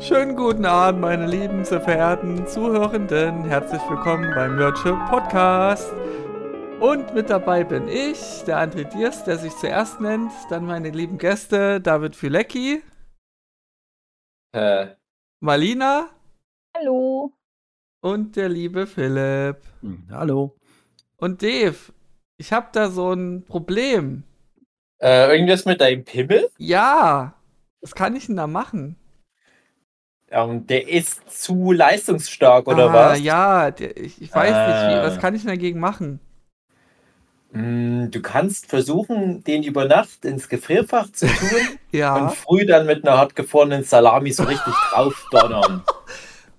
Schönen guten Abend, meine lieben, sehr verehrten Zuhörenden. Herzlich willkommen beim Nerdship Podcast. Und mit dabei bin ich, der André Diers, der sich zuerst nennt. Dann meine lieben Gäste, David Filecki. Äh. Malina. Hallo. Und der liebe Philipp. Hm, hallo. Und Dave, ich habe da so ein Problem. Äh, irgendwas mit deinem Pimmel? Ja. Was kann ich denn da machen? Ähm, der ist zu leistungsstark, oder ah, was? Ja, der, ich, ich, weiß ah. nicht, wie, was kann ich denn dagegen machen? Hm, du kannst versuchen, den über Nacht ins Gefrierfach zu tun ja. und früh dann mit einer hartgefrorenen Salami so richtig drauf donnern.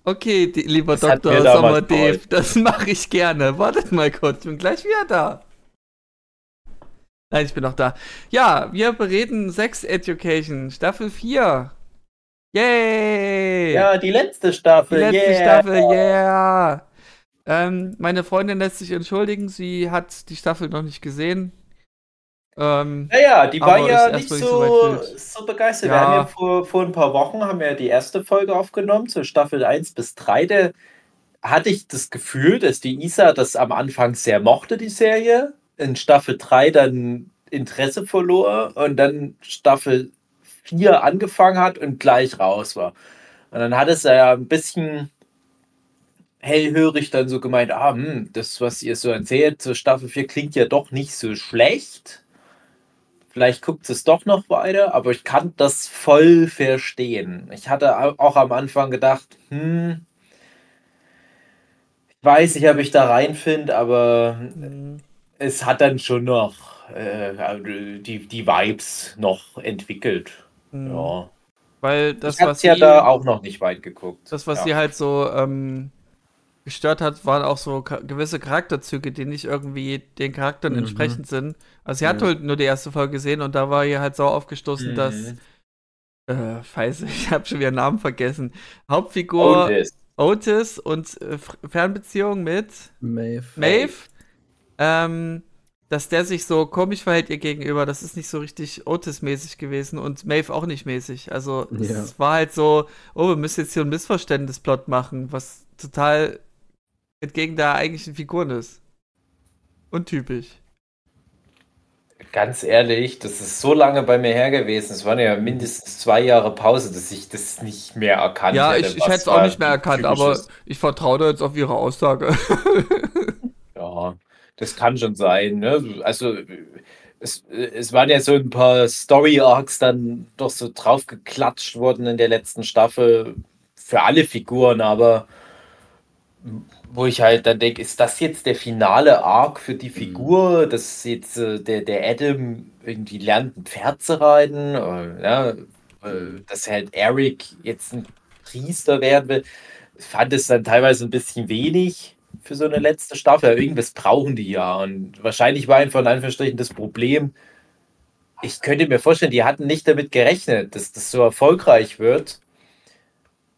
Okay, die, lieber das Dr. Sommer Dave, das mache ich gerne. Wartet mal kurz, ich bin gleich wieder da. Nein, ich bin noch da. Ja, wir bereden Sex Education, Staffel 4. Yay! Ja, die letzte Staffel. Die letzte yeah. Staffel, yeah! Ähm, meine Freundin lässt sich entschuldigen, sie hat die Staffel noch nicht gesehen. Ähm, naja, die war ja nicht so, so, begeistert. Ja. Wir haben ja vor, vor ein paar Wochen haben wir die erste Folge aufgenommen, zur Staffel 1 bis 3. Da hatte ich das Gefühl, dass die Isa das am Anfang sehr mochte, die Serie. In Staffel 3 dann Interesse verlor und dann Staffel 4 angefangen hat und gleich raus war. Und dann hat es ja ein bisschen hellhörig dann so gemeint, ah, hm, das, was ihr so erzählt zur Staffel 4 klingt ja doch nicht so schlecht. Vielleicht guckt es doch noch weiter, aber ich kann das voll verstehen. Ich hatte auch am Anfang gedacht, hm, ich weiß nicht, ob ich da reinfinde, aber mhm. es hat dann schon noch äh, die, die Vibes noch entwickelt. Mhm. Ja. Weil das, ich was ja sie, da auch noch nicht weit geguckt. Das, was ja. sie halt so ähm, gestört hat, waren auch so gewisse Charakterzüge, die nicht irgendwie den Charakteren mhm. entsprechend sind. Also sie mhm. hat halt nur die erste Folge gesehen und da war ihr halt so aufgestoßen, mhm. dass äh, scheiße, ich habe schon wieder Namen vergessen. Hauptfigur Otis, Otis und äh, Fernbeziehung mit Maeve. Maeve. Ähm, dass der sich so komisch verhält ihr gegenüber, das ist nicht so richtig Otis-mäßig gewesen und Maeve auch nicht mäßig. Also es ja. war halt so, oh, wir müssen jetzt hier ein Missverständnisplot machen, was total entgegen der eigentlichen Figuren ist. Untypisch. Ganz ehrlich, das ist so lange bei mir her gewesen. Es waren ja mindestens zwei Jahre Pause, dass ich das nicht mehr erkannt ja, hätte. Ja, ich, ich hätte es auch nicht mehr erkannt, aber ich vertraue da jetzt auf Ihre Aussage. ja, das kann schon sein. Ne? Also, es, es waren ja so ein paar Story-Arcs dann doch so draufgeklatscht worden in der letzten Staffel für alle Figuren, aber wo ich halt dann denke, ist das jetzt der finale Arc für die Figur, mhm. dass jetzt äh, der, der Adam irgendwie lernt, ein Pferd zu reiten, oder, ja, äh, dass halt Eric jetzt ein Priester werden will. Ich fand es dann teilweise ein bisschen wenig für so eine letzte Staffel. Irgendwas brauchen die ja. Und wahrscheinlich war einfach in Anführungsstrichen das Problem, ich könnte mir vorstellen, die hatten nicht damit gerechnet, dass das so erfolgreich wird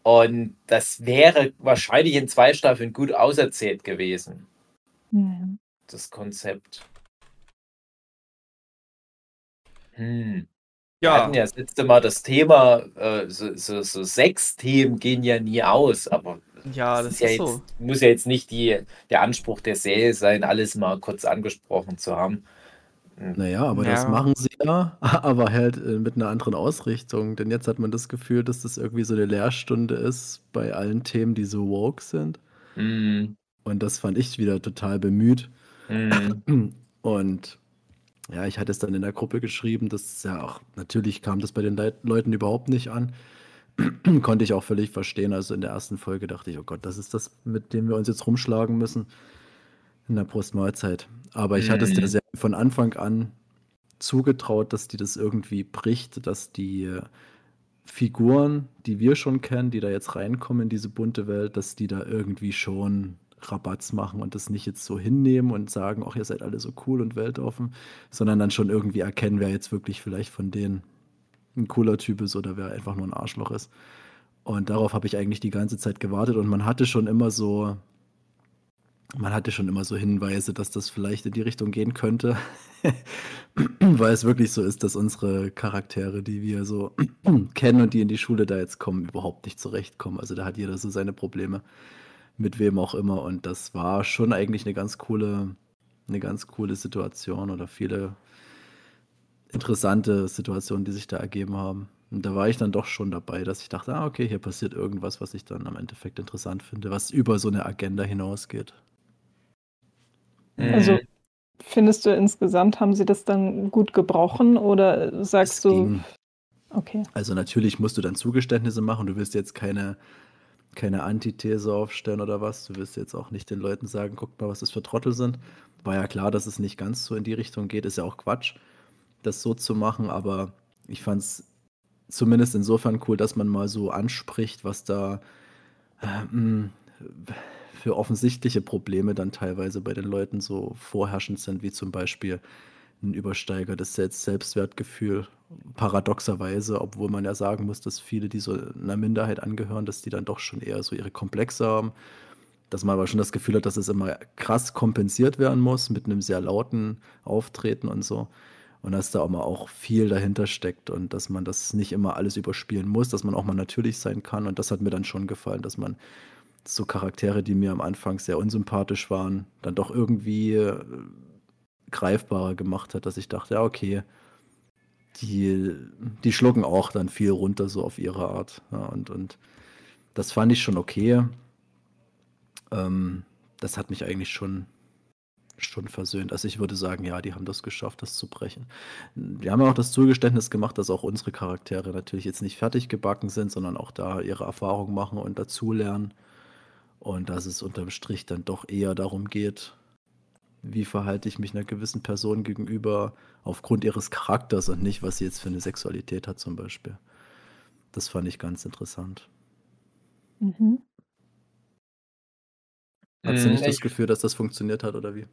und das wäre wahrscheinlich in zwei Staffeln gut auserzählt gewesen. Ja. Das Konzept. Hm. Ja. Wir hatten ja das letzte Mal das Thema, äh, so, so, so, sechs Themen gehen ja nie aus, aber ja, das, ist, ja ist jetzt, so. muss ja jetzt nicht die, der Anspruch der Serie sein, alles mal kurz angesprochen zu haben. Hm. Naja, aber das machen sie ja, aber halt, äh, mit einer anderen Ausrichtung. Denn jetzt hat man das Gefühl, dass das irgendwie so eine Lehrstunde ist bei allen Themen, die so woke sind. Mhm. Und das fand ich wieder total bemüht. Mhm. Und ja, ich hatte es dann in der Gruppe geschrieben, dass ja auch natürlich kam das bei den Leit Leuten überhaupt nicht an. Konnte ich auch völlig verstehen. Also in der ersten Folge dachte ich: „Oh Gott, das ist das, mit dem wir uns jetzt rumschlagen müssen in der Brustmahlzeit.“ Aber ich hatte es der Mhm. Serie von Anfang an zugetraut, dass die das irgendwie bricht, dass die äh, Figuren, die wir schon kennen, die da jetzt reinkommen in diese bunte Welt, dass die da irgendwie schon Rabatz machen und das nicht jetzt so hinnehmen und sagen: „Ach, ihr seid alle so cool und weltoffen“, sondern dann schon irgendwie erkennen, wer jetzt wirklich vielleicht von denen ein cooler Typ ist oder wer einfach nur ein Arschloch ist. Und darauf habe ich eigentlich die ganze Zeit gewartet und man hatte schon immer so man hatte schon immer so Hinweise, dass das vielleicht in die Richtung gehen könnte, weil es wirklich so ist, dass unsere Charaktere, die wir so kennen und die in die Schule da jetzt kommen, überhaupt nicht zurechtkommen. Also da hat jeder so seine Probleme, mit wem auch immer. Und das war schon eigentlich eine ganz coole, eine ganz coole Situation oder viele interessante Situationen, die sich da ergeben haben. Und da war ich dann doch schon dabei, dass ich dachte, ah, okay, hier passiert irgendwas, was ich dann am Endeffekt interessant finde, was über so eine Agenda hinausgeht. Also mhm. findest du insgesamt, haben sie das dann gut gebrochen oder sagst es du. Ging. Okay. Also natürlich musst du dann Zugeständnisse machen. Du willst jetzt keine, keine Antithese aufstellen oder was. Du willst jetzt auch nicht den Leuten sagen, guck mal, was das für Trottel sind. War ja klar, dass es nicht ganz so in die Richtung geht. Ist ja auch Quatsch, das so zu machen. Aber ich fand es zumindest insofern cool, dass man mal so anspricht, was da äh, für offensichtliche Probleme dann teilweise bei den Leuten so vorherrschend sind, wie zum Beispiel ein übersteigertes Selbstwertgefühl. Paradoxerweise, obwohl man ja sagen muss, dass viele, die so einer Minderheit angehören, dass die dann doch schon eher so ihre Komplexe haben. Dass man aber schon das Gefühl hat, dass es immer krass kompensiert werden muss mit einem sehr lauten Auftreten und so. Und dass da auch mal auch viel dahinter steckt und dass man das nicht immer alles überspielen muss, dass man auch mal natürlich sein kann. Und das hat mir dann schon gefallen, dass man so Charaktere, die mir am Anfang sehr unsympathisch waren, dann doch irgendwie äh, greifbarer gemacht hat, dass ich dachte, ja, okay, die, die schlucken auch dann viel runter, so auf ihre Art. Ja, und, und das fand ich schon okay. Ähm, das hat mich eigentlich schon, schon versöhnt. Also ich würde sagen, ja, die haben das geschafft, das zu brechen. Wir haben auch das Zugeständnis gemacht, dass auch unsere Charaktere natürlich jetzt nicht fertig gebacken sind, sondern auch da ihre Erfahrungen machen und dazulernen. Und dass es unterm Strich dann doch eher darum geht, wie verhalte ich mich einer gewissen Person gegenüber aufgrund ihres Charakters und nicht, was sie jetzt für eine Sexualität hat zum Beispiel. Das fand ich ganz interessant. Mhm. Hast du nicht das Gefühl, dass das funktioniert hat oder wie?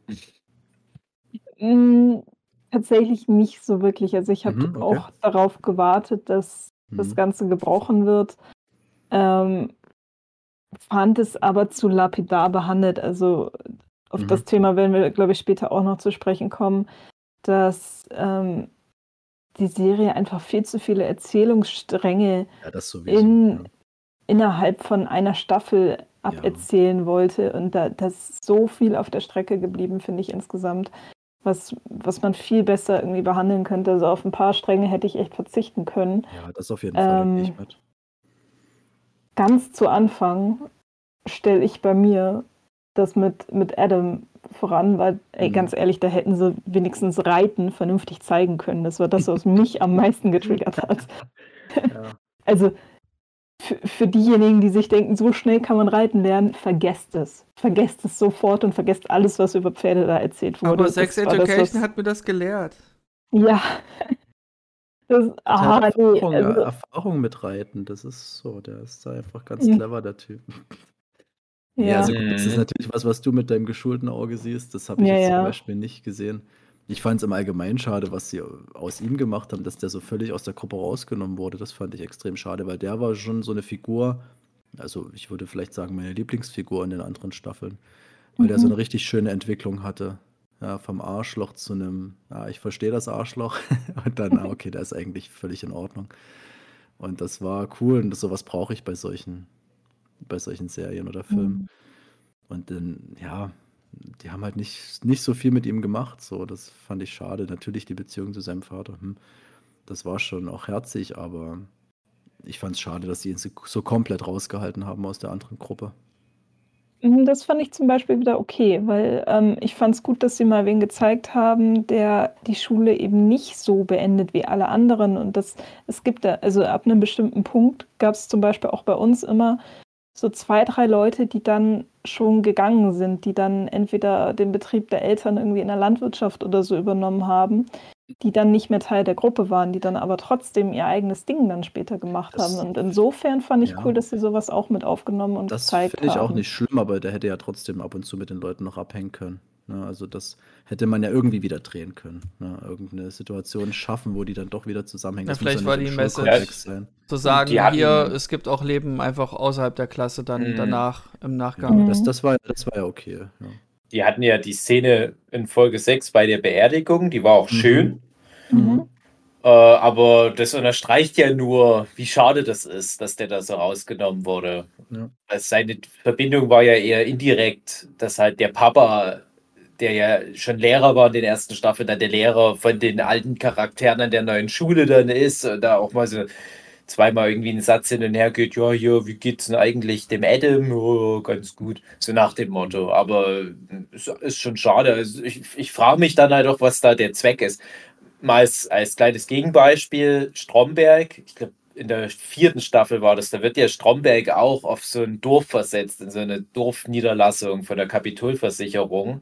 Mm, tatsächlich nicht so wirklich. Also ich habe mhm, okay. auch darauf gewartet, dass mhm. das Ganze gebrochen wird. Ähm, fand es aber zu lapidar behandelt. Also auf mhm. das Thema werden wir, glaube ich, später auch noch zu sprechen kommen, dass ähm, die Serie einfach viel zu viele Erzählungsstränge ja, sowieso, in, ja. innerhalb von einer Staffel aberzählen ja. wollte. Und da, da ist so viel auf der Strecke geblieben, finde ich insgesamt, was, was man viel besser irgendwie behandeln könnte. Also auf ein paar Stränge hätte ich echt verzichten können. Ja, das auf jeden Fall. Ähm, ich mit ganz zu Anfang stelle ich bei mir das mit, mit Adam voran, weil, ey, mhm. ganz ehrlich, da hätten sie wenigstens Reiten vernünftig zeigen können. Das war das, was mich am meisten getriggert hat. Ja. Also für, für diejenigen, die sich denken, so schnell kann man reiten lernen, vergesst es. Vergesst es sofort und vergesst alles, was über Pferde da erzählt wurde. Aber Sex Education das, was... hat mir das gelehrt. Ja, das, ah, Erfahrung, nee, also, Erfahrung mit Reiten, das ist so, der ist da einfach ganz mhm. clever, der Typ. Ja, ja also das ist natürlich was, was du mit deinem geschulten Auge siehst. Das habe ich ja, jetzt ja. zum Beispiel nicht gesehen. Ich fand es im Allgemeinen schade, was sie aus ihm gemacht haben, dass der so völlig aus der Gruppe rausgenommen wurde. Das fand ich extrem schade, weil der war schon so eine Figur, also ich würde vielleicht sagen, meine Lieblingsfigur in den anderen Staffeln, weil mhm. der so mhm. eine richtig schöne Entwicklung hatte. Ja, vom Arschloch zu einem, ja, ich verstehe das Arschloch. und dann, ah, okay, der ist eigentlich völlig in Ordnung. Und das war cool und das, sowas brauche ich bei solchen, bei solchen Serien oder Filmen. Mhm. Und dann, ja, die haben halt nicht, nicht so viel mit ihm gemacht. So, das fand ich schade. Natürlich die Beziehung zu seinem Vater, hm, das war schon auch herzig, aber ich fand es schade, dass sie ihn so komplett rausgehalten haben aus der anderen Gruppe. Mhm, das fand ich zum Beispiel wieder okay, weil ähm, ich fand es gut, dass sie mal wen gezeigt haben, der die Schule eben nicht so beendet wie alle anderen. Und das, es gibt da, also ab einem bestimmten Punkt gab es zum Beispiel auch bei uns immer so zwei, drei Leute, die dann schon gegangen sind, die dann entweder den Betrieb der Eltern irgendwie in der Landwirtschaft oder so übernommen haben, die dann nicht mehr Teil der Gruppe waren, die dann aber trotzdem ihr eigenes Ding dann später gemacht das, haben. Und insofern fand ich ja. cool, dass sie sowas auch mit aufgenommen und das gezeigt haben. Das finde ich auch nicht schlimm, aber der hätte ja trotzdem ab und zu mit den Leuten noch abhängen können. Ne? Also das hätte man ja irgendwie wieder drehen können. Ne? Irgendeine Situation schaffen, wo die dann doch wieder zusammenhängen. Ja, vielleicht war die Message sein. zu sagen, hier, es gibt auch Leben einfach außerhalb der Klasse dann mhm. danach, im Nachgang. Mhm. Das, das, war, das war ja okay. Ja. die hatten ja die Szene in Folge 6 bei der Beerdigung, die war auch schön. Mhm. mhm. Äh, aber das unterstreicht ja nur, wie schade das ist, dass der da so rausgenommen wurde. Ja. Also seine Verbindung war ja eher indirekt, dass halt der Papa, der ja schon Lehrer war in den ersten Staffeln, dann der Lehrer von den alten Charakteren an der neuen Schule dann ist, da auch mal so zweimal irgendwie ein Satz hin und her geht, ja, hier, wie geht's denn eigentlich dem Adam? Oh, ganz gut. So nach dem Motto. Aber es ist schon schade. Also ich, ich frage mich dann halt auch, was da der Zweck ist. Mal als, als kleines Gegenbeispiel, Stromberg, ich glaube, in der vierten Staffel war das, da wird ja Stromberg auch auf so ein Dorf versetzt, in so eine Dorfniederlassung von der Kapitolversicherung.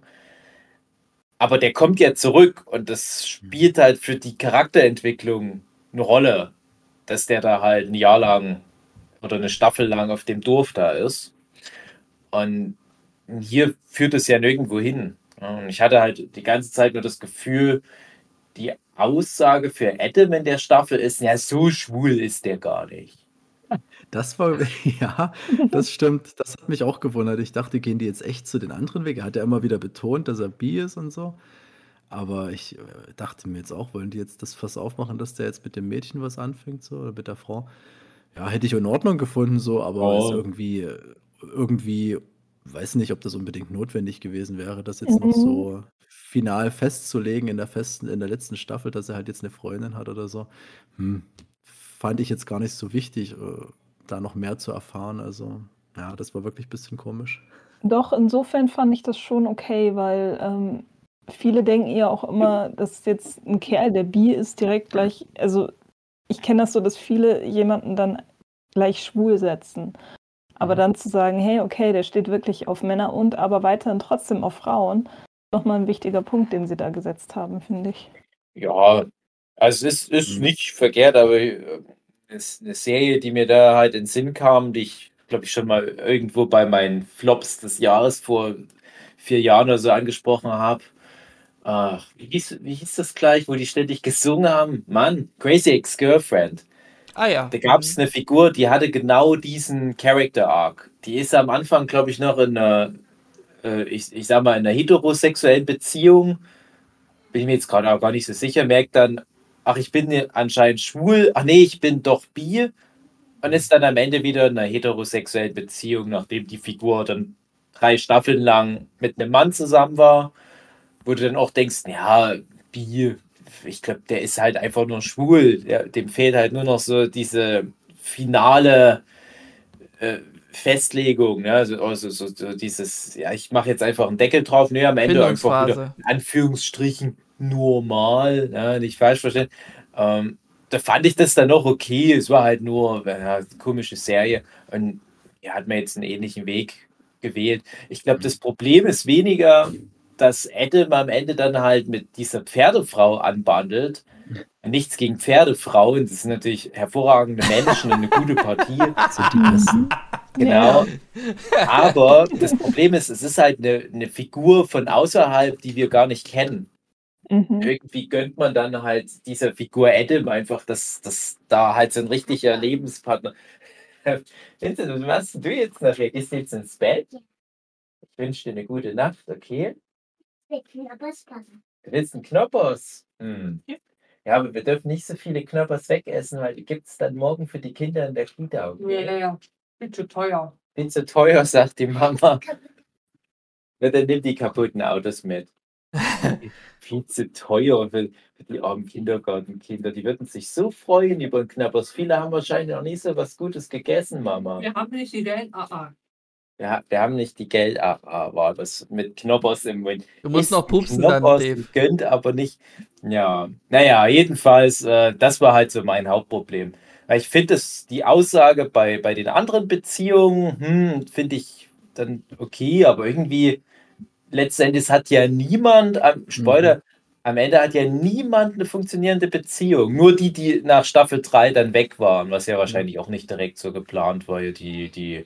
Aber der kommt ja zurück und das spielt halt für die Charakterentwicklung eine Rolle dass der da halt ein Jahr lang oder eine Staffel lang auf dem Dorf da ist. Und hier führt es ja nirgendwo hin. Und ich hatte halt die ganze Zeit nur das Gefühl, die Aussage für Adam in der Staffel ist, ja, so schwul ist der gar nicht. Das war, ja, das stimmt. Das hat mich auch gewundert. Ich dachte, gehen die jetzt echt zu den anderen Wegen? Er hat ja immer wieder betont, dass er bi ist und so. Aber ich äh, dachte mir jetzt auch, wollen die jetzt das Fass aufmachen, dass der jetzt mit dem Mädchen was anfängt, so, oder mit der Frau? Ja, hätte ich in Ordnung gefunden, so, aber ist oh. irgendwie, äh, irgendwie, weiß nicht, ob das unbedingt notwendig gewesen wäre, das jetzt noch so mhm. final festzulegen in der festen, in der letzten Staffel, dass er halt jetzt eine Freundin hat oder so. Hm, fand ich jetzt gar nicht so wichtig, äh, da noch mehr zu erfahren. Also, ja, das war wirklich ein bisschen komisch. Doch, insofern fand ich das schon okay, weil ähm, viele denken ja auch immer, dass jetzt ein Kerl, der bi ist, direkt gleich, also ich kenne das so, dass viele jemanden dann gleich schwul setzen. Aber mhm. dann zu sagen, hey, okay, der steht wirklich auf Männer und aber weiterhin trotzdem auf Frauen, ist nochmal ein wichtiger Punkt, den sie da gesetzt haben, finde ich. Ja, also es ist, ist mhm. nicht verkehrt, aber äh, eine Serie, die mir da halt in den Sinn kam, die ich, glaube ich, schon mal irgendwo bei meinen Flops des Jahres vor vier Jahren oder so angesprochen habe. Ach, wie hieß, wie hieß das gleich, wo die ständig gesungen haben? Mann, Crazy Ex-Girlfriend. Ah ja. Da gab es mhm. eine Figur, die hatte genau diesen Character Arc. Die ist am Anfang, glaube ich, noch in einer, äh, ich, ich sag mal, in einer heterosexuellen Beziehung. Bin ich mir jetzt gerade auch gar nicht so sicher. Merkt dann, ach, ich bin anscheinend schwul. Ach nee, ich bin doch bi. Und ist dann am Ende wieder in einer heterosexuellen Beziehung, nachdem die Figur dann drei Staffeln lang mit einem Mann zusammen war wo du dann auch denkst, ja, Bi, ich glaube, der ist halt einfach nur schwul. Der, dem fehlt halt nur noch so diese finale äh, Festlegung, ne? also, also so, so, dieses, ja, ich mache jetzt einfach einen Deckel drauf, ne, am Ende einfach wieder, in Anführungsstrichen normal, ne? nicht falsch verstehen. Ähm, da fand ich das dann noch okay. Es war halt nur ja, eine komische Serie und er ja, hat mir jetzt einen ähnlichen Weg gewählt. Ich glaube, das Problem ist weniger, dass Adam am Ende dann halt mit dieser Pferdefrau anbandelt. Nichts gegen Pferdefrauen, das sind natürlich hervorragende Menschen und eine gute Partie. Sind die besten. Genau. Aber das Problem ist, es ist halt eine, eine Figur von außerhalb, die wir gar nicht kennen. Mhm. Irgendwie gönnt man dann halt dieser Figur Adam einfach, dass, dass da halt so ein richtiger Lebenspartner. Vincent, was machst du jetzt nachher? Gehst du jetzt ins Bett? Ich wünsche dir eine gute Nacht, okay? Knoppers, Papa. Du willst einen Knoppers? Hm. Ja, aber wir dürfen nicht so viele Knoppers wegessen, weil die gibt es dann morgen für die Kinder in der Kita. Okay? Ja, ja, ja. Bin zu teuer. Bin zu teuer, sagt die Mama. Ja, dann nimm die kaputten Autos mit. Viel zu teuer für, für, die armen Kindergartenkinder. Die würden sich so freuen über den Knappers. Viele haben wahrscheinlich noch nie so was Gutes gegessen, Mama. Wir haben nicht die Geld. Ah. Ja, wir haben nicht die Geld, ah, war das mit Knoppers im Mund. Du musst Ist noch pupsen Knoppers dann, Dave. Gönnt, aber nicht. Ja, naja, jedenfalls, äh, das war halt so mein Hauptproblem. Weil ich finde die Aussage bei, bei den anderen Beziehungen, hm, finde ich dann okay, aber irgendwie letztendlich hat ja niemand, am Spoiler, mhm. am Ende hat ja niemand eine funktionierende Beziehung. Nur die, die nach Staffel 3 dann weg waren, was ja mhm. wahrscheinlich auch nicht direkt so geplant war, die, die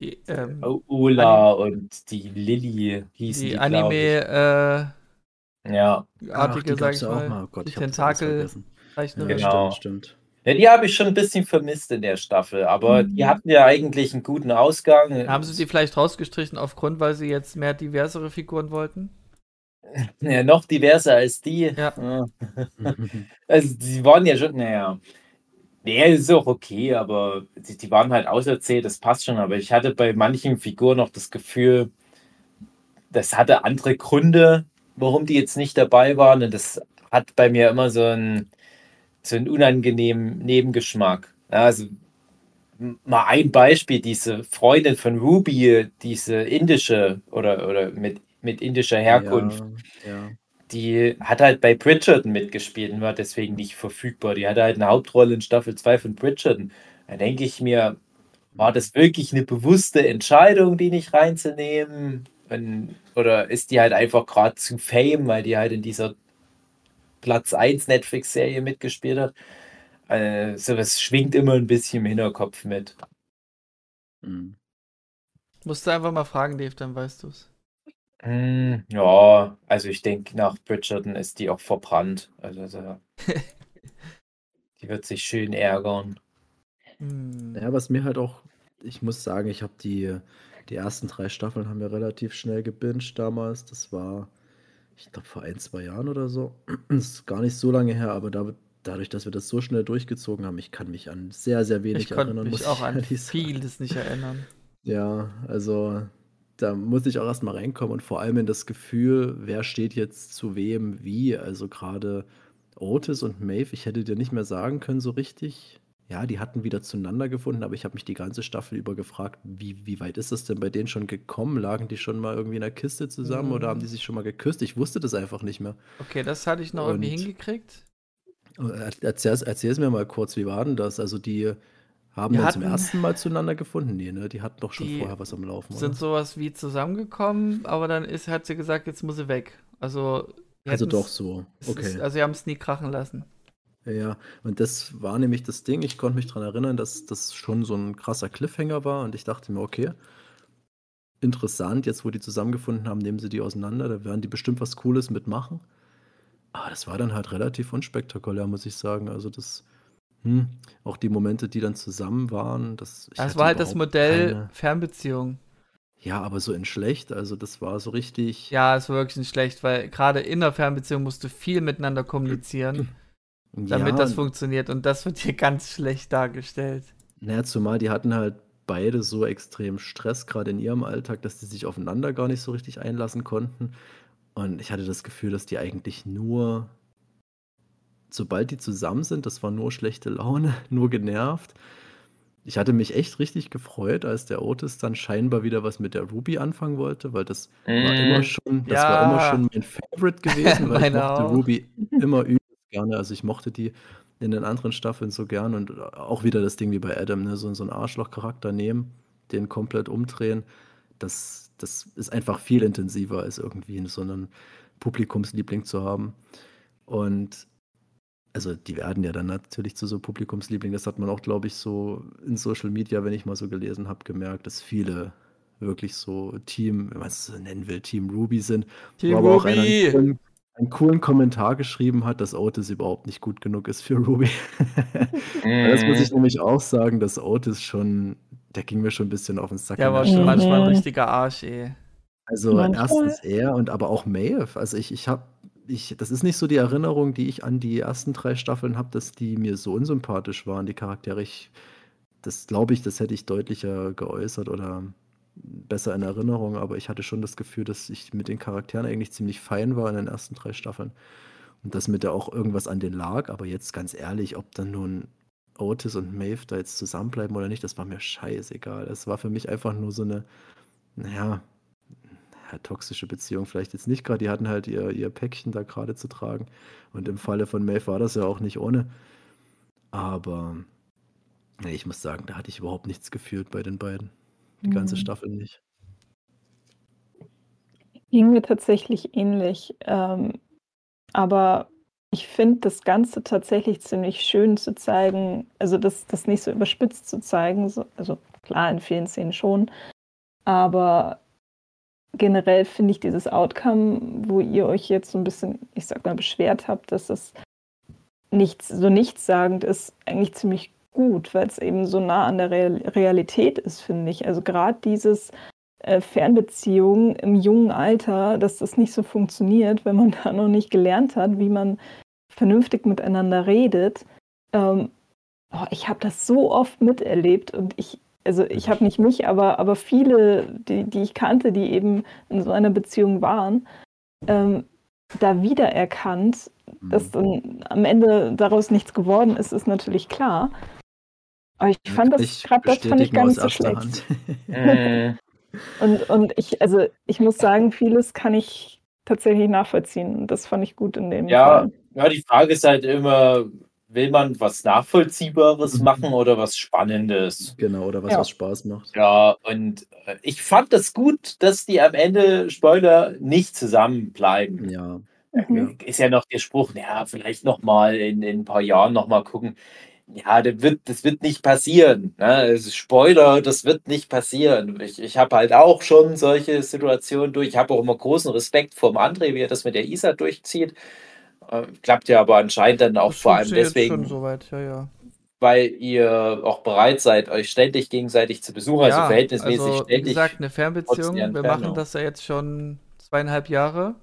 die, ähm, Ola und die Lilly hießen die, die Anime äh, ja. artige, sag ich mal, auch mal. Oh Gott, die Tentakel. Genau. Stimmt, stimmt. Ja, die habe ich schon ein bisschen vermisst in der Staffel, aber mhm. die hatten ja eigentlich einen guten Ausgang. Haben sie die vielleicht rausgestrichen aufgrund, weil sie jetzt mehr diversere Figuren wollten? Ja, noch diverser als die. Ja. Also, die waren ja schon, naja. Nee, ist auch okay, aber die, die waren halt auserzählt, das passt schon. Aber ich hatte bei manchen Figuren noch das Gefühl, das hatte andere Gründe, warum die jetzt nicht dabei waren. Und das hat bei mir immer so einen, so einen unangenehmen Nebengeschmack. Also mal ein Beispiel, diese Freundin von Ruby, diese indische oder, oder mit, mit indischer Herkunft, ja, ja. die hat halt bei Bridgerton mitgespielt und war deswegen nicht verfügbar. Die hatte halt eine Hauptrolle in Staffel 2 von Bridgerton. Da denke ich mir, war das wirklich eine bewusste Entscheidung, die nicht reinzunehmen? Und, oder ist die halt einfach gerade zu fame, weil die halt in dieser Platz 1 Netflix-Serie mitgespielt hat? Äh, sowas schwingt immer ein bisschen im Hinterkopf mit. Mhm. Musst du einfach mal fragen, Dave, dann weißt du es. Mm, ja, also ich denke, nach Bridgerton ist die auch verbrannt. Also, also die wird sich schön ärgern. Hm. Ja, was mir halt auch, ich muss sagen, ich habe die die ersten drei Staffeln haben wir relativ schnell gebinged damals. Das war, ich glaube, vor ein, zwei Jahren oder so. Das ist gar nicht so lange her, aber da, dadurch, dass wir das so schnell durchgezogen haben, ich kann mich an sehr, sehr wenig ich erinnern. Ich konnte mich auch an vieles nicht erinnern. Ja, also da muss ich auch erstmal reinkommen und vor allem in das Gefühl, wer steht jetzt zu wem wie. Also gerade Otis und Maeve, ich hätte dir nicht mehr sagen können so richtig, ja, die hatten wieder zueinander gefunden, aber ich habe mich die ganze Staffel über gefragt, wie, wie weit ist das denn bei denen schon gekommen? Lagen die schon mal irgendwie in der Kiste zusammen mhm. oder haben die sich schon mal geküsst? Ich wusste das einfach nicht mehr. Okay, das hatte ich noch Und, irgendwie hingekriegt. Erzähl, es mir mal kurz, wie war denn das? Also die haben dann hatten, zum ersten Mal zueinander gefunden? Nee, ne? Die hatten doch schon vorher was am Laufen. Sind oder? sowas wie zusammengekommen, aber dann ist, hat sie gesagt, jetzt muss sie weg. Also, also doch so. Okay. Ist, also sie haben es nie krachen lassen. Ja, und das war nämlich das Ding. Ich konnte mich daran erinnern, dass das schon so ein krasser Cliffhanger war und ich dachte mir, okay, interessant, jetzt wo die zusammengefunden haben, nehmen sie die auseinander, da werden die bestimmt was Cooles mitmachen. Aber das war dann halt relativ unspektakulär, muss ich sagen. Also das, hm, auch die Momente, die dann zusammen waren, das. Das war halt das Modell keine... Fernbeziehung. Ja, aber so in schlecht, also das war so richtig. Ja, es war wirklich nicht schlecht, weil gerade in der Fernbeziehung musst du viel miteinander kommunizieren. damit ja, das funktioniert. Und das wird hier ganz schlecht dargestellt. Naja, zumal die hatten halt beide so extrem Stress, gerade in ihrem Alltag, dass die sich aufeinander gar nicht so richtig einlassen konnten. Und ich hatte das Gefühl, dass die eigentlich nur, sobald die zusammen sind, das war nur schlechte Laune, nur genervt. Ich hatte mich echt richtig gefreut, als der Otis dann scheinbar wieder was mit der Ruby anfangen wollte, weil das mm. war immer schon, das ja. war immer schon mein Favorite gewesen, weil ich mochte auch. Ruby immer gerne. Also ich mochte die in den anderen Staffeln so gern und auch wieder das Ding wie bei Adam, ne? so, so einen Arschloch-Charakter nehmen, den komplett umdrehen. Das, das ist einfach viel intensiver, als irgendwie so einen Publikumsliebling zu haben. Und also die werden ja dann natürlich zu so Publikumslieblingen. Das hat man auch, glaube ich, so in Social Media, wenn ich mal so gelesen habe, gemerkt, dass viele wirklich so Team, wenn man es so nennen will, Team Ruby sind. Team aber Ruby! Einen coolen Kommentar geschrieben hat, dass Otis überhaupt nicht gut genug ist für Ruby. das muss ich mhm. nämlich auch sagen, dass Otis schon, der ging mir schon ein bisschen auf den Sack. Der war schon manchmal ein richtiger Arsch, ey. Also manchmal. erstens er und aber auch Maeve. Also ich, ich habe, ich, das ist nicht so die Erinnerung, die ich an die ersten drei Staffeln habe, dass die mir so unsympathisch waren, die Charaktere. Ich, das glaube ich, das hätte ich deutlicher geäußert oder besser in Erinnerung, aber ich hatte schon das Gefühl, dass ich mit den Charakteren eigentlich ziemlich fein war in den ersten drei Staffeln. Und dass mir da auch irgendwas an denen lag, aber jetzt ganz ehrlich, ob dann nun Otis und Maeve da jetzt zusammenbleiben oder nicht, das war mir scheißegal. Es war für mich einfach nur so eine, naja, ja, toxische Beziehung vielleicht jetzt nicht gerade. Die hatten halt ihr, ihr Päckchen da gerade zu tragen. Und im Falle von Maeve war das ja auch nicht ohne. Aber ich muss sagen, da hatte ich überhaupt nichts gefühlt bei den beiden. Die ganze Mhm. Staffel nicht. Ging mir tatsächlich ähnlich. Ähm, aber ich finde das Ganze tatsächlich ziemlich schön zu zeigen, also das, das nicht so überspitzt zu zeigen, so, also klar, in vielen Szenen schon, aber generell finde ich dieses Outcome, wo ihr euch jetzt so ein bisschen, ich sag mal, beschwert habt, dass es nichts, so nichtssagend ist eigentlich ziemlich gut, weil es eben so nah an der Realität ist, finde ich. Also gerade dieses äh, Fernbeziehung im jungen Alter, dass das nicht so funktioniert, wenn man da noch nicht gelernt hat, wie man vernünftig miteinander redet. Ähm, oh, ich habe das so oft miterlebt und ich, also ich habe nicht mich, aber, aber viele, die, die ich kannte, die eben in so einer Beziehung waren, ähm, da wiedererkannt, dass mhm. dann am Ende daraus nichts geworden ist, ist natürlich klar. Aber ich fand das gerade das fand ich gar nicht so schlecht. Mhm. und, und ich, also ich muss sagen, vieles kann ich tatsächlich nachvollziehen. Das fand ich gut in dem ja, Fall. Ja, die Frage ist halt immer, will man was Nachvollziehbares mhm. machen oder was Spannendes? Genau, oder was, ja. was Spaß macht. Ja, und äh, ich fand das gut, dass die am Ende, Spoiler, nicht zusammenbleiben. Ja. Mhm. Ist ja noch der Spruch, ja, vielleicht nochmal in, in ein paar Jahren nochmal gucken. Ja, das wird, das wird nicht passieren. Ne? Spoiler, das wird nicht passieren. Ich, ich habe halt auch schon solche Situationen durch. Ich habe auch immer großen Respekt vor dem André, wie er das mit der Isa durchzieht. Äh, klappt ja aber anscheinend dann auch das vor allem deswegen. Soweit, ja, ja. Weil ihr auch bereit seid, euch ständig gegenseitig zu besuchen, also ja, also verhältnismäßig also, ständig. Wie gesagt, eine Fernbeziehung. Wir machen das ja jetzt schon zweieinhalb Jahre.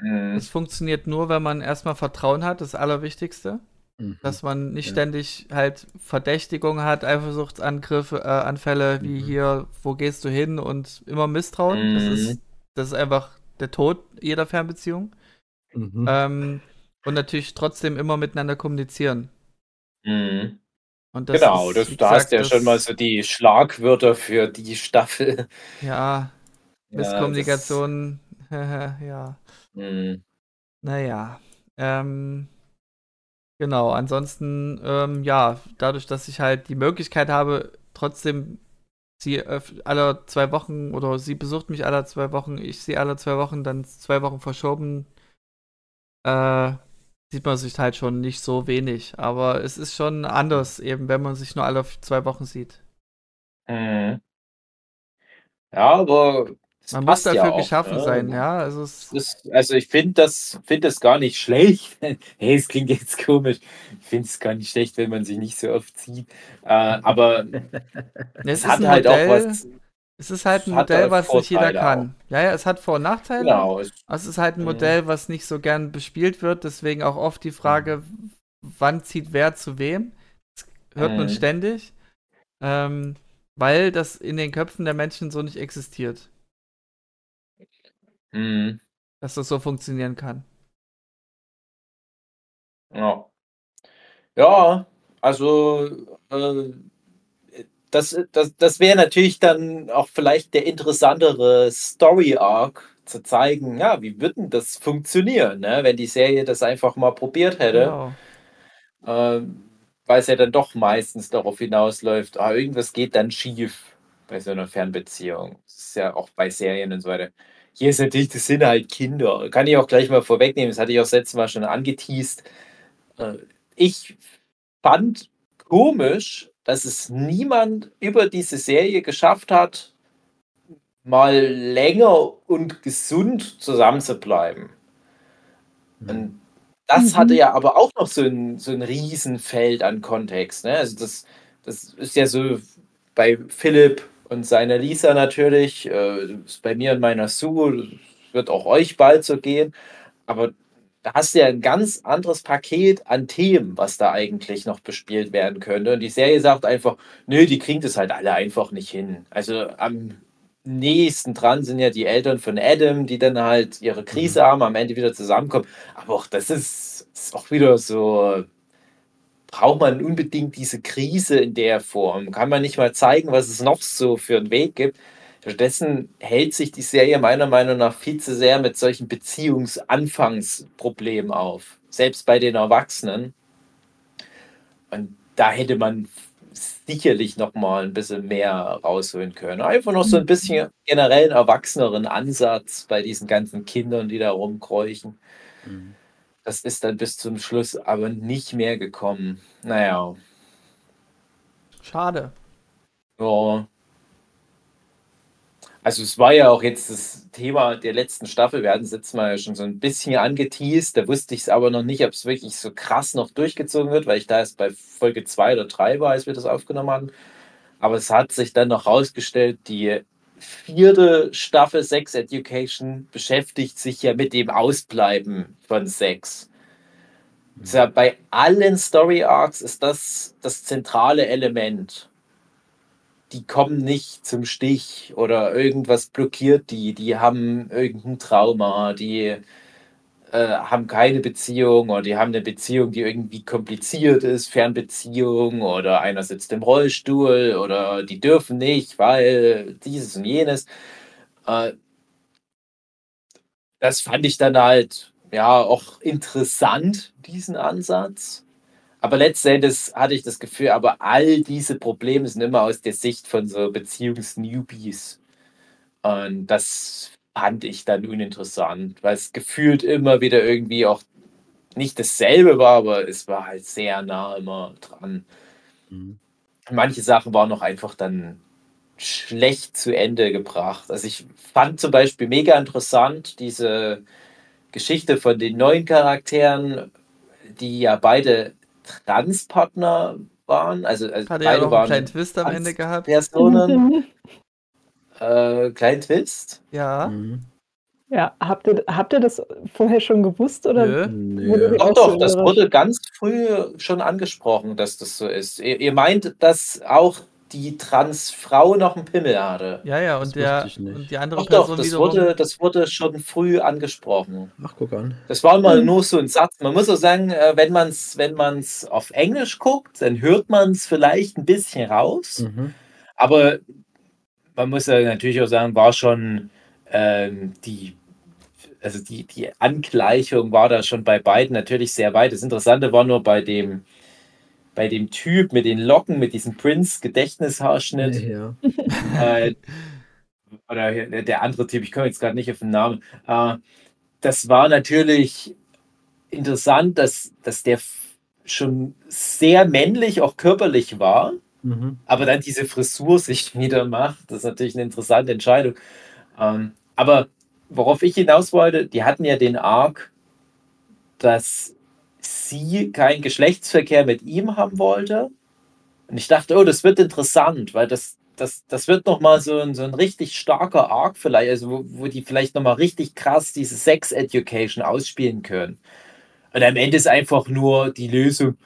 Mhm. Es funktioniert nur, wenn man erstmal Vertrauen hat, das Allerwichtigste. Mhm. Dass man nicht ja. ständig halt Verdächtigungen hat, Eifersuchtsangriffe, äh, Anfälle wie mhm. hier, wo gehst du hin und immer Misstrauen. Das, ist, mhm. das ist einfach der Tod jeder Fernbeziehung. Mhm. Ähm, und natürlich trotzdem immer miteinander kommunizieren. Mhm. Das genau, ist, das, da hast du ja schon mal so die Schlagwörter für die Staffel. Ja, Misskommunikation, ja. ja. Mhm. Naja. Ähm, genau, ansonsten, ähm, ja, dadurch, dass ich halt die Möglichkeit habe, trotzdem sie alle zwei Wochen oder sie besucht mich alle zwei Wochen, ich sie alle zwei Wochen, dann zwei Wochen verschoben, äh, sieht man sich halt schon nicht so wenig. Aber es ist schon anders, eben wenn man sich nur alle zwei Wochen sieht. Mhm. Ja, aber man muss dafür ja auch, geschaffen ne? sein, ja. Also, das, also ich finde das, find das gar nicht schlecht. hey, es klingt jetzt komisch. Ich finde es gar nicht schlecht, wenn man sich nicht so oft sieht. Äh, aber es, es hat halt Modell, auch was. Es ist halt ein Modell, was nicht jeder kann. Auch. Ja, ja, es hat Vor- und Nachteile. Genau. Es, es ist halt ein mhm. Modell, was nicht so gern bespielt wird. Deswegen auch oft die Frage, wann zieht wer zu wem. Das hört man mhm. ständig. Ähm, weil das in den Köpfen der Menschen so nicht existiert. Mhm. Dass das so funktionieren kann. Ja. Ja, also äh, das, das, das wäre natürlich dann auch vielleicht der interessantere Story-Arc zu zeigen, ja, wie wird denn das funktionieren, ne? wenn die Serie das einfach mal probiert hätte. Genau. Ähm, weil es ja dann doch meistens darauf hinausläuft, ah, irgendwas geht dann schief bei so einer Fernbeziehung. Das ist ja auch bei Serien und so weiter. Hier ist natürlich, das sind halt Kinder. Kann ich auch gleich mal vorwegnehmen, das hatte ich auch letztes Mal schon angeteased. Äh, ich fand komisch, dass es niemand über diese Serie geschafft hat, mal länger und gesund zusammenzubleiben. Mhm. Und das mhm. hatte ja aber auch noch so ein, so ein Riesenfeld an Kontext. Ne? Also das, das ist ja so bei Philipp und seiner Lisa natürlich, äh, bei mir und meiner Sue, wird auch euch bald so gehen. Aber da hast du ja ein ganz anderes Paket an Themen, was da eigentlich noch bespielt werden könnte. Und die Serie sagt einfach, nö, die kriegen das halt alle einfach nicht hin. Also am nächsten dran sind ja die Eltern von Adam, die dann halt ihre Krise mhm. haben, am Ende wieder zusammenkommen. Aber auch das ist, ist auch wieder so, braucht man unbedingt diese Krise in der Form? Kann man nicht mal zeigen, was es noch so für einen Weg gibt? Stattdessen hält sich die Serie meiner Meinung nach viel zu sehr mit solchen Beziehungsanfangsproblemen auf. Selbst bei den Erwachsenen. Und da hätte man sicherlich noch mal ein bisschen mehr rausholen können. Einfach noch so ein bisschen generell einen erwachseneren Ansatz bei diesen ganzen Kindern, die da rumkräuchen. Mhm. Das ist dann bis zum Schluss aber nicht mehr gekommen. Naja. Schade. Ja. Also es war ja auch jetzt das Thema der letzten Staffel. Wir hatten es jetzt mal schon so ein bisschen angeteased. Da wusste ich es aber noch nicht, ob es wirklich so krass noch durchgezogen wird, weil ich da erst bei Folge 2 oder 3 war, als wir das aufgenommen haben. Aber es hat sich dann noch rausgestellt, die vierte Staffel Sex Education beschäftigt sich ja mit dem Ausbleiben von Sex. Ja bei allen Story Arcs ist das das zentrale Element die kommen nicht zum Stich oder irgendwas blockiert die, die haben irgendein Trauma, die äh, haben keine Beziehung oder die haben eine Beziehung, die irgendwie kompliziert ist, Fernbeziehung oder einer sitzt im Rollstuhl oder die dürfen nicht, weil dieses und jenes. Äh, das fand ich dann halt ja auch interessant, diesen Ansatz. Aber letztendlich hatte ich das Gefühl, aber all diese Probleme sind immer aus der Sicht von so Beziehungsnewbies. Und das fand ich dann uninteressant, weil es gefühlt immer wieder irgendwie auch nicht dasselbe war, aber es war halt sehr nah immer dran. Mhm. Manche Sachen waren noch einfach dann schlecht zu Ende gebracht. Also ich fand zum Beispiel mega interessant diese Geschichte von den neuen Charakteren, die ja beide Transpartner waren. Also, also Hat er ja auch einen kleinen Twist am Ende gehabt. Personen. äh, kleinen Twist? Ja. Mhm. Ja, habt ihr, habt ihr das vorher schon gewusst? Oder Nö. Doch, doch, das wurde ganz früh schon angesprochen, dass das so ist. Ihr, ihr meint, dass auch die Transfrau noch einen Pimmel hatte. Ja, ja, und, der, und die andere Ach Person doch, das wurde, das wurde schon früh angesprochen. Ach, guck an. Das war mal mhm. nur so ein Satz. Man muss auch sagen, äh, wenn man es wenn man's auf Englisch guckt, dann hört man es vielleicht ein bisschen raus. Mhm. Aber man muss ja natürlich auch sagen, war schon ähm, die also die, die Angleichung war da schon bei beiden natürlich sehr weit. Das Interessante war nur bei dem, bei dem Typ mit den Locken, mit diesem Prince-Gedächtnishaarschnitt. Ja. Äh, oder der andere Typ, ich komme jetzt gerade nicht auf den Namen. Äh, das war natürlich interessant, dass, dass der schon sehr männlich, auch körperlich war, mhm. aber dann diese Frisur sich wieder macht. Das ist natürlich eine interessante Entscheidung. Ähm, aber worauf ich hinaus wollte, die hatten ja den Arc, dass sie keinen Geschlechtsverkehr mit ihm haben wollte. Und ich dachte, oh, das wird interessant, weil das, das, das wird nochmal so ein, so ein richtig starker Arc vielleicht, also wo, wo die vielleicht nochmal richtig krass diese Sex Education ausspielen können. Und am Ende ist einfach nur die Lösung,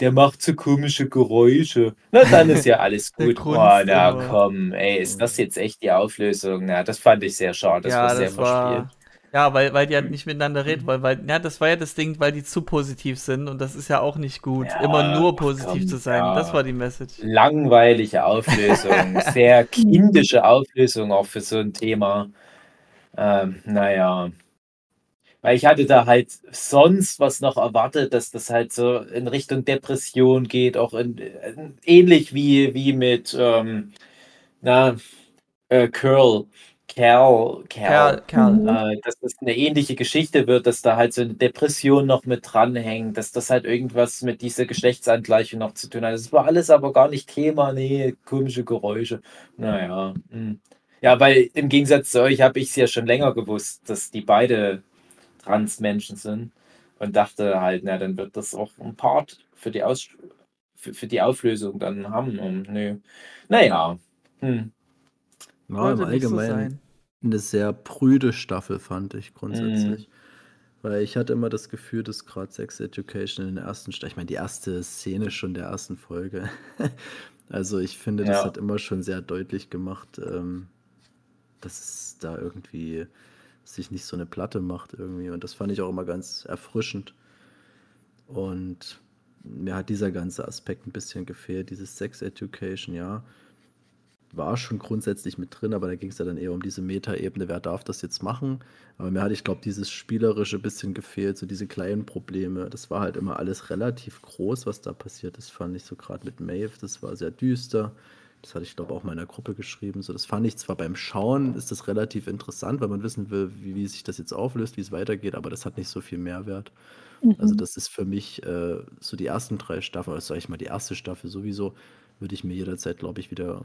der macht so komische Geräusche. Na, dann ist ja alles gut. oh, na komm, ey, ist das jetzt echt die Auflösung? Na, das fand ich sehr schade. Das ja, war das sehr verspielt. War, ja, weil, weil die halt nicht miteinander reden wollen, weil, ja, das war ja das Ding, weil die zu positiv sind und das ist ja auch nicht gut, ja, immer nur positiv komm, zu sein. Ja. Das war die Message. Langweilige Auflösung, sehr kindische Auflösung auch für so ein Thema. Ähm, naja. Weil ich hatte da halt sonst was noch erwartet, dass das halt so in Richtung Depression geht, auch in, in, ähnlich wie, wie mit ähm, na, äh, Curl Kerl, Kerl, Kerl. Mhm. Äh, dass das eine ähnliche Geschichte wird, dass da halt so eine Depression noch mit dranhängt, dass das halt irgendwas mit dieser Geschlechtsangleichung noch zu tun hat. Das war alles aber gar nicht Thema, nee, komische Geräusche. Naja. Mh. Hm. Ja, weil im Gegensatz zu euch habe ich es ja schon länger gewusst, dass die beide Transmenschen sind und dachte halt, na, dann wird das auch ein Part für die, Aus für, für die Auflösung dann haben. Und nö. Naja. Hm. Ja, im Allgemeinen so eine sehr prüde Staffel, fand ich grundsätzlich. Mm. Weil ich hatte immer das Gefühl, dass gerade Sex Education in der ersten Staffel, ich meine, die erste Szene schon der ersten Folge. also ich finde, das ja. hat immer schon sehr deutlich gemacht, ähm, dass es da irgendwie sich nicht so eine Platte macht irgendwie. Und das fand ich auch immer ganz erfrischend. Und mir hat dieser ganze Aspekt ein bisschen gefehlt, dieses Sex Education, ja war schon grundsätzlich mit drin, aber da ging es ja dann eher um diese Metaebene, wer darf das jetzt machen. Aber mir hat, ich glaube, dieses Spielerische bisschen gefehlt, so diese kleinen Probleme. Das war halt immer alles relativ groß, was da passiert ist, fand ich so gerade mit Maeve. Das war sehr düster. Das hatte ich, glaube auch mal in der Gruppe geschrieben. So, das fand ich zwar beim Schauen, ist das relativ interessant, weil man wissen will, wie, wie sich das jetzt auflöst, wie es weitergeht, aber das hat nicht so viel Mehrwert. Mhm. Also, das ist für mich äh, so die ersten drei Staffeln, oder sag ich mal, die erste Staffel sowieso, würde ich mir jederzeit, glaube ich, wieder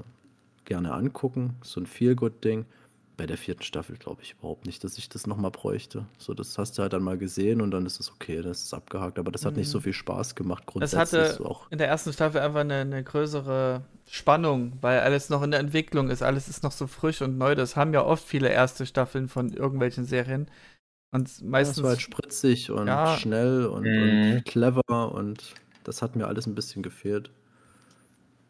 gerne angucken, so ein Feel-Good-Ding. Bei der vierten Staffel glaube ich überhaupt nicht, dass ich das nochmal bräuchte. So, das hast du halt dann mal gesehen und dann ist es okay, das ist abgehakt. Aber das hat nicht so Mhm. viel Spaß gemacht Das grundsätzlich. hatte so auch. in der ersten Staffel einfach eine, eine größere Spannung, weil alles noch in der Entwicklung ist, alles ist noch so frisch und neu. Das haben ja oft viele erste Staffeln von irgendwelchen Serien. Und Ja, es meistens war halt spritzig und Ja. schnell und, Mhm. und clever und das hat mir alles ein bisschen gefehlt.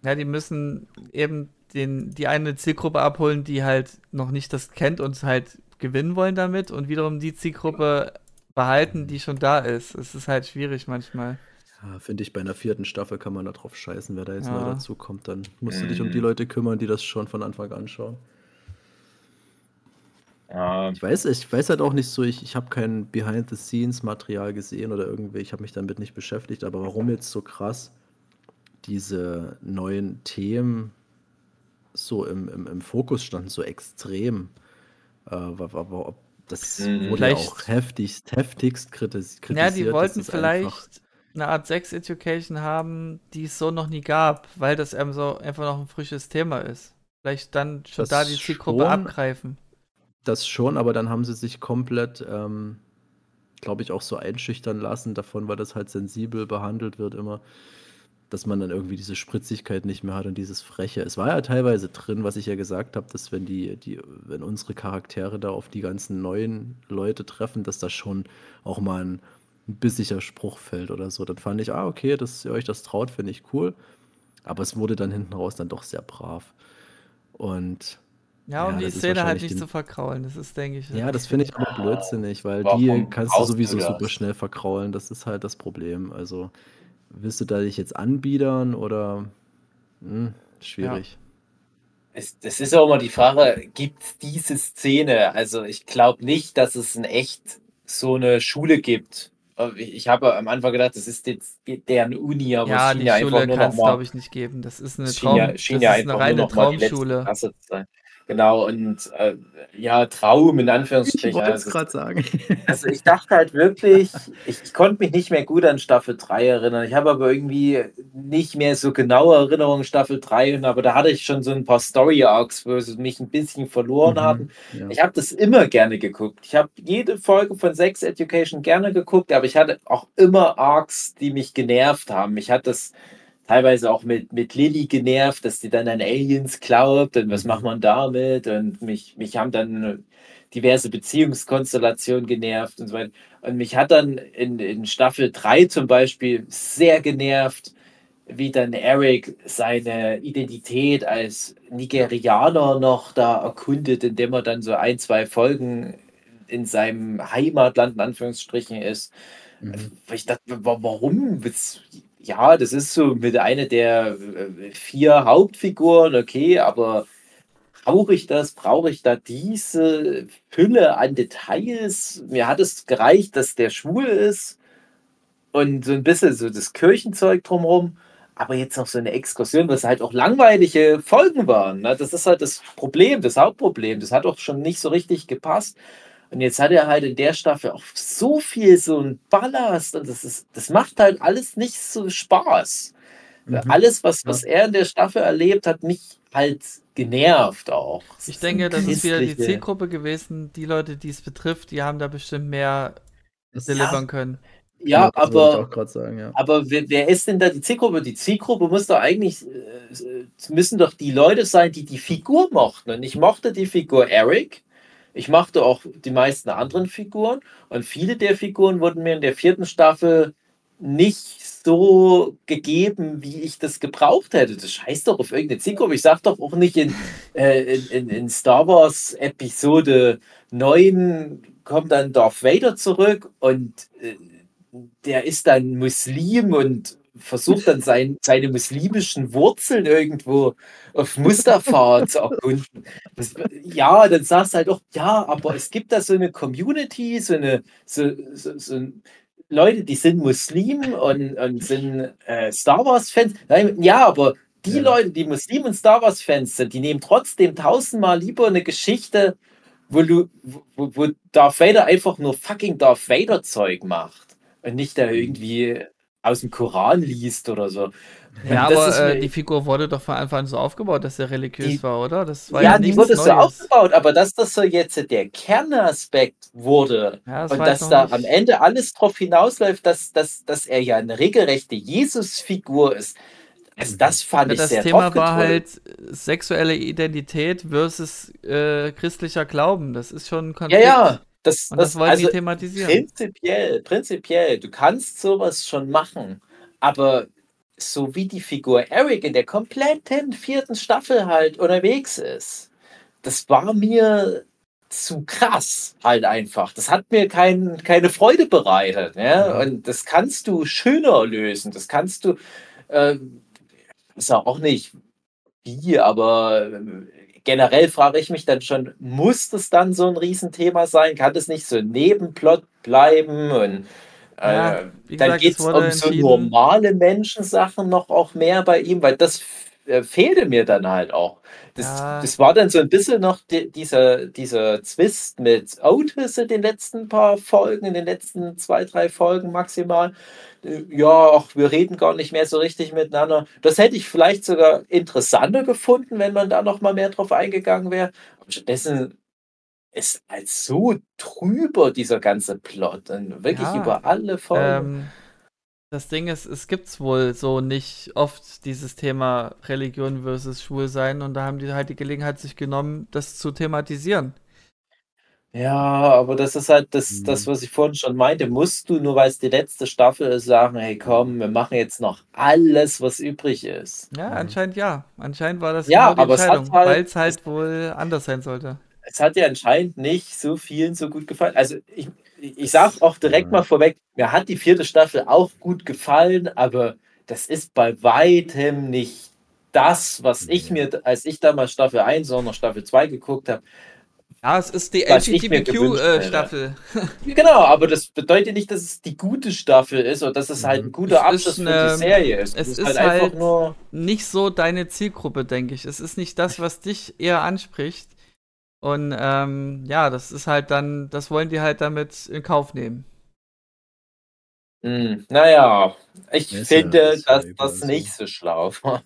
Ja, die müssen eben den, die eine Zielgruppe abholen, die halt noch nicht das kennt und halt gewinnen wollen damit und wiederum die Zielgruppe behalten, die schon da ist. Es ist halt schwierig manchmal. Ja, finde ich, bei einer vierten Staffel kann man da drauf scheißen, wer da jetzt Ja. neu dazu kommt. Dann musst du dich um Mhm. die Leute kümmern, die das schon von Anfang an schauen. Ja, Ich weiß, ich weiß halt auch nicht so, ich, ich habe kein Behind-the-Scenes-Material gesehen oder irgendwie, ich habe mich damit nicht beschäftigt, aber warum jetzt so krass diese neuen Themen so im, im, im Fokus standen, so extrem. Äh, war, war, war, ob- das Mhm. wurde ja Vielleicht- auch heftigst, heftigst kritis kritisiert. Ja, die wollten vielleicht eine Art Sex Education haben, die es so noch nie gab, weil das eben so einfach noch ein frisches Thema ist. Vielleicht dann schon Das da die Zielgruppe schon. abgreifen. Das schon, aber dann haben sie sich komplett, ähm, glaube ich, auch so einschüchtern lassen davon, weil das halt sensibel behandelt wird immer, dass man dann irgendwie diese Spritzigkeit nicht mehr hat und dieses Freche. Es war ja teilweise drin, was ich ja gesagt habe, dass wenn die, die, wenn unsere Charaktere da auf die ganzen neuen Leute treffen, dass da schon auch mal ein bissiger Spruch fällt oder so. Dann fand ich, ah, okay, dass ihr euch das traut, finde ich cool. Aber es wurde dann hinten raus dann doch sehr brav. Und Ja, um Ja, die Szene halt nicht den- zu verkraulen. Das ist, denke ich. Ja, das finde ich aber blödsinnig, weil Warum die kannst du sowieso super schnell verkraulen. Das ist halt das Problem. Also willst du da dich jetzt anbiedern oder hm, schwierig. es, das ist auch immer die Frage, gibt es diese Szene? Also ich glaube nicht, dass es in echt so eine Schule gibt. Ich ich habe am Anfang gedacht, das ist jetzt deren Uni, aber ja, es schien die ja einfach Schule nur noch mal glaube ich, nicht geben. Das ist eine Es schien Traum, ja, schien das ja ist einfach eine reine nur noch mal die letzte Traumschule. Genau, und äh, ja, Traum in Ich Anführungsstrichen. wollte es Also, gerade sagen. also ich dachte halt wirklich, ich, ich konnte mich nicht mehr gut an Staffel 3 erinnern. Ich habe aber irgendwie nicht mehr so genaue Erinnerungen an Staffel 3, und- aber da hatte ich schon so ein paar Story-Arcs, wo sie mich ein bisschen verloren hatten. Ja. Ich habe das immer gerne geguckt. Ich habe jede Folge von Sex Education gerne geguckt, aber ich hatte auch immer Arcs, die mich genervt haben. Mich hat das teilweise auch mit, mit Lilly genervt, dass die dann an Aliens glaubt und was Mhm. macht man damit und mich, mich haben dann diverse Beziehungskonstellationen genervt und so weiter. Und mich hat dann in, in Staffel 3 zum Beispiel sehr genervt, wie dann Eric seine Identität als Nigerianer noch da erkundet, indem er dann so ein, zwei Folgen in seinem Heimatland in Anführungsstrichen ist. Mhm. Weil Ich dachte, wa- warum? Ja, das ist so mit einer der äh, vier Hauptfiguren, okay, aber brauche ich das? Brauche ich da diese Fülle an Details? Mir hat es gereicht, dass der schwul ist und so ein bisschen so das Kirchenzeug drumherum. Aber jetzt noch so eine Exkursion, was halt auch langweilige Folgen waren. Ne? Das ist halt das Problem, das Hauptproblem. Das hat auch schon nicht so richtig gepasst. Und jetzt hat er halt in der Staffel auch so viel so ein Ballast und das ist, das macht halt alles nicht so Spaß. Mhm. Alles, was, was er in der Staffel erlebt, hat mich halt genervt auch. Ich denke, das ist wieder die Zielgruppe gewesen. Die Leute, die es betrifft, die haben da bestimmt mehr Das- delivern können. Ja, das aber sagen, ja. Aber wer, wer ist denn da die Zielgruppe? Die Zielgruppe muss doch eigentlich, äh, es müssen doch die Leute sein, die die Figur mochten. Und ich mochte die Figur Eric. Ich mochte auch die meisten anderen Figuren. Und viele der Figuren wurden mir in der vierten Staffel nicht so gegeben, wie ich das gebraucht hätte. Das scheißt doch auf irgendeine Zielgruppe. Ich sag doch auch nicht in, äh, in, in, in Star Wars Episode 9 kommt dann Darth Vader zurück und äh, der ist dann Muslim und versucht dann sein, seine muslimischen Wurzeln irgendwo auf Mustafa zu erkunden. Das, ja, dann sagst du halt auch, ja, aber es gibt da so eine Community, so eine, so, so, so Leute, die sind Muslim und, und sind äh, Star Wars-Fans. Ja, aber die Ja. Leute, die Muslim und Star Wars-Fans sind, die nehmen trotzdem tausendmal lieber eine Geschichte, wo, du, wo, wo Darth Vader einfach nur fucking Darth Vader-Zeug macht und nicht da irgendwie aus dem Koran liest oder so. Ja, aber äh, die Figur wurde doch von Anfang an so aufgebaut, dass er religiös die, war, oder? Das war ja, ja die wurde Neues. so aufgebaut, aber dass das so jetzt der Kernaspekt wurde ja, das und dass da nicht. am Ende alles drauf hinausläuft, dass, dass, dass er ja eine regelrechte Jesus-Figur ist. Also das fand ja, ich das sehr Das Thema war halt sexuelle Identität versus äh, christlicher Glauben. Das ist schon ein Konflikt. Ja, ja. Das, und das, das wollen also die thematisieren. Prinzipiell, prinzipiell, du kannst sowas schon machen, aber so wie die Figur Eric in der kompletten vierten Staffel halt unterwegs ist, das war mir zu krass halt einfach. Das hat mir kein, keine Freude bereitet. Ja? Und das kannst du schöner lösen. Das kannst du, äh, ist auch nicht wie, aber generell frage ich mich dann schon, muss das dann so ein Riesenthema sein? Kann das nicht so ein Nebenplot bleiben? Und äh, ja, dann geht es um so normale Menschensachen noch auch mehr bei ihm, weil das äh, fehlte mir dann halt auch. Das, ja. das war dann so ein bisschen noch die, dieser, dieser Zwist mit Otis in den letzten paar Folgen, in den letzten zwei, drei Folgen maximal. Äh, ja, ach, wir reden gar nicht mehr so richtig miteinander. Das hätte ich vielleicht sogar interessanter gefunden, wenn man da noch mal mehr drauf eingegangen wäre. Aber stattdessen ist als so trüber dieser ganze Plot und wirklich ja, über alle Folgen. Ähm, das Ding ist, es gibt wohl so nicht oft dieses Thema Religion versus Schwulsein und da haben die halt die Gelegenheit sich genommen, das zu thematisieren. Ja, aber das ist halt das, das, mhm. was ich vorhin schon meinte. Musst du, nur weil es die letzte Staffel ist, sagen, hey komm, wir machen jetzt noch alles, was übrig ist. Ja, anscheinend ja. Anscheinend war das ja, genau die Entscheidung, halt, weil es halt wohl anders sein sollte. Es hat ja anscheinend nicht so vielen so gut gefallen. Also ich, ich sage auch direkt mal vorweg, mir hat die vierte Staffel auch gut gefallen, aber das ist bei weitem nicht das, was ich mir, als ich damals Staffel 1 oder Staffel 2 geguckt habe, ja, es ist die LGBTQ-Staffel. Äh, genau, aber das bedeutet nicht, dass es die gute Staffel ist oder dass es halt ein mhm. guter es Abschluss eine, für die Serie ist. Es ist, ist halt, halt nur nicht so deine Zielgruppe, denke ich. Es ist nicht das, was dich eher anspricht. Und ähm, ja, das ist halt dann, das wollen die halt damit in Kauf nehmen. Hm, naja, ich das finde, ja, das dass das nicht so schlau war.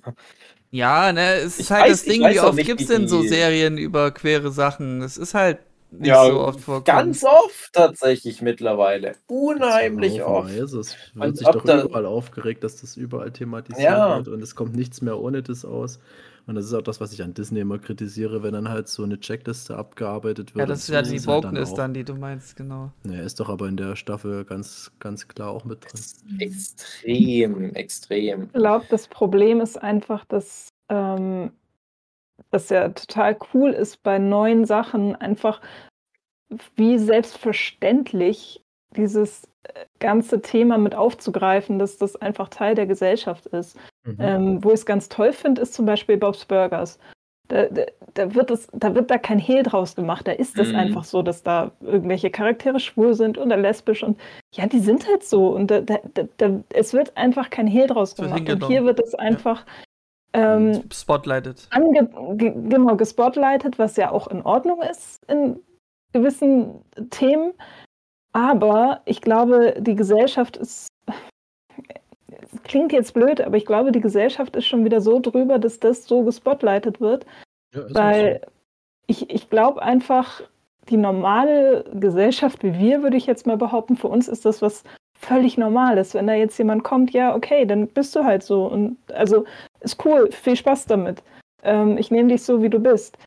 Ja, ne, es ist ich halt weiß, das Ding, wie oft gibt es denn so Serien über queere Sachen? Es ist halt nicht ja, so oft vorkommen. Ganz oft tatsächlich mittlerweile. Unheimlich oft. Es wird und sich doch überall aufgeregt, dass das überall thematisiert ja. wird und es kommt nichts mehr ohne das aus. Und das ist auch das, was ich an Disney immer kritisiere, wenn dann halt so eine Checkliste abgearbeitet wird. Ja, das ist ja die Wokeness halt dann, dann, die du meinst, genau. Ja, ist doch aber in der Staffel ganz, ganz klar auch mit drin. Extrem, extrem. Ich glaube, das Problem ist einfach, dass ähm, das ja total cool ist bei neuen Sachen, einfach wie selbstverständlich dieses ganze Thema mit aufzugreifen, dass das einfach Teil der Gesellschaft ist. Mhm. Ähm, wo ich es ganz toll finde, ist zum Beispiel Bob's Burgers. Da, da, da, wird es, da wird da kein Hehl draus gemacht. Da ist es mhm. einfach so, dass da irgendwelche Charaktere schwul sind oder lesbisch und ja, die sind halt so. Und da, da, da es wird einfach kein Hehl draus gemacht. Und hier wird es einfach ja. ähm, spotlighted. Ange genau, gespotlighted, was ja auch in Ordnung ist in gewissen Themen. Aber ich glaube, die Gesellschaft ist klingt jetzt blöd, aber ich glaube, die Gesellschaft ist schon wieder so drüber, dass das so gespotlightet wird. Ja, weil so. ich, ich glaube einfach, die normale Gesellschaft wie wir, würde ich jetzt mal behaupten, für uns ist das was völlig Normales. Wenn da jetzt jemand kommt, ja, okay, dann bist du halt so. Und also ist cool, viel Spaß damit. Ähm, ich nehme dich so, wie du bist.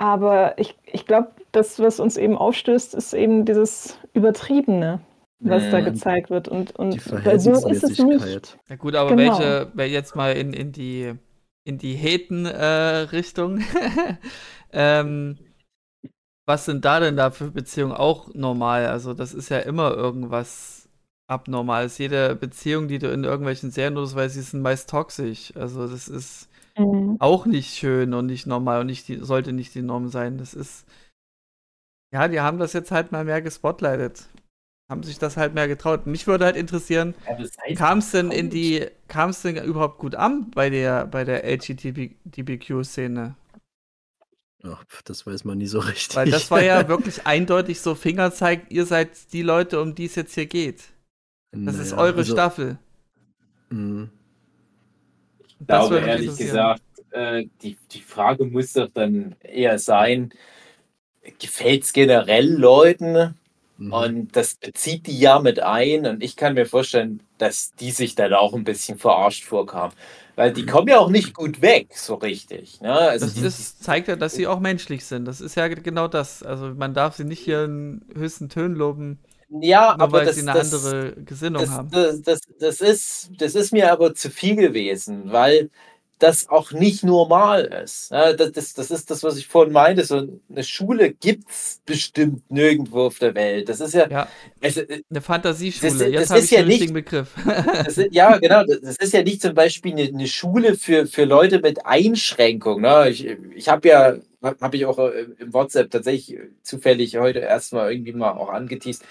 Aber ich, ich glaube, das, was uns eben aufstößt, ist eben dieses Übertriebene was da mhm. gezeigt wird. Und, und so ist es nicht. Ja gut, aber genau. welche, jetzt mal in, in die in die Heten-Richtung, äh, ähm, was sind da denn da für Beziehungen auch normal? Also das ist ja immer irgendwas Abnormales. Jede Beziehung, die du in irgendwelchen Serien oder so siehst, sind meist toxisch. Also das ist mhm. auch nicht schön und nicht normal und nicht die, sollte nicht die Norm sein. Das ist ja, die haben das jetzt halt mal mehr gespotlightet haben sich das halt mehr getraut. Mich würde halt interessieren, ja, kam es denn in die, kam es denn überhaupt gut an bei der, bei der LGBTQ-Szene? Ach, das weiß man nie so richtig. Weil das war ja wirklich eindeutig so Fingerzeig, ihr seid die Leute, um die es jetzt hier geht. Das naja, ist eure also, Staffel. Mh. Ich glaube, ehrlich gesagt, äh, die, die Frage muss doch dann eher sein, gefällt es generell Leuten? Mhm. Und das bezieht die ja mit ein. Und ich kann mir vorstellen, dass die sich dann auch ein bisschen verarscht vorkamen. Weil die mhm. kommen ja auch nicht gut weg, so richtig. Ne? Also das, das, zeigt ja, dass sie auch menschlich sind. Das ist ja genau das. Also man darf sie nicht hier in höchsten Tönen loben. Ja, aber weil das, sie eine das, andere Gesinnung das, haben. Das, das, ist, das ist mir aber zu viel gewesen, weil das auch nicht normal ist. Ja, das, das, das ist das, was ich vorhin meinte. So eine Schule gibt es bestimmt nirgendwo auf der Welt. Das ist ja, ja also, eine Fantasieschule. Das, Jetzt habe ich ja den richtigen Begriff. Ist, ja, genau. Das ist ja nicht zum Beispiel eine, eine Schule für, für Leute mit Einschränkungen. Ne? Ich, ich habe ja, habe ich auch äh, im WhatsApp tatsächlich zufällig heute erstmal irgendwie mal auch angeteased.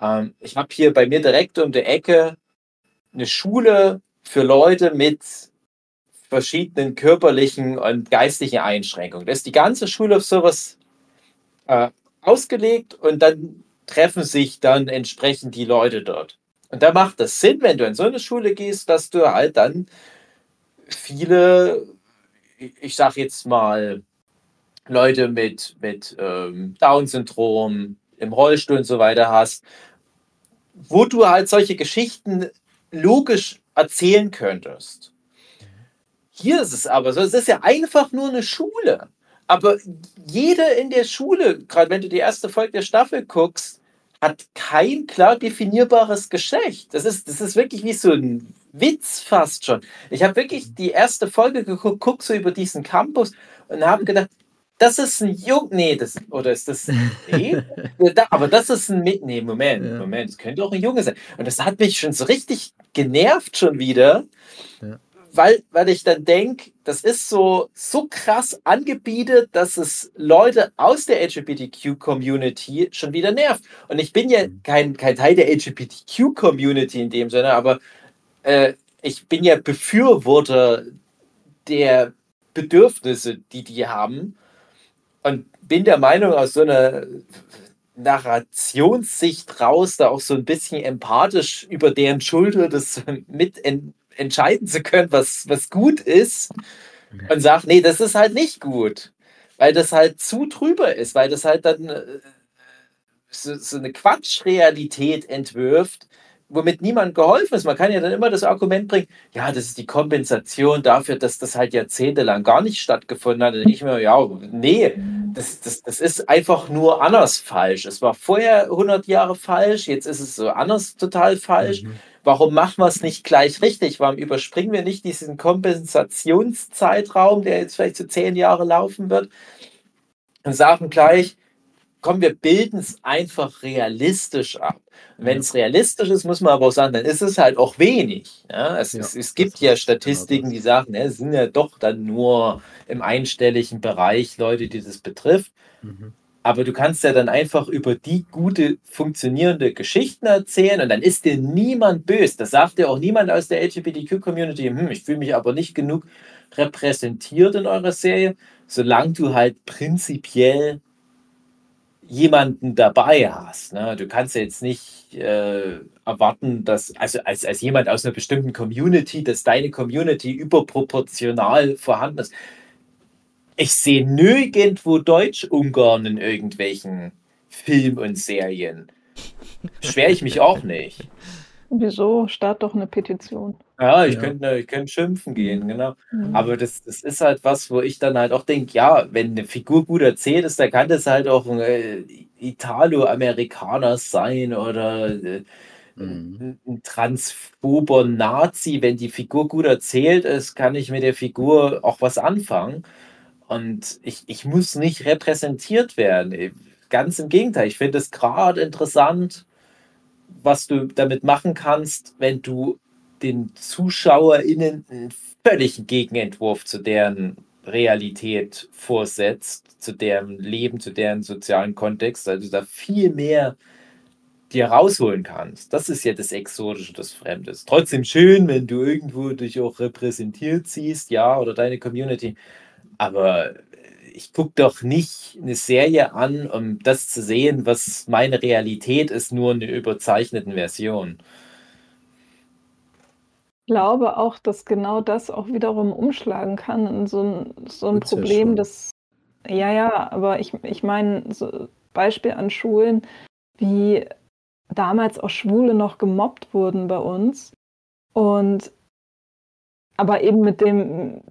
Ähm, ich habe hier bei mir direkt um die Ecke eine Schule für Leute mit verschiedenen körperlichen und geistlichen Einschränkungen. Da ist die ganze Schule auf sowas äh, ausgelegt und dann treffen sich dann entsprechend die Leute dort. Und da macht das Sinn, wenn du in so eine Schule gehst, dass du halt dann viele, ich sag jetzt mal, Leute mit, mit ähm, Down-Syndrom, im Rollstuhl und so weiter hast, wo du halt solche Geschichten logisch erzählen könntest. Hier ist es aber so, es ist ja einfach nur eine Schule. Aber jeder in der Schule, gerade wenn du die erste Folge der Staffel guckst, hat kein klar definierbares Geschlecht. Das ist, das ist wirklich wie so ein Witz fast schon. Ich habe wirklich die erste Folge geguckt, so über diesen Campus und habe gedacht, das ist ein Jung. Nee, das, oder ist das. Nee? aber das ist ein. Nee, Moment, ja. Moment, es könnte auch ein Junge sein. Und das hat mich schon so richtig genervt schon wieder. Ja weil, weil ich dann denke, das ist so, so krass angebietet, dass es Leute aus der LGBTQ-Community schon wieder nervt. Und ich bin ja mhm. kein, kein Teil der LGBTQ-Community in dem Sinne, aber äh, ich bin ja Befürworter der Bedürfnisse, die die haben. Und bin der Meinung, aus so einer Narrationssicht raus, da auch so ein bisschen empathisch über deren Schulter das mit entscheiden zu können, was, was gut ist und sagt, nee, das ist halt nicht gut, weil das halt zu drüber ist, weil das halt dann äh, so, so eine Quatschrealität entwirft, womit niemand geholfen ist. Man kann ja dann immer das Argument bringen, ja, das ist die Kompensation dafür, dass das halt jahrzehntelang gar nicht stattgefunden hat. Und ich mir, ja, nee, das, das, das ist einfach nur anders falsch. Es war vorher 100 Jahre falsch, jetzt ist es so anders total falsch. Mhm. Warum machen wir es nicht gleich richtig? Warum überspringen wir nicht diesen Kompensationszeitraum, der jetzt vielleicht so zehn Jahre laufen wird, und sagen gleich, komm, wir bilden es einfach realistisch ab. Wenn es realistisch ist, muss man aber auch sagen, dann ist es halt auch wenig. Ja? Es, ja, es, es gibt ja genau Statistiken, die sagen, ne, es sind ja doch dann nur im einstelligen Bereich Leute, die das betrifft. Mhm. Aber du kannst ja dann einfach über die gute, funktionierende Geschichten erzählen und dann ist dir niemand böse. Das sagt dir auch niemand aus der LGBTQ-Community. Hm, ich fühle mich aber nicht genug repräsentiert in eurer Serie, solange du halt prinzipiell jemanden dabei hast. Ne? Du kannst ja jetzt nicht äh, erwarten, dass, also als, als jemand aus einer bestimmten Community, dass deine Community überproportional vorhanden ist ich sehe nirgendwo Deutsch-Ungarn in irgendwelchen Filmen und Serien. Schwer ich mich auch nicht. Wieso? Start doch eine Petition. Ja, ich, ja. Könnte, ich könnte schimpfen gehen, genau. Mhm. Aber das, das ist halt was, wo ich dann halt auch denke, ja, wenn eine Figur gut erzählt ist, dann kann das halt auch ein äh, Italo-Amerikaner sein oder äh, mhm. ein transphober Nazi. Wenn die Figur gut erzählt ist, kann ich mit der Figur auch was anfangen. Und ich, ich muss nicht repräsentiert werden. Ganz im Gegenteil, ich finde es gerade interessant, was du damit machen kannst, wenn du den ZuschauerInnen einen völligen Gegenentwurf zu deren Realität vorsetzt, zu deren Leben, zu deren sozialen Kontext, also da viel mehr dir rausholen kannst. Das ist ja das Exotische, das Fremde. Trotzdem schön, wenn du irgendwo dich auch repräsentiert siehst, ja, oder deine Community. Aber ich gucke doch nicht eine Serie an, um das zu sehen, was meine Realität ist, nur in der überzeichneten Version. Glaube auch, dass genau das auch wiederum umschlagen kann in so ein, so ein ja Problem, schon. das, ja, ja, aber ich, ich meine, so Beispiel an Schulen, wie damals auch Schwule noch gemobbt wurden bei uns. Und aber eben mit dem,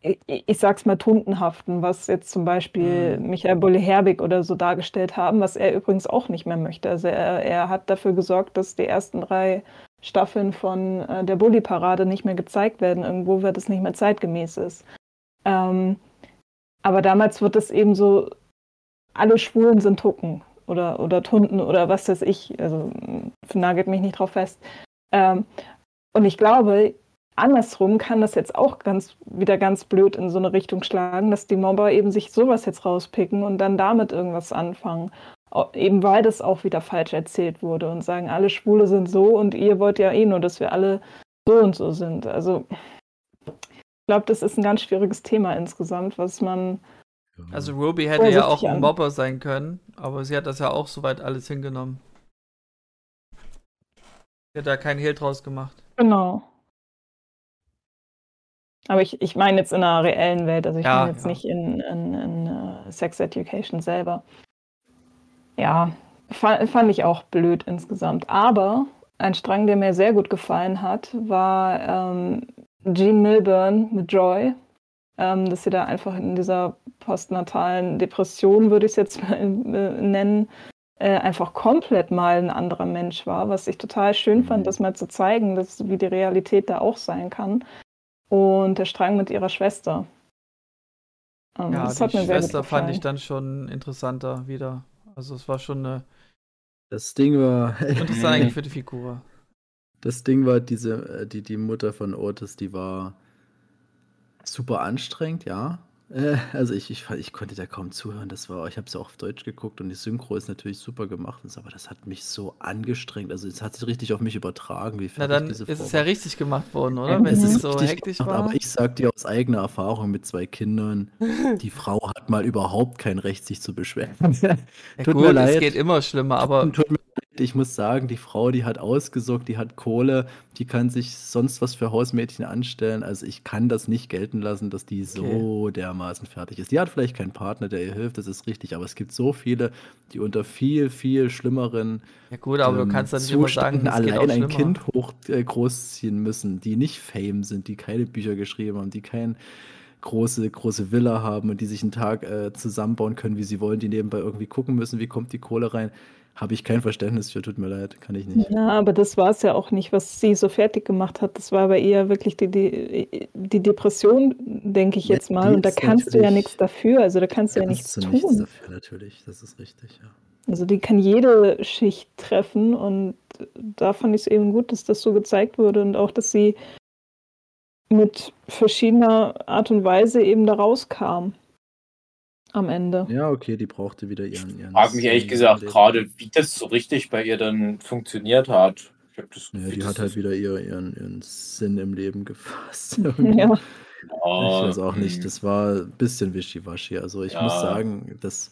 ich, ich sag's mal, Tuntenhaften, was jetzt zum Beispiel Mhm. Michael Bolle-Herbig oder so dargestellt haben, was er übrigens auch nicht mehr möchte. Also er, er hat dafür gesorgt, dass die ersten drei Staffeln von äh, der Bully-Parade nicht mehr gezeigt werden, irgendwo, weil das nicht mehr zeitgemäß ist. Ähm, aber damals wird es eben so, alle Schwulen sind Tucken oder, oder Tunden oder was weiß ich. Also nagelt mich nicht drauf fest. Ähm, und ich glaube, andersrum kann das jetzt auch ganz wieder ganz blöd in so eine Richtung schlagen, dass die Mobber eben sich sowas jetzt rauspicken und dann damit irgendwas anfangen. Eben weil das auch wieder falsch erzählt wurde und sagen, alle Schwule sind so und ihr wollt ja eh nur, dass wir alle so und so sind. Also ich glaube, das ist ein ganz schwieriges Thema insgesamt, was man. Also Ruby hätte ja auch ein. Mobber sein können, aber sie hat das ja auch soweit alles hingenommen. Sie hat da keinen Hehl draus gemacht. Genau. Aber ich, ich meine jetzt in einer reellen Welt, also ich Ja, meine jetzt ja. nicht in, in, in äh, Sex Education selber. Ja, fand, fand ich auch blöd insgesamt. Aber ein Strang, der mir sehr gut gefallen hat, war ähm, Jean Milburn mit Joy. Ähm, dass sie da einfach in dieser postnatalen Depression, würde ich es jetzt mal äh, nennen, äh, einfach komplett mal ein anderer Mensch war, was ich total schön Mhm. fand, das mal zu zeigen, dass, wie die Realität da auch sein kann. Und der Strang mit ihrer Schwester. Ähm, Ja, das die hat mir sehr gut Schwester fand ich dann schon interessanter wieder. Also es war schon eine Das Ding war, interessant eigentlich für die Figur. das Ding war, diese, äh, die, die Mutter von Otis, die war super anstrengend, ja. Äh, Also ich, ich, ich konnte da kaum zuhören. Das war, ich habe es ja auch auf Deutsch geguckt und die Synchro ist natürlich super gemacht, aber das hat mich so angestrengt. Also es hat sich richtig auf mich übertragen, wie Na dann diese ist es ja richtig gemacht worden, oder? Wenn Es es ist so hektisch gemacht, war. aber ich sag dir aus eigener Erfahrung mit zwei Kindern, die Frau hat mal überhaupt kein Recht, sich zu beschweren. Ja Tut gut, mir es leid. geht immer schlimmer, aber Tut mir ich muss sagen, die Frau, die hat ausgesorgt, die hat Kohle, die kann sich sonst was für Hausmädchen anstellen. Also ich kann das nicht gelten lassen, dass die so dermaßen fertig ist. Die hat vielleicht keinen Partner, der ihr hilft, das ist richtig, aber es gibt so viele, die unter viel, viel schlimmeren ja gut, aber ähm, du kannst dann nicht immer sagen, Zuständen allein ein. Kind hoch äh, großziehen müssen, die nicht Fame sind, die keine Bücher geschrieben haben, die kein große, große Villa haben und die sich einen Tag äh, zusammenbauen können, wie sie wollen, die nebenbei irgendwie gucken müssen, wie kommt die Kohle rein. Habe ich kein Verständnis für, tut mir leid, kann ich nicht. Ja, aber das war es ja auch nicht, was sie so fertig gemacht hat. Das war bei ihr wirklich die, die, die Depression, denke ich Ja, jetzt mal. die Und da kannst du ja nichts dafür. Also da kannst du ja Kannst nichts du nichts tun. dafür, natürlich, das ist richtig, ja. Also die kann jede Schicht treffen und da fand ich es eben gut, dass das so gezeigt wurde und auch, dass sie mit verschiedener Art und Weise eben da rauskam am Ende. Ja, okay, die brauchte wieder ihren. ihren frage mich ehrlich gesagt Leben. gerade, wie das so richtig bei ihr dann funktioniert hat. Ich habe das Ja, die das hat halt wieder ihr, ihren, ihren Sinn im Leben gefasst. Ja, Ich weiß auch nicht, hm. das war ein bisschen wischiwaschi. Also ich muss Ja. sagen, dass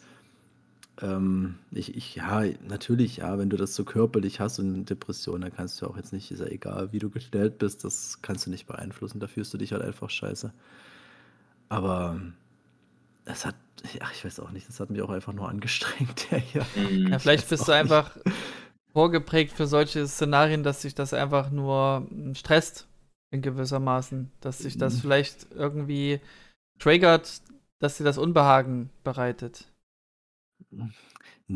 ähm, ich, ich, ja, natürlich, ja, wenn du das so körperlich hast und Depression, dann kannst du auch jetzt nicht, ist ja egal, wie du gestellt bist, das kannst du nicht beeinflussen, da fühlst du dich halt einfach scheiße. Aber es hat, ach, ich weiß auch nicht, das hat mich auch einfach nur angestrengt, der hier. Hm. Ja, vielleicht bist du nicht. einfach vorgeprägt für solche Szenarien, dass sich das einfach nur mm, stresst in gewissermaßen, dass sich das Mhm. vielleicht irgendwie triggert, dass dir das Unbehagen bereitet.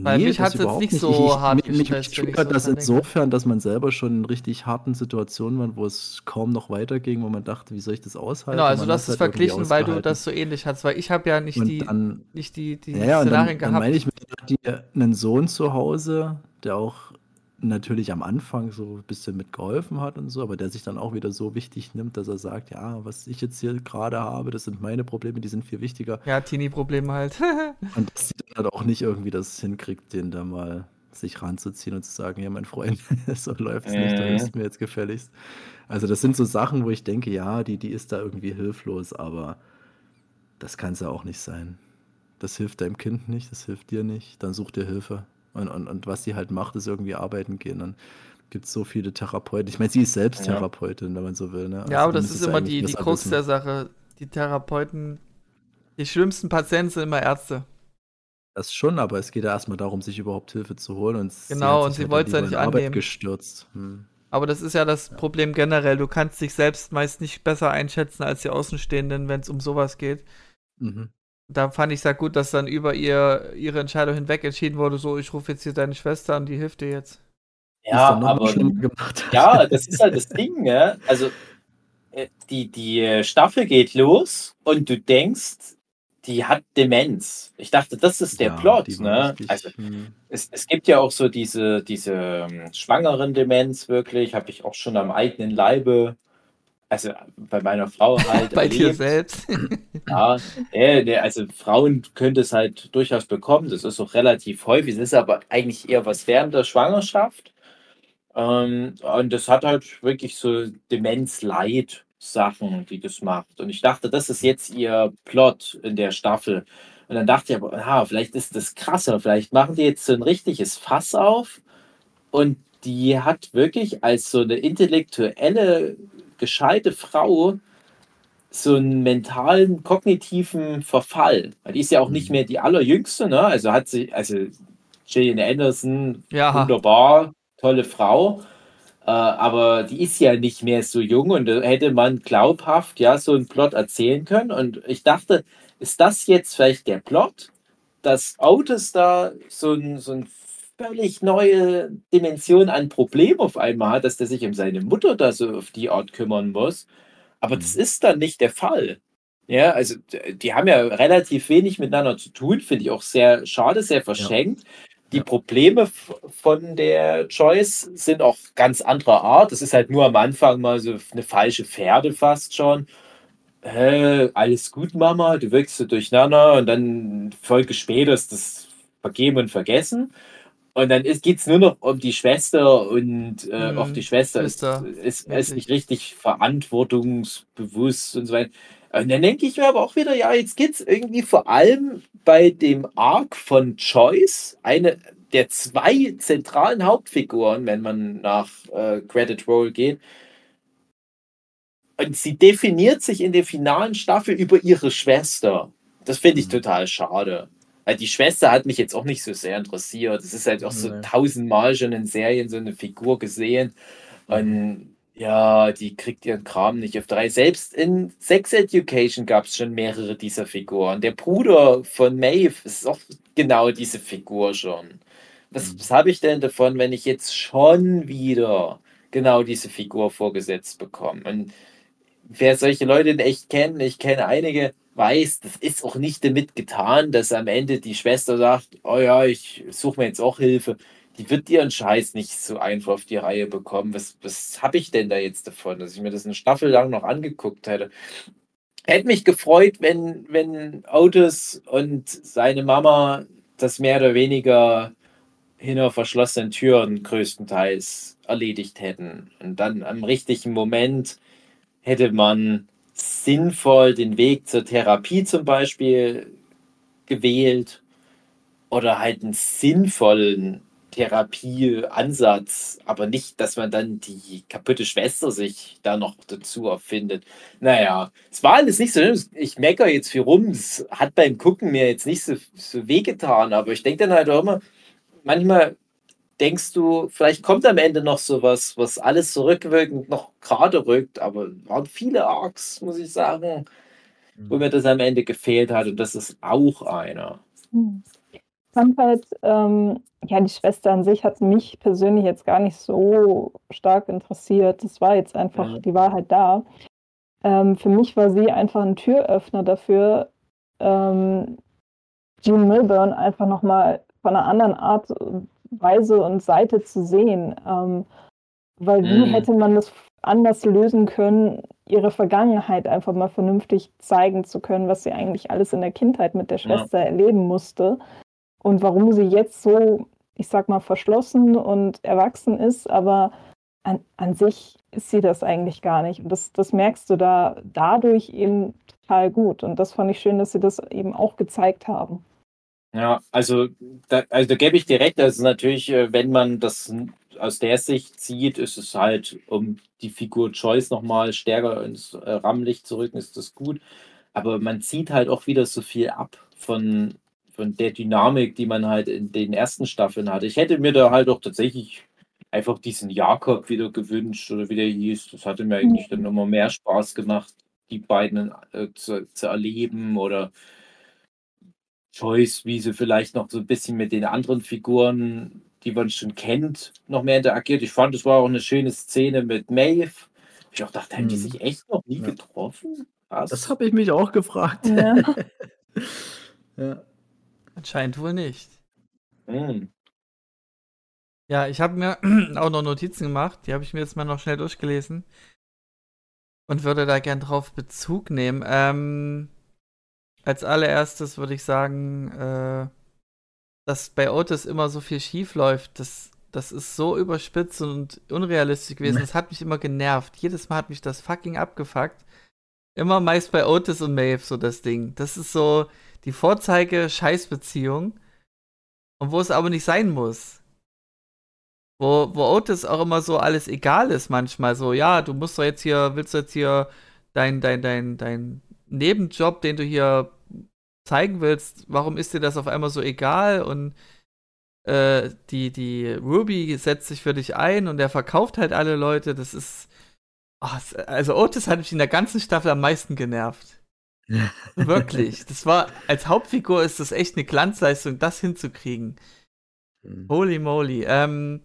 Weil mich das hat's jetzt nicht so hart mich, mich, mich ich triggert so das insofern, dass man selber schon in richtig harten Situationen war, wo es kaum noch weiterging, wo man dachte, wie soll ich das aushalten? Genau, also du hast es halt verglichen, weil du das so ähnlich hast, weil ich habe ja nicht Und die, dann, nicht die, die ja, Szenarien dann, dann gehabt. meine ich, hat die einen Sohn zu Hause, der auch natürlich am Anfang so ein bisschen mitgeholfen hat und so, aber der sich dann auch wieder so wichtig nimmt, dass er sagt, ja, was ich jetzt hier gerade habe, das sind meine Probleme, die sind viel wichtiger. ja, Teenie-Probleme halt. Und dass sie dann halt auch nicht irgendwie das hinkriegt, den da mal sich ranzuziehen und zu sagen, ja, mein Freund, so läuft es nicht, du Mhm. hilfst mir jetzt gefälligst. Also das sind so Sachen, wo ich denke, ja, die, die ist da irgendwie hilflos, aber das kann es ja auch nicht sein. Das hilft deinem Kind nicht, das hilft dir nicht, dann such dir Hilfe. Und, und, und was sie halt macht, ist irgendwie arbeiten gehen. Und gibt so viele Therapeuten. Ich meine, sie ist selbst ja. Therapeutin, wenn man so will. Ne? Also ja, aber das ist immer die, die Krux der Sache. Die Therapeuten, die schlimmsten Patienten sind immer Ärzte. Das schon, aber es geht ja erstmal darum, sich überhaupt Hilfe zu holen. Und genau, und sie halt wollte es ja nicht annehmen. gestürzt. Hm. Aber das ist ja das ja. Problem generell. Du kannst dich selbst meist nicht besser einschätzen als die Außenstehenden, wenn es um sowas geht. Mhm. Da fand ich es ja gut, dass dann über ihr, ihre Entscheidung hinweg entschieden wurde, so, ich rufe jetzt hier deine Schwester an, die hilft dir jetzt. Ja, aber ja, das ist halt das Ding, ne? Also äh, die, die Staffel geht los und du denkst, die hat Demenz. Ich dachte, das ist der ja, Plot. Ne? Also, hm. es, es gibt ja auch so diese, diese ähm, schwangeren Demenz, wirklich, habe ich auch schon am eigenen Leibe, also bei meiner Frau halt. bei erlebt. dir selbst. ja, nee, also Frauen können es halt durchaus bekommen. Das ist auch relativ häufig. Es ist aber eigentlich eher was während der Schwangerschaft. Ähm, und das hat halt wirklich so Demenz-Leid. Sachen, die das macht. Und ich dachte, das ist jetzt ihr Plot in der Staffel. Und dann dachte ich aber, ah, vielleicht ist das krasser, vielleicht machen die jetzt so ein richtiges Fass auf und die hat wirklich als so eine intellektuelle, gescheite Frau so einen mentalen, kognitiven Verfall. Die ist ja auch nicht mhm. mehr die allerjüngste, ne? Also hat sie, also Gillian Anderson, ja. wunderbar, tolle Frau. Äh, aber die ist ja nicht mehr so jung und da hätte man glaubhaft ja so einen Plot erzählen können. Und ich dachte, ist das jetzt vielleicht der Plot, dass Autos da so ein, so ein völlig neue Dimension an Problem auf einmal hat, dass der sich um seine Mutter da so auf die Art kümmern muss. Aber das mhm. ist dann nicht der Fall. Ja, also die haben ja relativ wenig miteinander zu tun, finde ich auch sehr schade, sehr verschenkt. Ja. Die Probleme von der Choice sind auch ganz anderer Art. Das ist halt nur am Anfang mal so eine falsche Pferde fast schon. Hä, alles gut, Mama, du wirkst so durcheinander und dann Folge später ist das Vergeben und Vergessen. Und dann geht es nur noch um die Schwester und äh, mhm. auch die Schwester ist, ist, ist, nicht richtig verantwortungsbewusst und so weiter. Und dann denke ich mir aber auch wieder, ja, jetzt geht es irgendwie vor allem bei dem Arc von Choice, eine der zwei zentralen Hauptfiguren, wenn man nach äh, Credit Roll geht. Und sie definiert sich in der finalen Staffel über ihre Schwester. Das finde ich mhm. total schade. Weil die Schwester hat mich jetzt auch nicht so sehr interessiert. Es ist halt auch so tausendmal schon in Serien so eine Figur gesehen. Und ja, die kriegt ihren Kram nicht auf drei. Selbst in Sex Education gab es schon mehrere dieser Figuren. Der Bruder von Maeve ist auch genau diese Figur schon. Was, mhm. was habe ich denn davon, wenn ich jetzt schon wieder genau diese Figur vorgesetzt bekomme? Und wer solche Leute in echt kennt, ich kenne einige, weiß, das ist auch nicht damit getan, dass am Ende die Schwester sagt, oh ja, ich suche mir jetzt auch Hilfe die wird ihren Scheiß nicht so einfach auf die Reihe bekommen. Was, was habe ich denn da jetzt davon, dass ich mir das eine Staffel lang noch angeguckt hätte? Hätte mich gefreut, wenn, wenn Otis und seine Mama das mehr oder weniger hinter verschlossenen Türen größtenteils erledigt hätten. Und dann am richtigen Moment hätte man sinnvoll den Weg zur Therapie zum Beispiel gewählt oder halt einen sinnvollen Therapieansatz, aber nicht, dass man dann die kaputte Schwester sich da noch dazu erfindet. Naja, es war alles nicht so schlimm. Ich meckere jetzt viel rum. Es hat beim Gucken mir jetzt nicht so, so wehgetan, aber ich denke dann halt auch immer, manchmal denkst du, vielleicht kommt am Ende noch sowas, was alles zurückwirkend noch gerade rückt, aber waren viele Arcs, muss ich sagen, wo mhm. mir das am Ende gefehlt hat und das ist auch einer. Hm fand halt, ähm, ja, die Schwester an sich hat mich persönlich jetzt gar nicht so stark interessiert. Das war jetzt einfach, ja. die war halt da. Ähm, für mich war sie einfach ein Türöffner dafür, ähm, Jean Milburn einfach nochmal von einer anderen Art, Weise und Seite zu sehen. Ähm, weil wie mhm. hätte man das anders lösen können, ihre Vergangenheit einfach mal vernünftig zeigen zu können, was sie eigentlich alles in der Kindheit mit der Schwester ja. erleben musste und warum sie jetzt so, ich sag mal, verschlossen und erwachsen ist, aber an, an sich ist sie das eigentlich gar nicht. Und das, das merkst du da dadurch eben total gut. Und das fand ich schön, dass sie das eben auch gezeigt haben. Ja, also da, also da gebe ich direkt, also natürlich, äh, wenn man das aus der Sicht sieht, ist es halt, um die Figur Choice nochmal stärker ins äh, Rampenlicht zu rücken, ist das gut. Aber man zieht halt auch wieder so viel ab von, von der Dynamik, die man halt in den ersten Staffeln hatte. Ich hätte mir da halt auch tatsächlich einfach diesen Jakob wieder gewünscht oder wie der hieß. Das hatte mir eigentlich dann immer mehr Spaß gemacht, die beiden äh, zu, zu erleben oder Choice, wie sie vielleicht noch so ein bisschen mit den anderen Figuren, die man schon kennt, noch mehr interagiert. Ich fand, es war auch eine schöne Szene mit Maeve. Ich auch dachte, haben die Mhm. sich echt noch nie Ja. getroffen? Krass. Das habe ich mich auch gefragt. Ja. ja. Anscheinend wohl nicht. Hm. Ja, ich habe mir auch noch Notizen gemacht, die habe ich mir jetzt mal noch schnell durchgelesen und würde da gern drauf Bezug nehmen. Ähm, als allererstes würde ich sagen, äh, dass bei Otis immer so viel schief läuft. Das, das ist so überspitzt und unrealistisch gewesen. Das hat mich immer genervt. Jedes Mal hat mich das fucking abgefuckt. Immer meist bei Otis und Maeve so das Ding. Das ist so die Vorzeige-Scheißbeziehung. Und wo es aber nicht sein muss. Wo, wo Otis auch immer so alles egal ist manchmal. So, ja, du musst doch jetzt hier, willst du jetzt hier dein, dein, dein, dein Nebenjob, den du hier zeigen willst, warum ist dir das auf einmal so egal? Und äh, die, die Ruby setzt sich für dich ein und er verkauft halt alle Leute. Das ist. Oh, also Otis hat mich in der ganzen Staffel am meisten genervt. Wirklich. Das war, als Hauptfigur ist das echt eine Glanzleistung, das hinzukriegen. Hm. Holy moly. Ähm,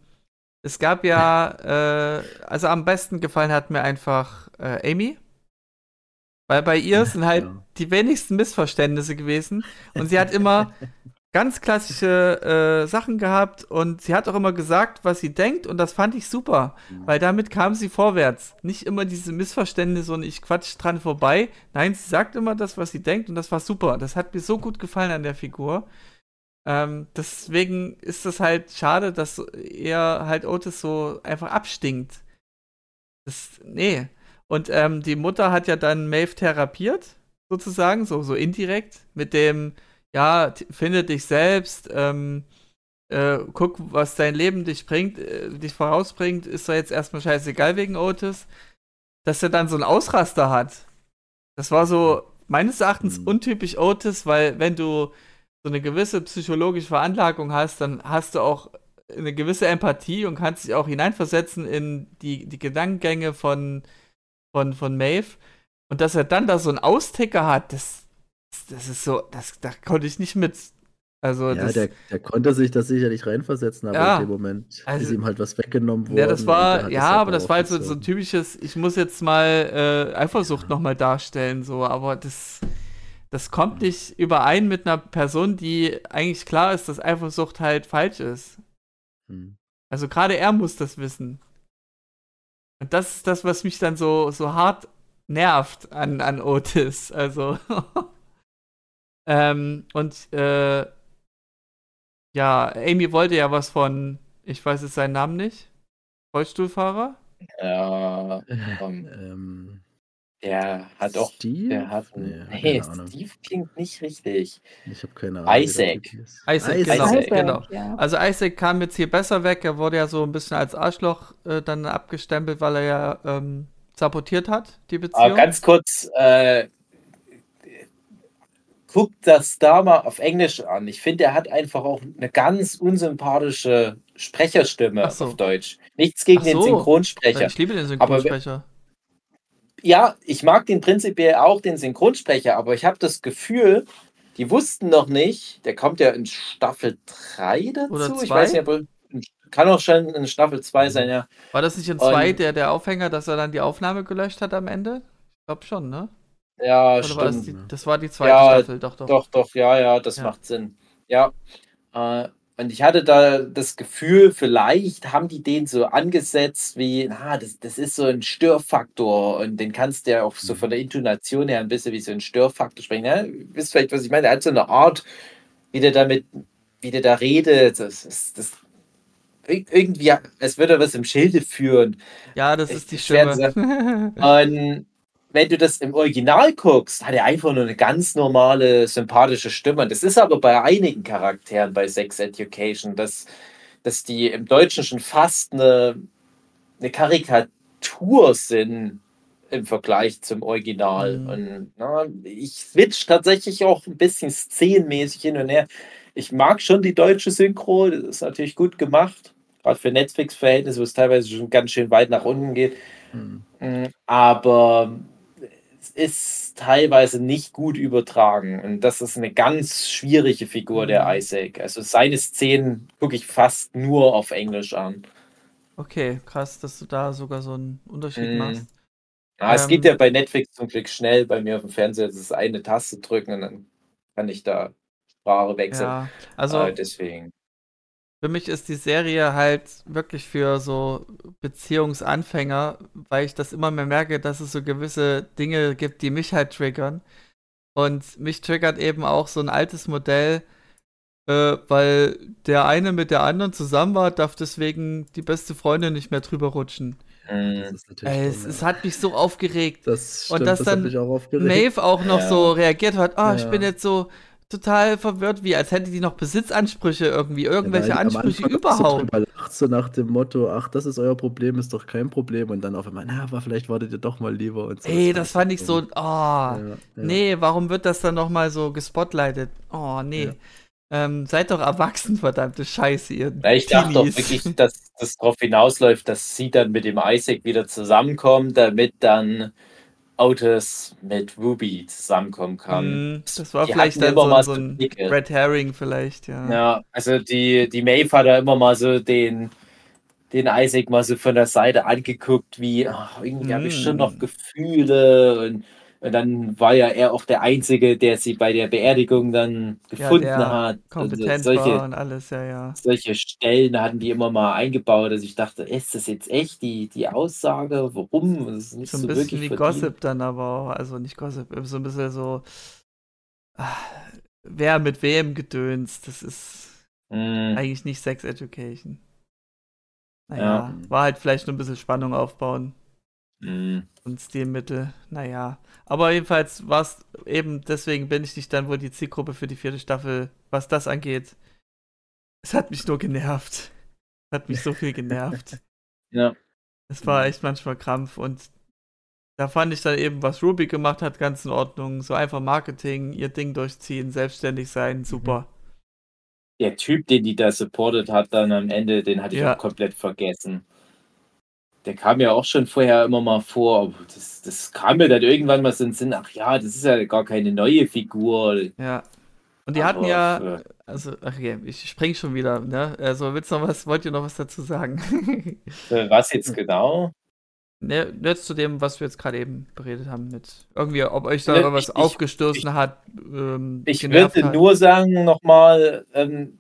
es gab ja, äh, also am besten gefallen hat mir einfach äh, Amy. Weil bei ihr sind halt Ja. die wenigsten Missverständnisse gewesen. Und sie hat immer ganz klassische äh, Sachen gehabt und sie hat auch immer gesagt, was sie denkt und das fand ich super, weil damit kam sie vorwärts. Nicht immer diese Missverständnisse und ich quatsch dran vorbei. Nein, sie sagt immer das, was sie denkt und das war super. Das hat mir so gut gefallen an der Figur. Ähm, deswegen ist es halt schade, dass er halt Otis so einfach abstinkt. Das, nee. Und ähm, die Mutter hat ja dann Maeve therapiert, sozusagen, so, so indirekt, mit dem, ja, finde dich selbst, ähm, äh, guck, was dein Leben dich bringt, äh, dich vorausbringt, ist doch jetzt erstmal scheißegal wegen Otis. Dass er dann so einen Ausraster hat. Das war so meines Erachtens Mhm. untypisch Otis, weil wenn du so eine gewisse psychologische Veranlagung hast, dann hast du auch eine gewisse Empathie und kannst dich auch hineinversetzen in die, die Gedankengänge von, von, von Maeve. Und dass er dann da so einen Austicker hat, das, das ist so, das, da konnte ich nicht mit. Also, Ja, das, der, der konnte sich das sicherlich reinversetzen, aber Ja, in dem Moment also- ist ihm halt was weggenommen worden. ja, das war, ja, halt aber das war halt so, so ein typisches, ich muss jetzt mal äh, Eifersucht nochmal darstellen, so, aber das, das kommt nicht überein mit einer Person, die eigentlich klar ist, dass Eifersucht halt falsch ist. Hm. Also gerade er muss das wissen. Und das ist das, was mich dann so, so hart nervt an, an Otis. Also. ähm, und äh, ja, Amy wollte ja was von, ich weiß jetzt seinen Namen nicht. Rollstuhlfahrer? Ja, ähm, Ähm, der hat doch. Steve? Der hat. Nee, Nee, keine Ahnung. Steve klingt nicht richtig. Ich habe keine Ahnung. Isaac. Hieß. Isaac, genau. Isaac, genau. Ja. Also Isaac kam jetzt hier besser weg. Er wurde ja so ein bisschen als Arschloch äh, dann abgestempelt, weil er ja ähm, sabotiert hat, die Beziehung. Aber ganz kurz, äh, guckt das da mal auf Englisch an. Ich finde, er hat einfach auch eine ganz unsympathische Sprecherstimme so. auf Deutsch. Nichts gegen Ach den so. Synchronsprecher. Ich liebe den Aber Synchronsprecher. Ja, ich mag den prinzipiell auch, den Synchronsprecher, aber ich habe das Gefühl, die wussten noch nicht, der kommt ja in Staffel 3 dazu. Oder Ich zwei? weiß nicht, aber kann auch schon in Staffel 2 sein, ja. War das nicht in Und- zwei der, der Aufhänger, dass er dann die Aufnahme gelöscht hat am Ende? Ich glaube schon, ne? Ja, Oder war das, stimmt. die, das war die zweite Ja, Staffel, doch, doch. Doch, doch, ja, ja, das Ja. macht Sinn. Ja. Äh, und ich hatte da das Gefühl, vielleicht haben die den so angesetzt wie, na, das, das ist so ein Störfaktor und den kannst du ja auch so von der Intonation her ein bisschen wie so ein Störfaktor sprechen. Ja, ihr wisst vielleicht, was ich meine? Er hat so eine Art, wie der damit, wie der da redet. Das, das, das ir- irgendwie, als würde was im Schilde führen. Ja, das ist die Stimme. Und wenn du das im Original guckst, hat er einfach nur eine ganz normale, sympathische Stimme. Das ist aber bei einigen Charakteren bei Sex Education, dass dass die im Deutschen schon fast eine, eine Karikatur sind im Vergleich zum Original. Mhm. Und na, ich switch tatsächlich auch ein bisschen szenenmäßig hin und her. Ich mag schon die deutsche Synchro, das ist natürlich gut gemacht, gerade für Netflix-Verhältnisse, wo es teilweise schon ganz schön weit nach unten geht. Mhm. Aber es ist teilweise nicht gut übertragen. Und das ist eine ganz schwierige Figur, der mhm. Isaac. Also seine Szenen gucke ich fast nur auf Englisch an. Okay, krass, dass du da sogar so einen Unterschied mm. machst. Ja, ähm, es geht ja bei Netflix zum Glück schnell bei mir auf dem Fernseher. Das ist eine Taste drücken und dann kann ich da Sprache wechseln. Ja, also äh, deswegen. Für mich ist die Serie halt wirklich für so Beziehungsanfänger, weil ich das immer mehr merke, dass es so gewisse Dinge gibt, die mich halt triggern. Und mich triggert eben auch so ein altes Modell, äh, weil der eine mit der anderen zusammen war, darf deswegen die beste Freundin nicht mehr drüber rutschen. Mhm. Ey, es, es, hat mich so aufgeregt. Das stimmt, und dass das dann auch Maeve auch noch ja. so reagiert hat, oh, ja. ich bin jetzt so total verwirrt, wie als hätte die noch Besitzansprüche irgendwie, irgendwelche ja, Ansprüche überhaupt. So, so nach dem Motto, ach, das ist euer Problem, ist doch kein Problem. Und dann auf einmal, na, aber vielleicht wartet ihr doch mal lieber. Und so. Ey, das, fand ich so, oh, ja, ja. nee, warum wird das dann nochmal so gespotlightet? Oh, nee. Ähm, seid doch erwachsen, verdammte Scheiße, ihr. Ja, ich dachte doch wirklich, dass das darauf hinausläuft, dass sie dann mit dem Isaac wieder zusammenkommen, damit dann Otis mit Ruby zusammenkommen kann. Mm, das war die vielleicht dann so, so ein. Red Herring vielleicht, ja. Ja, also die, die Maeve hat da immer mal so den, den Isaac mal so von der Seite angeguckt, wie, ach, irgendwie mm. habe ich schon noch Gefühle und und dann war ja er auch der Einzige, der sie bei der Beerdigung dann gefunden ja, hat. Kompetent solche, war und alles, ja, ja. Solche Stellen hatten die immer mal eingebaut. Also ich dachte, ist das jetzt echt die, die Aussage? Warum? Das ist nicht so ein so bisschen wie verdient. Gossip dann aber auch. Also nicht Gossip, so ein bisschen so, ach, wer mit wem gedönst. Das ist mm. eigentlich nicht Sex Education. Naja, ja. war halt vielleicht nur ein bisschen Spannung aufbauen. Mm. Und Stilmittel, naja. Aber jedenfalls war es eben, deswegen bin ich nicht dann wohl die Zielgruppe für die vierte Staffel, was das angeht. Es hat mich nur genervt. Es hat mich so viel genervt. ja. Es war echt manchmal Krampf und da fand ich dann eben, was Ruby gemacht hat, ganz in Ordnung. So einfach Marketing, ihr Ding durchziehen, selbstständig sein, mhm. super. Der Typ, den die da supportet hat, dann am Ende, den hatte ich ja. auch komplett vergessen der kam ja auch schon vorher immer mal vor, das, das kam mir dann irgendwann mal so in den Sinn, ach ja, das ist ja gar keine neue Figur. Ja. Und die aber hatten ja, also, ach ja, ich spring schon wieder, ne? Also, willst du noch was, wollt ihr noch was dazu sagen? was jetzt genau? Ne, jetzt zu dem, was wir jetzt gerade eben beredet haben, mit irgendwie, ob euch da ne, was ich, aufgestoßen ich, hat. Ähm, ich würde nur sagen, nochmal, ähm,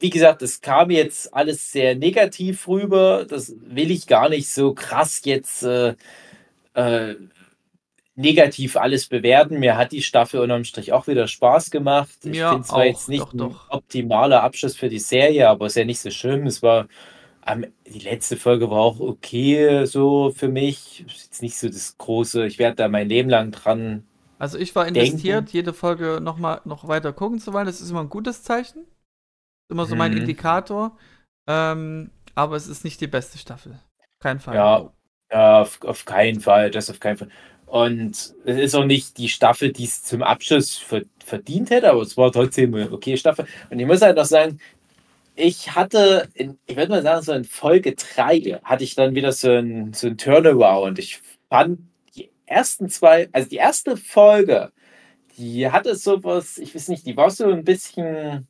wie gesagt, es kam jetzt alles sehr negativ rüber. Das will ich gar nicht so krass jetzt äh, äh, negativ alles bewerten. Mir hat die Staffel unterm Strich auch wieder Spaß gemacht. Ich ja, finde zwar jetzt nicht doch, doch. ein optimaler Abschluss für die Serie, aber ist ja nicht so schlimm. Es war die letzte Folge war auch okay so für mich. Ist jetzt nicht so das große, ich werde da mein Leben lang dran. Also ich war investiert, denken. jede Folge noch mal noch weiter gucken zu wollen. Das ist immer ein gutes Zeichen immer so mein mhm. Indikator. Ähm, aber es ist nicht die beste Staffel. Kein Fall. Ja, ja auf, auf keinen Fall. Das auf keinen Fall. Und es ist auch nicht die Staffel, die es zum Abschluss verdient hätte, aber es war trotzdem eine okay Staffel. Und ich muss halt noch sagen, ich hatte, in, ich würde mal sagen, so in Folge 3 hatte ich dann wieder so ein, so ein Turnaround. Ich fand die ersten zwei, also die erste Folge, die hatte sowas, ich weiß nicht, die war so ein bisschen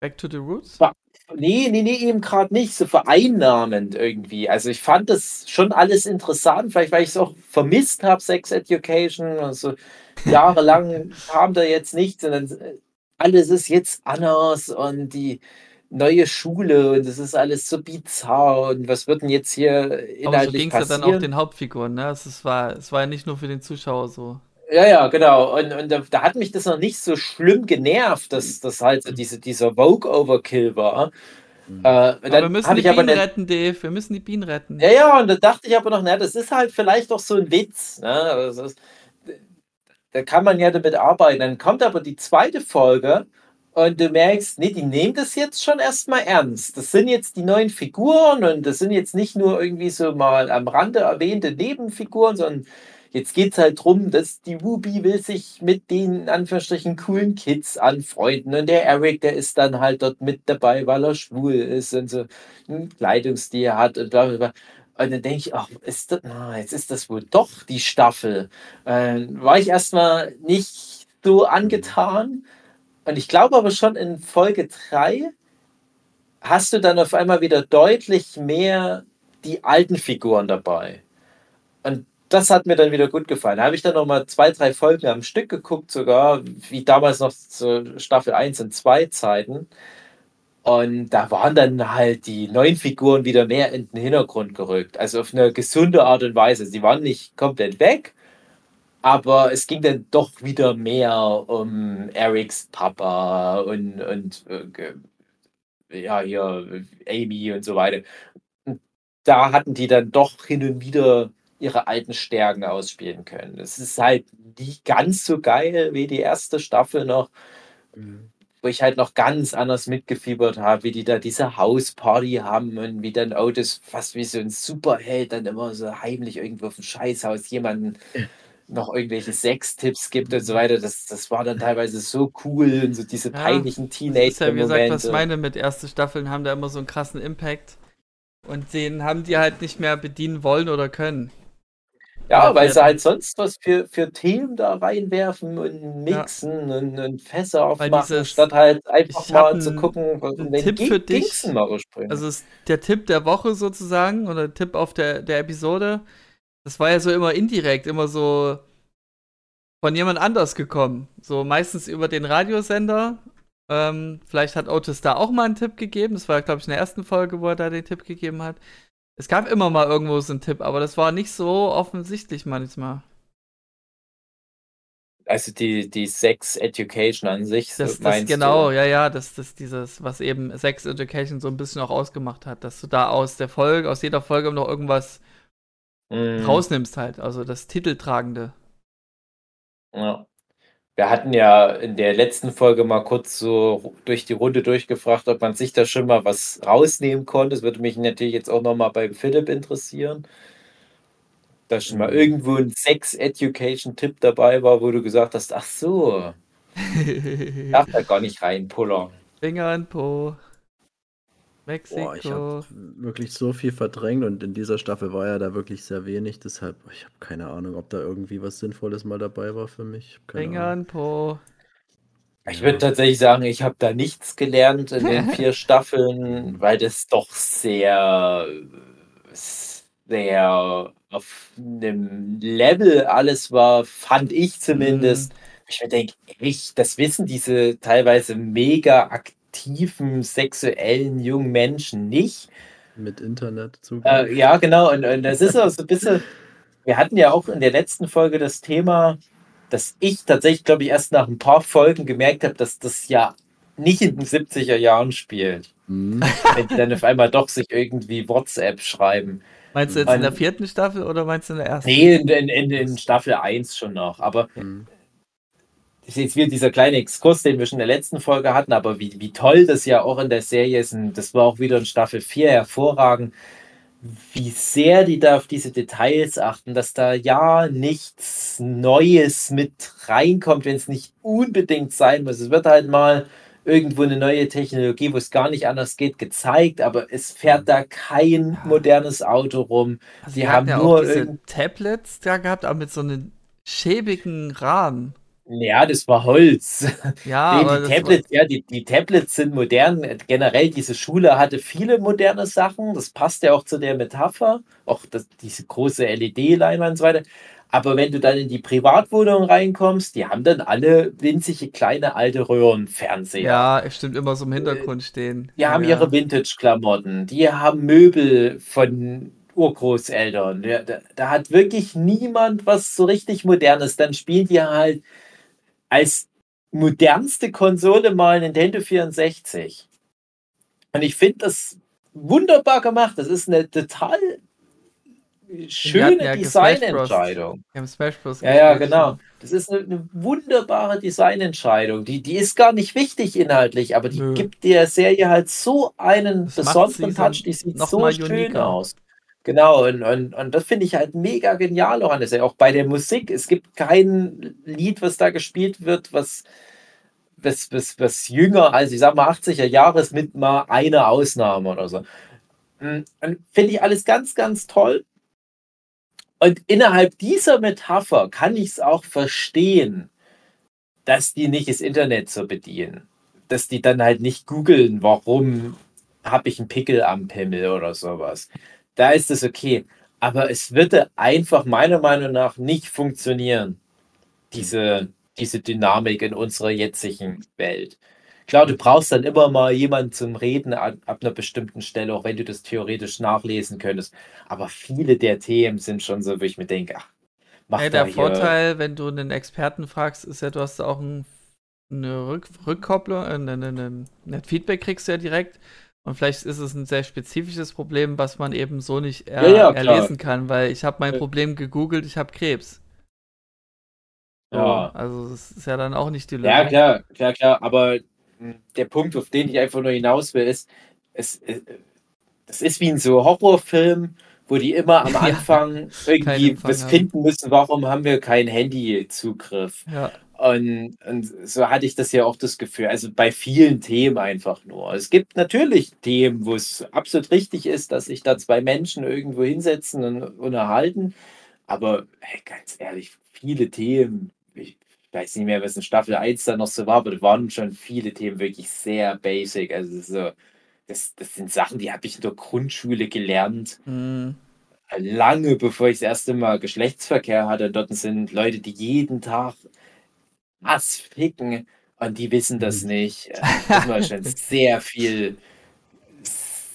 Back to the Roots? Nee, nee, nee, eben gerade nicht. So vereinnahmend irgendwie. Also ich fand das schon alles interessant, vielleicht weil ich es auch vermisst habe, Sex Education. Also jahrelang kam da jetzt nichts und dann äh, alles ist jetzt anders und die neue Schule und das ist alles so bizarr und was wird denn jetzt hier inhaltlich Aber so ging es ja dann auch den Hauptfiguren, ne? Es war, es war ja nicht nur für den Zuschauer so. Ja, ja, genau. Und, und da, da, hat mich das noch nicht so schlimm genervt, dass das halt so diese, dieser Vogue-Overkill war. Mhm. Äh, aber wir müssen die Bienen nicht, retten, Dave. Wir müssen die Bienen retten. Ja, ja, und da dachte ich aber noch, na, das ist halt vielleicht doch so ein Witz. Ne? Ist, da kann man ja damit arbeiten. Dann kommt aber die zweite Folge und du merkst, nee, die nehmen das jetzt schon erstmal ernst. Das sind jetzt die neuen Figuren und das sind jetzt nicht nur irgendwie so mal am Rande erwähnte Nebenfiguren, sondern jetzt geht es halt darum, dass die Ruby will sich mit den in coolen Kids anfreunden und der Eric, der ist dann halt dort mit dabei, weil er schwul ist und so ein Kleidungsstil hat und bla bla bla. Und dann denke ich, ach, ist das, na, jetzt ist das wohl doch die Staffel. Äh, war ich erstmal nicht so angetan. Und ich glaube aber schon in Folge 3 hast du dann auf einmal wieder deutlich mehr die alten Figuren dabei. Und das hat mir dann wieder gut gefallen. Da habe ich dann noch mal zwei, drei Folgen am Stück geguckt, sogar wie damals noch zu Staffel 1 und 2 Zeiten. Und da waren dann halt die neuen Figuren wieder mehr in den Hintergrund gerückt. Also auf eine gesunde Art und Weise. Sie waren nicht komplett weg, aber es ging dann doch wieder mehr um Erics Papa und, und äh, ja, hier Amy und so weiter. Da hatten die dann doch hin und wieder ihre alten Stärken ausspielen können. Es ist halt nie ganz so geil wie die erste Staffel noch, mhm. wo ich halt noch ganz anders mitgefiebert habe, wie die da diese Hausparty haben und wie dann Otis fast wie so ein Superheld dann immer so heimlich irgendwo auf dem Scheißhaus jemanden noch irgendwelche Sextipps gibt und so weiter. Das, das war dann teilweise so cool und so diese peinlichen Teenager. Das ist ja, wie gesagt, was meine mit ersten Staffeln haben da immer so einen krassen Impact. Und den haben die halt nicht mehr bedienen wollen oder können. Ja, weil sie halt sonst was für, für Themen da reinwerfen und mixen ja. und, und, Fässer aufmachen, dieses, statt halt einfach mal zu gucken, einen Tipp für dich. Also der Tipp der Woche sozusagen oder Tipp auf der, der Episode das war ja so immer indirekt, immer so von jemand anders gekommen. So meistens über den Radiosender. Ähm, vielleicht hat Otis da auch mal einen Tipp gegeben. Das war, glaube ich, in der ersten Folge, wo er da den Tipp gegeben hat. Es gab immer mal irgendwo so einen Tipp, aber das war nicht so offensichtlich manchmal. Also die, die Sex Education an sich, das, das genau, du? ja, ja, das das dieses, was eben Sex Education so ein bisschen auch ausgemacht hat, dass du da aus der Folge, aus jeder Folge noch irgendwas mhm. rausnimmst halt, also das Titeltragende. Ja. Wir hatten ja in der letzten Folge mal kurz so durch die Runde durchgefragt, ob man sich da schon mal was rausnehmen konnte. Das würde mich natürlich jetzt auch noch mal beim Philipp interessieren. Dass schon mal mhm. irgendwo ein Sex-Education-Tipp dabei war, wo du gesagt hast, ach so, darf da gar nicht reinpullern. Finger in Po. Mexiko. Boah, ich habe wirklich so viel verdrängt und in dieser Staffel war ja da wirklich sehr wenig. Deshalb, ich habe keine Ahnung, ob da irgendwie was Sinnvolles mal dabei war für mich. Finger Po. Ich würde tatsächlich sagen, ich habe da nichts gelernt in den vier Staffeln, weil das doch sehr, sehr auf einem Level alles war, fand ich zumindest. Mhm. Ich mir denke, echt, das wissen diese teilweise mega aktiv aktiven sexuellen jungen Menschen nicht. Mit Internet äh, Ja, genau. Und, und das ist auch so ein bisschen. Wir hatten ja auch in der letzten Folge das Thema, dass ich tatsächlich, glaube ich, erst nach ein paar Folgen gemerkt habe, dass das ja nicht in den 70er Jahren spielt. Mhm. Wenn die dann auf einmal doch sich irgendwie WhatsApp schreiben. Meinst du jetzt und, in der vierten Staffel oder meinst du in der ersten? Nee, in, in, in Staffel 1 schon noch. Aber mhm ist jetzt wieder dieser kleine Exkurs, den wir schon in der letzten Folge hatten, aber wie, wie toll das ja auch in der Serie ist, und das war auch wieder in Staffel 4 hervorragend, wie sehr die da auf diese Details achten, dass da ja nichts Neues mit reinkommt, wenn es nicht unbedingt sein muss. Es wird halt mal irgendwo eine neue Technologie, wo es gar nicht anders geht, gezeigt, aber es fährt da kein modernes Auto rum. Also die haben ja nur diese Tablets da gehabt, aber mit so einem schäbigen Rahmen. Ja, das war Holz. Ja, nee, die Tablets, ja, die, die Tablets sind modern. Generell, diese Schule hatte viele moderne Sachen. Das passt ja auch zu der Metapher. Auch das, diese große LED-Leinwand und so weiter. Aber wenn du dann in die Privatwohnung reinkommst, die haben dann alle winzige kleine alte Röhrenfernseher. Ja, es stimmt immer so im Hintergrund stehen. Die haben ihre Vintage-Klamotten, die haben Möbel von Urgroßeltern. Da, da, da, hat wirklich niemand was so richtig Modernes. Dann spielen die halt als modernste Konsole mal Nintendo 64. Und ich finde das wunderbar gemacht. Das ist eine total schöne ja Designentscheidung. Ja, ja, genau. Das ist eine, eine wunderbare Designentscheidung. Die, die ist gar nicht wichtig inhaltlich, aber die Nö. gibt der Serie halt so einen Das besonderen Touch. Die sieht so schön uniker. aus. Genau, und, und, und das finde ich halt mega genial der Serie. Auch bei der Musik. Es gibt kein Lied, was da gespielt wird, was, was, was, was jünger als, ich sag mal, 80er Jahre ist mit mal einer Ausnahme oder so. Mm, Finde ich alles ganz, ganz toll. Und innerhalb dieser Metapher kann ich es auch verstehen, dass die nicht das Internet so bedienen. Dass die dann halt nicht googeln, warum habe ich einen Pickel am Pimmel oder sowas. Da ist es okay. Aber es würde einfach meiner Meinung nach nicht funktionieren, diese, diese Dynamik in unserer jetzigen Welt. Klar, du brauchst dann immer mal jemanden zum Reden ab, ab einer bestimmten Stelle, auch wenn du das theoretisch nachlesen könntest. Aber viele der Themen sind schon so, wo ich mir denke, ach, mach Ey, da der. Vorteil, wenn du einen Experten fragst, ist ja, du hast auch ein, eine Rück Rückkopplung, äh, ein, ein, ein, ein Feedback kriegst du ja direkt. Und vielleicht ist es ein sehr spezifisches Problem, was man eben so nicht er, Ja, ja, erlesen kann, weil ich habe mein Ja. Problem gegoogelt, ich habe Krebs. So, Ja. Also das ist ja dann auch nicht die Lösung. Ja, klar, klar, klar. Aber mh, der Punkt, auf den ich einfach nur hinaus will, ist, es, äh, das ist wie in so Horrorfilm, wo die immer am Ja. Anfang irgendwie Empfang was haben. finden müssen, warum haben wir keinen Handyzugriff? Ja. Und, und so hatte ich das ja auch das Gefühl, also bei vielen Themen einfach nur. Es gibt natürlich Themen, wo es absolut richtig ist, dass sich da zwei Menschen irgendwo hinsetzen und unterhalten. Aber hey, ganz ehrlich, viele Themen, ich weiß nicht mehr, was in Staffel 1 da noch so war, aber da waren schon viele Themen wirklich sehr basic. Also so, das, das sind Sachen, die habe ich in der Grundschule gelernt Mhm. lange bevor ich das erste Mal Geschlechtsverkehr hatte. Dort sind Leute, die jeden Tag Hass ficken und die wissen das Mhm. nicht. Äh, Das war schon sehr viel,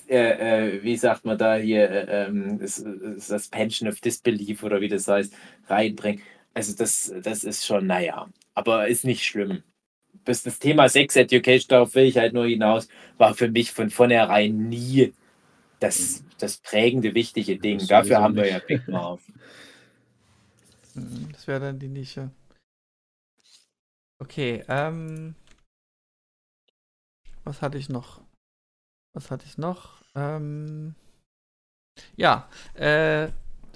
äh, äh, wie sagt man da hier, äh, ähm, s- Suspension of Disbelief oder wie das heißt, reinbringen. Also das, das ist schon, naja, aber ist nicht schlimm. Das, das Thema Sex Education, darauf will ich halt nur hinaus, war für mich von vornherein nie das, das prägende, wichtige Ding. Das Dafür haben wir ja Big Mouth. Mhm, Das wäre dann die Nische. Okay, ähm. Was hatte ich noch? Was hatte ich noch? Ähm. Ja, äh,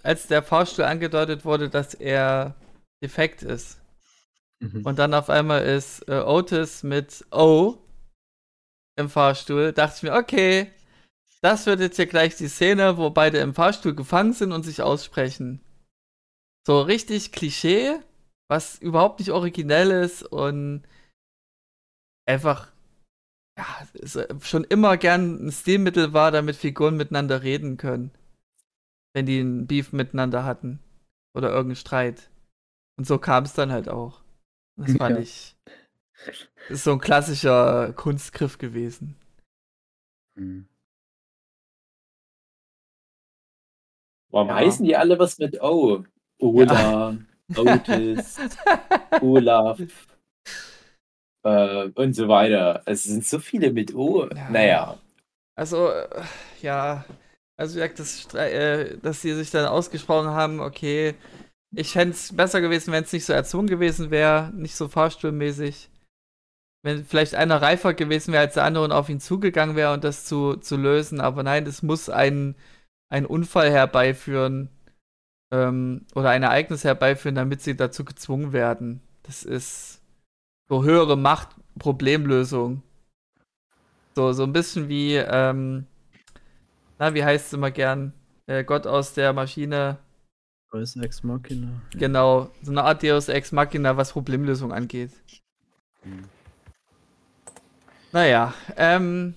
als der Fahrstuhl angedeutet wurde, dass er defekt ist Mhm. und dann auf einmal ist äh, Otis mit O im Fahrstuhl, dachte ich mir, okay, das wird jetzt hier gleich die Szene, wo beide im Fahrstuhl gefangen sind und sich aussprechen. So richtig Klischee, was überhaupt nicht originell ist und einfach ja, schon immer gern ein Stilmittel war, damit Figuren miteinander reden können. Wenn die einen Beef miteinander hatten. Oder irgendeinen Streit. Und so kam es dann halt auch. Das fand Ja. ich. Ist so ein klassischer Kunstgriff gewesen. Mhm. Warum Ja. heißen die alle was mit O? Ola, Otis, Olaf äh, und so weiter. Es sind so viele mit O. Ja. Naja. Also, äh, ja. Also, wie gesagt, das, Stre- äh, dass sie sich dann ausgesprochen haben, okay. Ich fände es besser gewesen, wenn es nicht so erzwungen gewesen wäre, nicht so fahrstuhlmäßig. Wenn vielleicht einer reifer gewesen wäre als der andere und auf ihn zugegangen wäre und das zu, zu lösen. Aber nein, es muss ein, ein Unfall herbeiführen ähm, oder ein Ereignis herbeiführen, damit sie dazu gezwungen werden. Das ist so höhere Macht, Problemlösung. So, so ein bisschen wie, ähm, na, wie heißt es immer gern? Äh, Gott aus der Maschine. Deus Ex Machina. Genau, so eine Art Deus Ex Machina, was Problemlösung angeht. Mhm. Naja, ähm,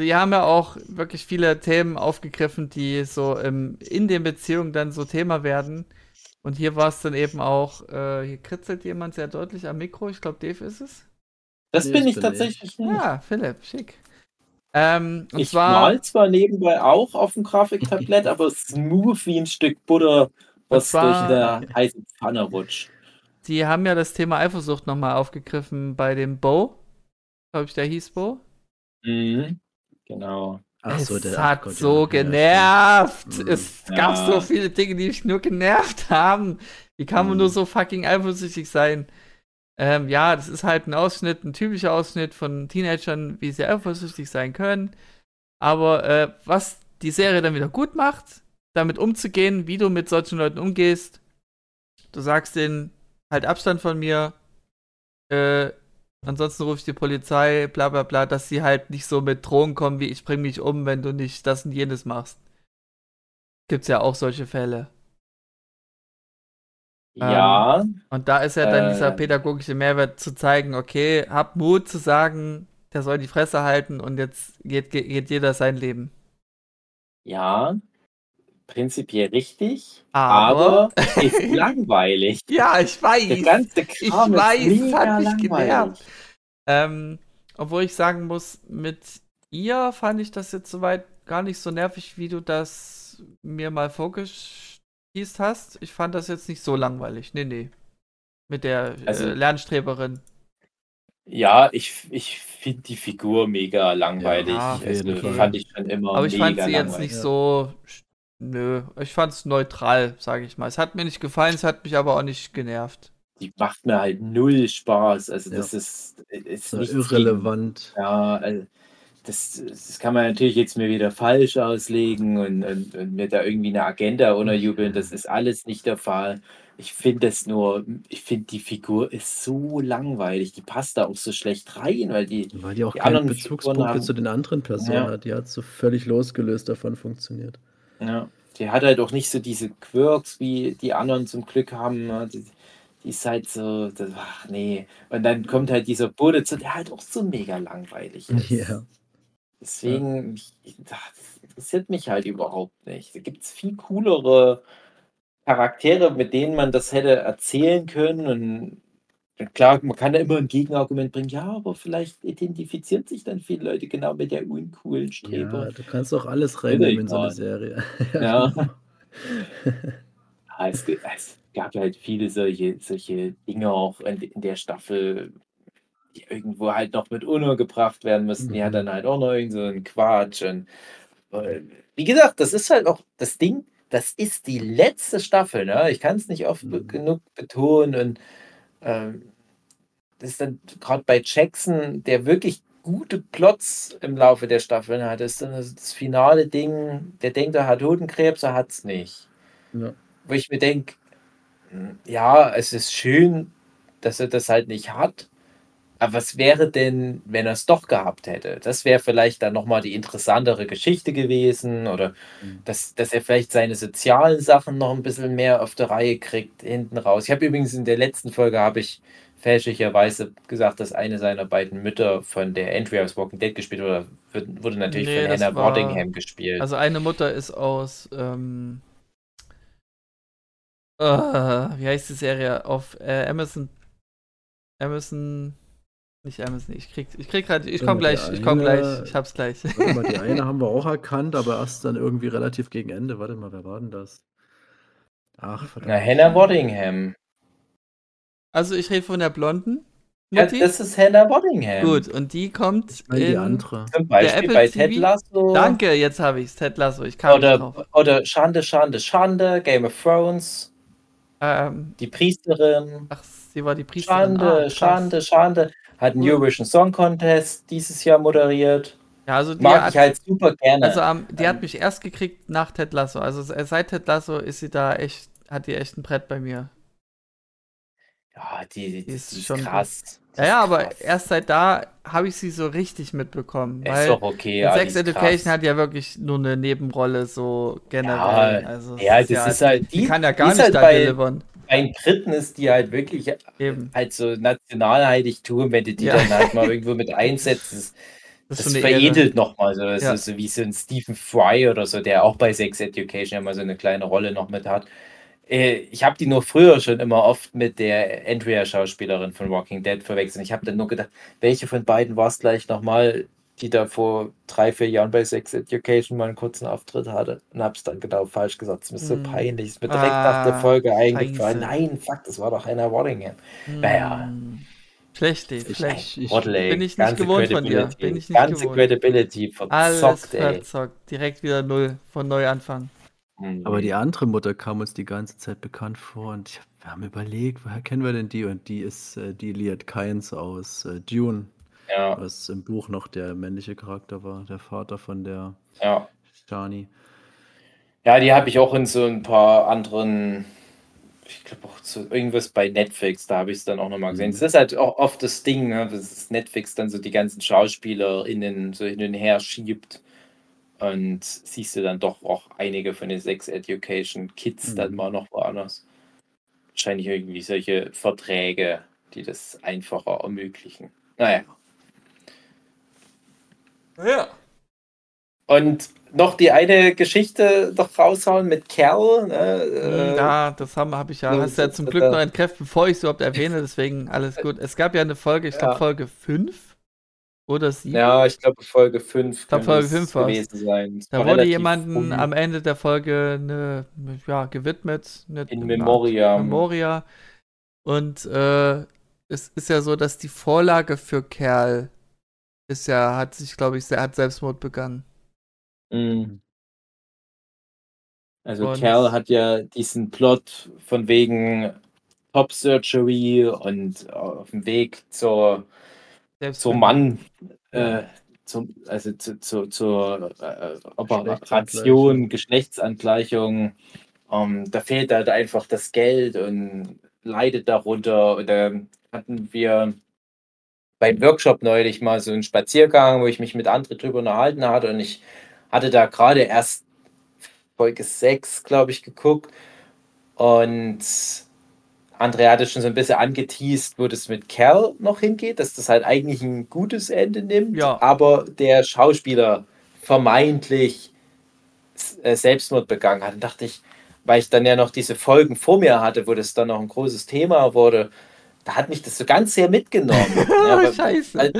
die haben ja auch wirklich viele Themen aufgegriffen, die so im, in den Beziehungen dann so Thema werden. Und hier war es dann eben auch, äh, hier kritzelt jemand sehr deutlich am Mikro. Ich glaube, Dave ist es. Das Nee, bin ich tatsächlich nicht. Ja, Philipp, schick. Ähm, und ich zwar. mal zwar nebenbei auch auf dem Grafiktablett, aber smooth wie ein Stück Butter, was zwar- durch eine heiße Pfanne rutscht. Die haben ja das Thema Eifersucht nochmal aufgegriffen bei dem Bo. Glaube ich, der hieß Bo. Mhm. Genau. Ach es so, der, hat Gott, so ja, genervt. Ja, es ja. gab so viele Dinge, die mich nur genervt haben. Wie kann man mhm. nur so fucking eifersüchtig sein? Ähm, ja, das ist halt ein Ausschnitt, ein typischer Ausschnitt von Teenagern, wie sie eifersüchtig sein können. Aber äh, was die Serie dann wieder gut macht, damit umzugehen, wie du mit solchen Leuten umgehst, du sagst denen halt Abstand von mir, äh, Ansonsten rufe ich die Polizei, bla bla bla, dass sie halt nicht so mit Drohungen kommen, wie ich bring mich um, wenn du nicht das und jenes machst. Gibt's ja auch solche Fälle. Ja. Ähm, und da ist ja dann äh, dieser pädagogische Mehrwert zu zeigen, okay, hab Mut zu sagen, der soll die Fresse halten und jetzt geht, geht jeder sein Leben. Ja, prinzipiell richtig, aber, aber ist langweilig. Ja, ich weiß. Der ganze Kram ich weiß, ist hat mich genervt. Ähm, obwohl ich sagen muss, mit ihr fand ich das jetzt soweit gar nicht so nervig, wie du das mir mal vorgeschießt hast. Ich fand das jetzt nicht so langweilig. Nee, nee. Mit der also, äh, Lernstreberin. Ja, ich, ich finde die Figur mega langweilig. Ja, also, fand ich schon immer Aber ich fand sie jetzt nicht so Nö, ich fand's neutral, sage ich mal. Es hat mir nicht gefallen, es hat mich aber auch nicht genervt. Die macht mir halt null Spaß. Also das ja. ist, ist nicht irrelevant. Ja, also das, das kann man natürlich jetzt mir wieder falsch auslegen und, und, und mir da irgendwie eine Agenda unterjubeln. Das ist alles nicht der Fall. Ich finde es nur, ich finde die Figur ist so langweilig. Die passt da auch so schlecht rein, weil die. Weil die auch die keinen Bezugspunkte zu den anderen Personen ja. hat. Die hat so völlig losgelöst davon funktioniert. Ja, die hat halt auch nicht so diese Quirks, wie die anderen zum Glück haben. Ne? Die, die ist halt so, das, ach nee. Und dann kommt halt dieser Bude zu, der halt auch so mega langweilig ist. Ja. Deswegen, ja. das interessiert mich halt überhaupt nicht. Da gibt es viel coolere Charaktere, mit denen man das hätte erzählen können und Klar, man kann da immer ein Gegenargument bringen, ja, aber vielleicht identifizieren sich dann viele Leute genau mit der uncoolen Streber. Ja, du kannst doch alles reinnehmen in so eine Serie. ja. ja es, es, gab halt viele solche, solche Dinge auch in, in, der Staffel, die irgendwo halt noch mit untergebracht werden müssten. Mhm. Die hat mhm. dann halt auch noch irgend so einen Quatsch. Und, äh, wie gesagt, das ist halt auch das Ding, das ist die letzte Staffel, ne? Ich kann es nicht oft mhm. genug betonen und ähm, das ist dann gerade bei Jackson, der wirklich gute Plots im Laufe der Staffeln hat, ist dann das finale Ding, der denkt, er hat Hodenkrebs, er hat es nicht. Ja. Wo ich mir denke, hm, ja, es ist schön, dass er das halt nicht hat, aber was wäre denn, wenn er es doch gehabt hätte? Das wäre vielleicht dann nochmal die interessantere Geschichte gewesen oder mhm. dass, dass er vielleicht seine sozialen Sachen noch ein bisschen mehr auf der Reihe kriegt hinten raus. Ich habe übrigens in der letzten Folge habe ich fälschlicherweise gesagt, dass eine seiner beiden Mütter von der Entry aus Walking Dead gespielt wurde, wurde natürlich nee, von Hannah Waddingham gespielt. Also eine Mutter ist aus ähm, uh, wie heißt die Serie auf äh, Amazon Amazon nicht Amazon, ich krieg, ich krieg gerade, ich komm gleich, eine, ich komm gleich, ich hab's gleich. Mal, die eine haben wir auch erkannt, aber erst dann irgendwie relativ gegen Ende. Warte mal, wer war denn das? Ach, verdammt. Na, Hannah Waddingham. Also ich rede von der Blonden. Ja, das ist Hannah Waddingham. Gut, und die kommt in die andere. Zum Beispiel bei Ted Lasso. Danke, jetzt habe ich's. Ted Lasso. Ich kam oder, drauf. oder Schande, Schande, Schande, Game of Thrones. Ähm, die Priesterin. Ach, sie war die Priesterin. Schande, ah, Schande, Schande. Hat einen Eurovision Song Contest dieses Jahr moderiert. Ja, also die Mag hat, ich halt super gerne. Also um, die hat mich erst gekriegt nach Ted Lasso. Also seit Ted Lasso ist sie da echt, hat die echt ein Brett bei mir. Ja, die, die, die ist, ist schon krass. Ja, ja, aber erst seit da habe ich sie so richtig mitbekommen. Ist doch okay. Ja, Sex Education krass. hat ja wirklich nur eine Nebenrolle, so generell. Ja, also, ja das ist, ja, ist halt. Die, die kann ja gar nicht halt da bei, delivern bei Briten ist die halt wirklich Eben. halt so Nationalheiligtum, wenn du die ja. dann halt mal irgendwo mit einsetzt. Das, das, das veredelt nochmal so. Das ja. ist so wie so ein Stephen Fry oder so, der auch bei Sex Education ja mal so eine kleine Rolle noch mit hat. Äh, ich habe die nur früher schon immer oft mit der Andrea-Schauspielerin von Walking Dead verwechselt. Ich habe dann nur gedacht, welche von beiden war es gleich nochmal? Die da vor drei, vier Jahren bei Sex Education mal einen kurzen Auftritt hatte und hab's dann genau falsch gesagt. Es ist mm. so hm. peinlich. Es ist mir direkt ah, nach der Folge eingefallen. Nein, fuck, das war doch Hannah Waddingham. Mm. Naja. Schlecht, Ich- schlecht. ich- Trottel, Bin ich nicht gewohnt von dir. Bin ich nicht ganze gewohnt. Credibility Alles verzockt, ey. verzockt. Direkt wieder null. Von neu anfangen. Mhm. Aber die andere Mutter kam uns die ganze Zeit bekannt vor und ich, wir haben überlegt, woher kennen wir denn die? Und die ist äh, die Liat Kynes aus äh, Dune, ja, was im Buch noch der männliche Charakter war, der Vater von der ja. Shani. Ja, die habe ich auch in so ein paar anderen, ich glaube auch so irgendwas bei Netflix, da habe ich es dann auch nochmal gesehen. Mhm. Das ist halt auch oft das Ding, ne, dass Netflix dann so die ganzen SchauspielerInnen so hin und her schiebt. Und siehst du dann doch auch einige von den Sex Education Kids dann Mhm. mal noch woanders. Wahrscheinlich irgendwie solche Verträge, die das einfacher ermöglichen. Naja. Ja. Und noch die eine Geschichte doch raushauen mit Kerl. Ne? äh, Ja, das habe hab ich ja, so- hast du ja zum Glück noch entkräftet, bevor ich es überhaupt erwähne, deswegen alles gut. Es gab ja eine Folge, ich glaube Ja. Folge 5 oder 7. Ja, ich glaube Folge 5 glaub, Folge fünf war's. gewesen sein. Es Da wurde jemandem am Ende der Folge eine, ja, gewidmet. Eine, in Memoriam. Memoria. Und äh, es ist ja so, dass die Vorlage für Kerl ist ja, hat sich, glaube ich, sehr, hat Selbstmord begangen. Mhm. Also Und- Kerl hat ja diesen Plot von wegen Top Surgery und auf dem Weg zur, zum Mann, äh, zum, also zu, zu, zur äh, Operation, Geschlechtsangleichung. Ähm, da fehlt halt einfach das Geld und leidet darunter. Und da hatten wir beim Workshop neulich mal so einen Spaziergang, wo ich mich mit anderen drüber unterhalten hatte und ich hatte da gerade erst Folge 6, glaube ich, geguckt und Andrea hatte schon so ein bisschen angeteased, wo das mit Kerl noch hingeht, dass das halt eigentlich ein gutes Ende nimmt, Ja. aber der Schauspieler vermeintlich äh, Selbstmord begangen hat. Und dachte ich, weil ich dann ja noch diese Folgen vor mir hatte, wo das dann noch ein großes Thema wurde, da hat mich das so ganz sehr mitgenommen. ja, aber- Scheiße. weil-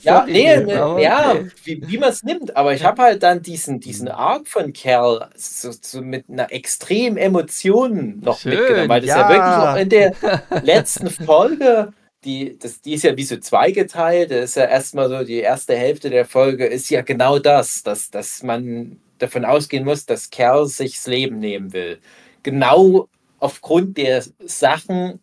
ja, Sorry, nee, nee, aber ja, okay. wie, wie man es nimmt. Aber ich habe halt dann diesen, diesen Arc von Kerl so, so mit einer extremen Emotion noch Schön, mitgenommen, weil das ja. ja. wirklich auch in der letzten Folge, die, das, die ist ja wie so zweigeteilt, das ist ja erstmal so, die erste Hälfte der Folge ist ja genau das, dass, dass man davon ausgehen muss, dass Kerl sich das Leben nehmen will. Genau aufgrund der Sachen,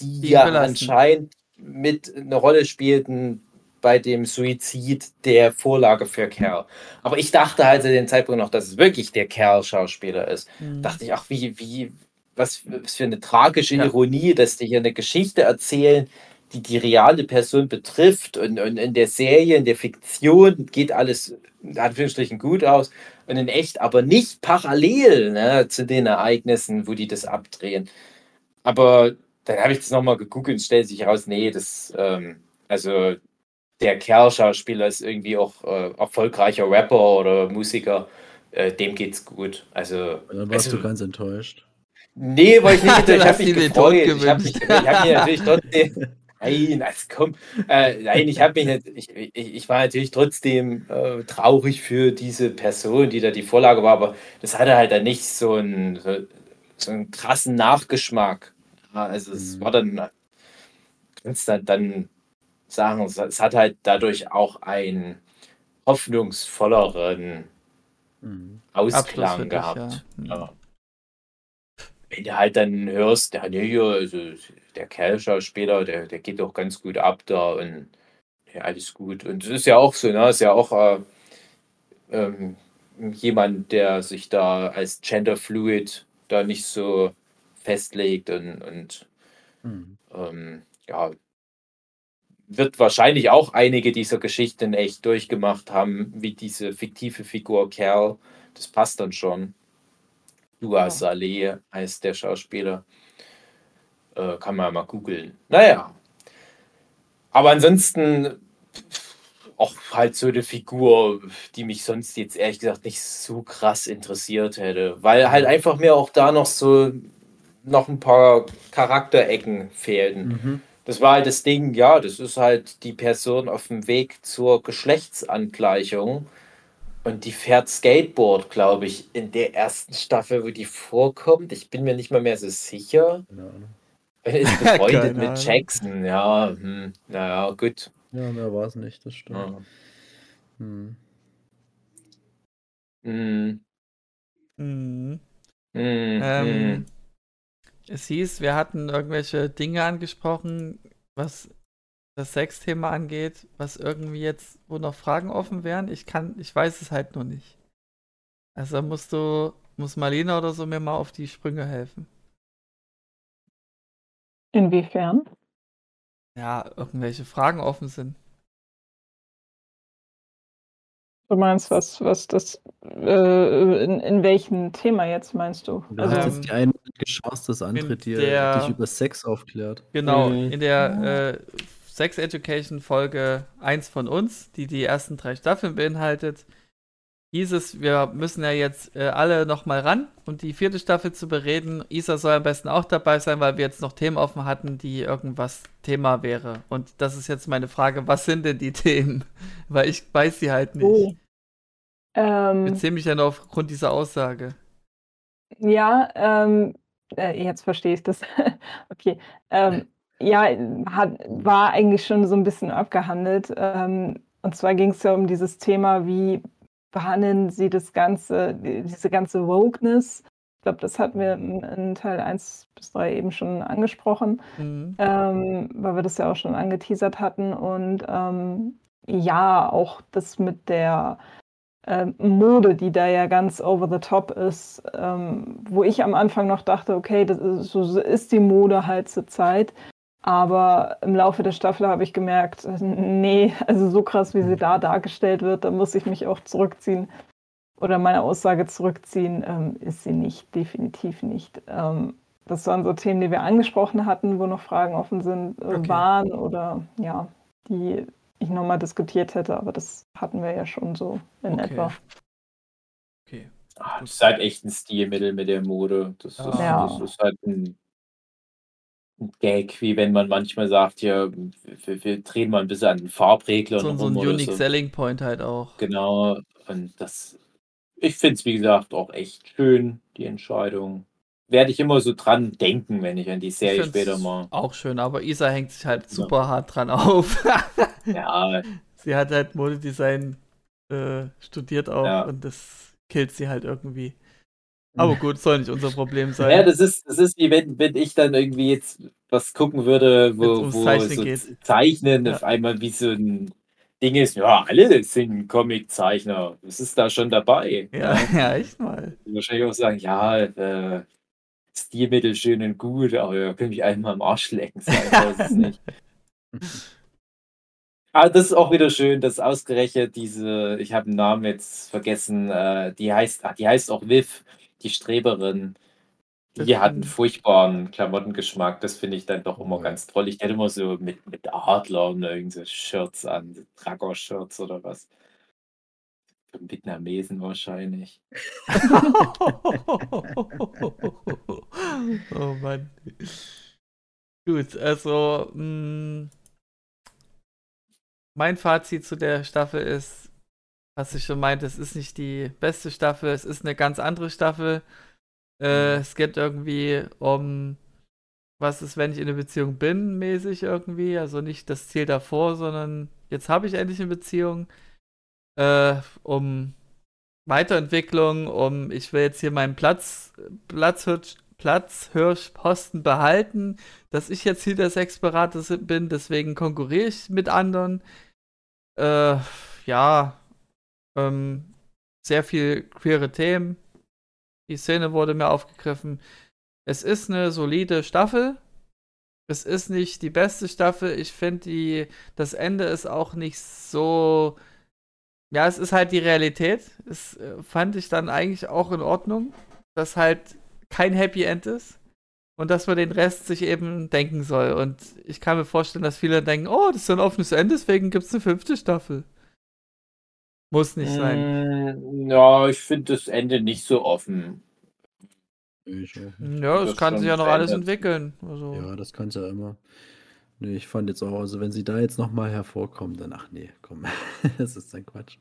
die, Die ja anscheinend mit eine Rolle spielten bei dem Suizid der Vorlage für Kerl. Aber ich dachte halt zu dem Zeitpunkt noch, dass es wirklich der Kerl-Schauspieler ist. Mhm. Dachte ich, ach, wie, wie, was, was für eine tragische Ja. Ironie, dass die hier eine Geschichte erzählen, die die reale Person betrifft. Und, und in der Serie, in der Fiktion geht alles in Anführungsstrichen gut aus. Und in echt aber nicht parallel ne, zu den Ereignissen, wo die das abdrehen. Aber dann habe ich das nochmal gegoogelt und stellt sich raus, nee, das, ähm, also der Kerl-Schauspieler ist irgendwie auch äh, erfolgreicher Rapper oder Musiker. Äh, dem geht's gut. Also, dann warst also du ganz enttäuscht. Nee, wollte ich nicht. Ich habe mich gefreut. Ich habe mich, hab natürlich trotzdem. Nein, also komm. Äh, nein, ich habe mich nicht, ich, ich, ich war natürlich trotzdem äh, traurig für diese Person, die da die Vorlage war, aber das hatte halt dann nicht so einen, so, so einen krassen Nachgeschmack. Also es Mhm. war dann, kannst dann, dann sagen, es, hat halt dadurch auch einen hoffnungsvolleren Mhm. Ausklang gehabt. ja. Ja. Wenn du halt dann hörst, der, nee, also der Kerl-Schauspieler, der, der geht doch ganz gut ab da und ja, alles gut. Und es ist ja auch so, ne? Ist ja auch äh, ähm, jemand, der sich da als Genderfluid da nicht so festlegt und, und Mhm. ähm, ja, wird wahrscheinlich auch einige dieser Geschichten echt durchgemacht haben, wie diese fiktive Figur Kerl. Das passt dann schon. Dua. Saleh heißt der Schauspieler. Äh, kann man mal googeln. Naja. Aber ansonsten auch halt so eine Figur, die mich sonst jetzt ehrlich gesagt nicht so krass interessiert hätte. Weil halt einfach mir auch da noch so noch ein paar Charakterecken fehlten. Mhm. Das war halt das Ding, ja, das ist halt die Person auf dem Weg zur Geschlechtsangleichung. Und die fährt Skateboard, glaube ich, in der ersten Staffel, wo die vorkommt. Ich bin mir nicht mal mehr so sicher. Keine. Ist befreundet mit Jackson, ja. Hm, naja, gut. Ja, mehr war es nicht, das stimmt. Ja. Hm. Hm. Mhm. Mhm. Ähm, es hieß, wir hatten irgendwelche Dinge angesprochen, was das Sexthema angeht, was irgendwie jetzt, wo noch Fragen offen wären. Ich kann, ich weiß es halt nur nicht. Also musst du, muss Marlene oder so mir mal auf die Sprünge helfen. Inwiefern? Ja, irgendwelche Fragen offen sind. Du meinst, was, was das, äh, in, in welchem Thema jetzt meinst du? Du also, hast die eine geschossen, das andere dir der, dich über Sex aufklärt. Genau, mhm. in der äh, Sex Education Folge 1 von uns, die die ersten drei Staffeln beinhaltet, hieß es, wir müssen ja jetzt äh, alle nochmal ran, um die vierte Staffel zu bereden. Isa soll am besten auch dabei sein, weil wir jetzt noch Themen offen hatten, die irgendwas Thema wäre. Und das ist jetzt meine Frage, was sind denn die Themen? weil ich weiß sie halt nicht. Oh. Ähm, ich beziehe mich ja nur aufgrund dieser Aussage. Ja, ähm, äh, jetzt verstehe ich das. okay. Ähm, ja, hat, war eigentlich schon so ein bisschen abgehandelt. Ähm, und zwar ging es ja um dieses Thema, wie behandeln Sie das Ganze, diese ganze Wokeness. Ich glaube, das hatten wir in, Teil 1 bis 3 eben schon angesprochen, mhm. ähm, weil wir das ja auch schon angeteasert hatten. Und ähm, ja, auch das mit der äh, Mode, die da ja ganz over the top ist, ähm, wo ich am Anfang noch dachte, okay, das ist, so ist die Mode halt zur Zeit. Aber im Laufe der Staffel habe ich gemerkt, nee, also so krass, wie sie da dargestellt wird, da muss ich mich auch zurückziehen oder meine Aussage zurückziehen, ähm, ist sie nicht, definitiv nicht. Ähm, das waren so Themen, die wir angesprochen hatten, wo noch Fragen offen sind, äh, okay. waren oder ja, die ich nochmal diskutiert hätte, aber das hatten wir ja schon so in okay. etwa. Okay. Ach, das ist halt echt ein Stilmittel mit der Mode. Das, ist, ja. das ist halt ein Gag, wie wenn man manchmal sagt, ja, wir, wir drehen mal ein bisschen an den Farbreglern. So, so ein Unique so. Selling Point halt auch. Genau. Und das, ich finde es, wie gesagt, auch echt schön, die Entscheidung. Werde ich immer so dran denken, wenn ich an die Serie später mal. Auch schön, aber Isa hängt sich halt super ja. hart dran auf. ja. Sie hat halt Modedesign äh, studiert auch ja. und das killt sie halt irgendwie. Aber gut, soll nicht unser Problem sein. Ja, das ist, das ist wie wenn, wenn ich dann irgendwie jetzt was gucken würde, wo, wo Zeichnen, so geht. Zeichnen ja. auf einmal wie so ein Ding ist, ja, alle sind Comiczeichner. Das ist da schon dabei. Ja, ja, ja echt mal. Wahrscheinlich auch sagen, ja, äh, Stilmittel schön und gut, aber ihr könnt mich einmal am Arsch lecken, sein, weiß es nicht. Aber das ist auch wieder schön, dass ausgerechnet diese, ich habe den Namen jetzt vergessen, äh, die heißt, ach, die heißt auch Viv die Streberin, die hat einen furchtbaren Klamottengeschmack. Das finde ich dann doch immer ganz toll. Ich hätte immer so mit, mit Adler und irgendwelche Shirts an, Dragon-Shirts oder was. Für Vietnamesen wahrscheinlich. oh Mann. Gut, also mh, mm, mein Fazit zu der Staffel ist, was ich schon meinte, es ist nicht die beste Staffel, es ist eine ganz andere Staffel. Äh, mhm. es geht irgendwie um, was ist, wenn ich in einer Beziehung bin, mäßig irgendwie. Also nicht das Ziel davor, sondern jetzt habe ich endlich eine Beziehung. Äh, um Weiterentwicklung, um ich will jetzt hier meinen Platz, Platzhirsch, Platzhirschposten behalten, dass ich jetzt hier der Sexberater bin, deswegen konkurriere ich mit anderen. Äh, ja, ähm, sehr viel queere Themen. Die Szene wurde mehr aufgegriffen. Es ist eine solide Staffel. Es ist nicht die beste Staffel. Ich finde, das Ende ist auch nicht so. Ja, es ist halt die Realität. Es äh, fand ich dann eigentlich auch in Ordnung, dass halt kein Happy End ist und dass man den Rest sich eben denken soll. Und ich kann mir vorstellen, dass viele denken, oh, das ist ein offenes Ende, deswegen gibt es eine fünfte Staffel. Muss nicht sein. Mm, ja, ich finde das Ende nicht so offen. Ja, es kann sich ja noch alles entwickeln. Also. Ja, das kann es ja immer. Nee, ich fand jetzt auch, also wenn sie da jetzt nochmal hervorkommen, dann ach nee, komm, das ist ein Quatsch.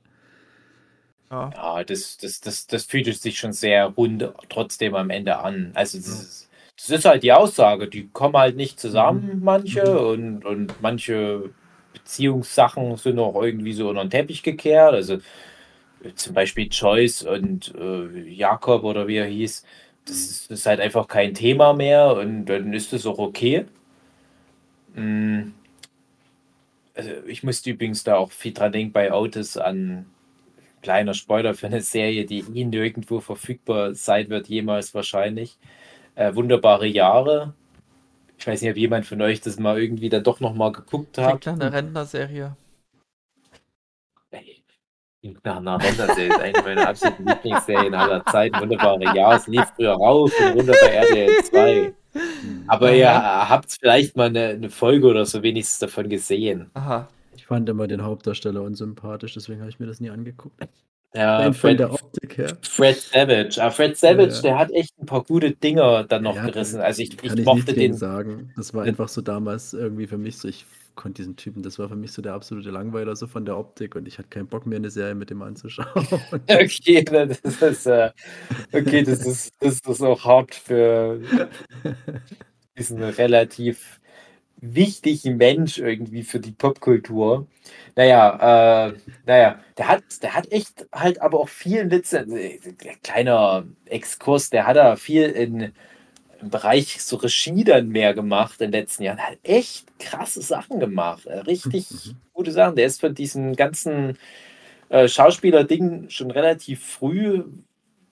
Ja, ja das, das, das, das fühlt sich schon sehr rund trotzdem am Ende an. Also das, ja. ist, das ist halt die Aussage. Die kommen halt nicht zusammen, mhm. manche, mhm. und, und manche Beziehungssachen sind auch irgendwie so unter den Teppich gekehrt. Also zum Beispiel Joyce und äh, Jakob oder wie er hieß, das ist, das ist, halt einfach kein Thema mehr und dann ist das auch okay. Mhm. Also ich musste übrigens da auch viel dran denken bei Autos an kleiner Spoiler für eine Serie, die nie nirgendwo verfügbar sein wird, jemals wahrscheinlich. Äh, wunderbare Jahre. Ich weiß nicht, ob jemand von euch das mal irgendwie dann doch nochmal geguckt hat. Klingt nach einer Rentnerserie. Nach einer Rentnerserie ist eine meiner absoluten Lieblingsserien aller Zeiten. Wunderbare Jahre. Es lief früher rauf und runter bei RTL 2. Aber ihr habt vielleicht mal eine, eine, Folge oder so wenigstens davon gesehen. Aha. Ich fand immer den Hauptdarsteller unsympathisch, deswegen habe ich mir das nie angeguckt. Ja, Fred, der Optik her. Fred Savage. Aber Fred Savage, ja, ja. der hat echt ein paar gute Dinger dann noch ja, gerissen. Also ich, ich, ich mochte den. sagen. Das war einfach so damals irgendwie für mich so, ich konnte diesen Typen, das war für mich so der absolute Langweiler so von der Optik und ich hatte keinen Bock mehr eine Serie mit dem anzuschauen. okay, das ist, äh, okay, das ist, das ist auch hart für diesen relativ wichtigen Mensch irgendwie für die Popkultur. Naja, äh, naja, der hat, der hat echt halt aber auch viel Litze, äh, kleiner Exkurs, der hat da viel in im Bereich so Regie dann mehr gemacht in den letzten Jahren. Hat echt krasse Sachen gemacht. Äh, richtig mhm. gute Sachen. Der ist von diesem ganzen äh, Schauspieler-Ding schon relativ früh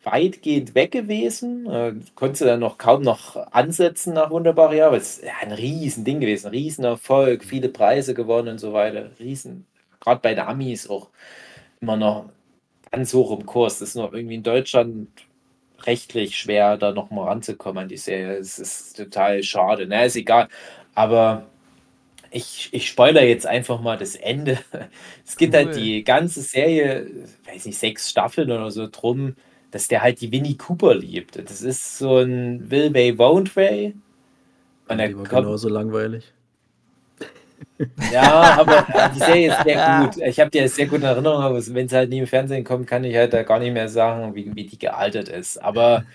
weitgehend weg gewesen. Äh, konnte dann noch kaum noch ansetzen nach Wunderbare Jahre. Es ist ein Riesending gewesen, ein Riesenerfolg, viele Preise gewonnen und so weiter. Riesen, gerade bei den Amis auch immer noch ganz hoch im Kurs. Das ist noch irgendwie in Deutschland rechtlich schwer, da nochmal ranzukommen an die Serie. Es ist total schade. Na, ist egal. Aber ich, ich spoilere jetzt einfach mal das Ende. Es geht halt cool. halt die ganze Serie, weiß nicht, sechs Staffeln oder so drum, dass der halt die Winnie Cooper liebt. Das ist so ein Will Way, Won't Way. Und er kommt genauso langweilig. Ja, aber die Serie ist sehr gut. Ich habe die sehr gut in Erinnerung, aber wenn es halt nie im Fernsehen kommt, kann ich halt da gar nicht mehr sagen, wie, wie die gealtert ist. Aber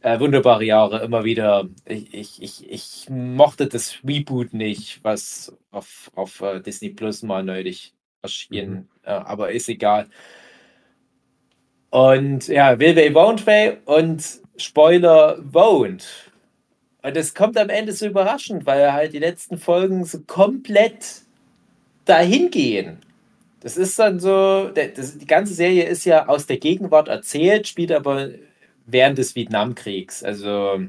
äh, wunderbare Jahre, immer wieder. Ich, ich, ich, ich mochte das Reboot nicht, was auf, auf uh, Disney Plus mal neulich erschien. Mhm. Äh, aber ist egal. Und ja, Will They Won't Way und Spoiler Won't. Und das kommt am Ende so überraschend, weil halt die letzten Folgen so komplett dahin gehen. Das ist dann so, das, die ganze Serie ist ja aus der Gegenwart erzählt, spielt aber während des Vietnamkriegs, also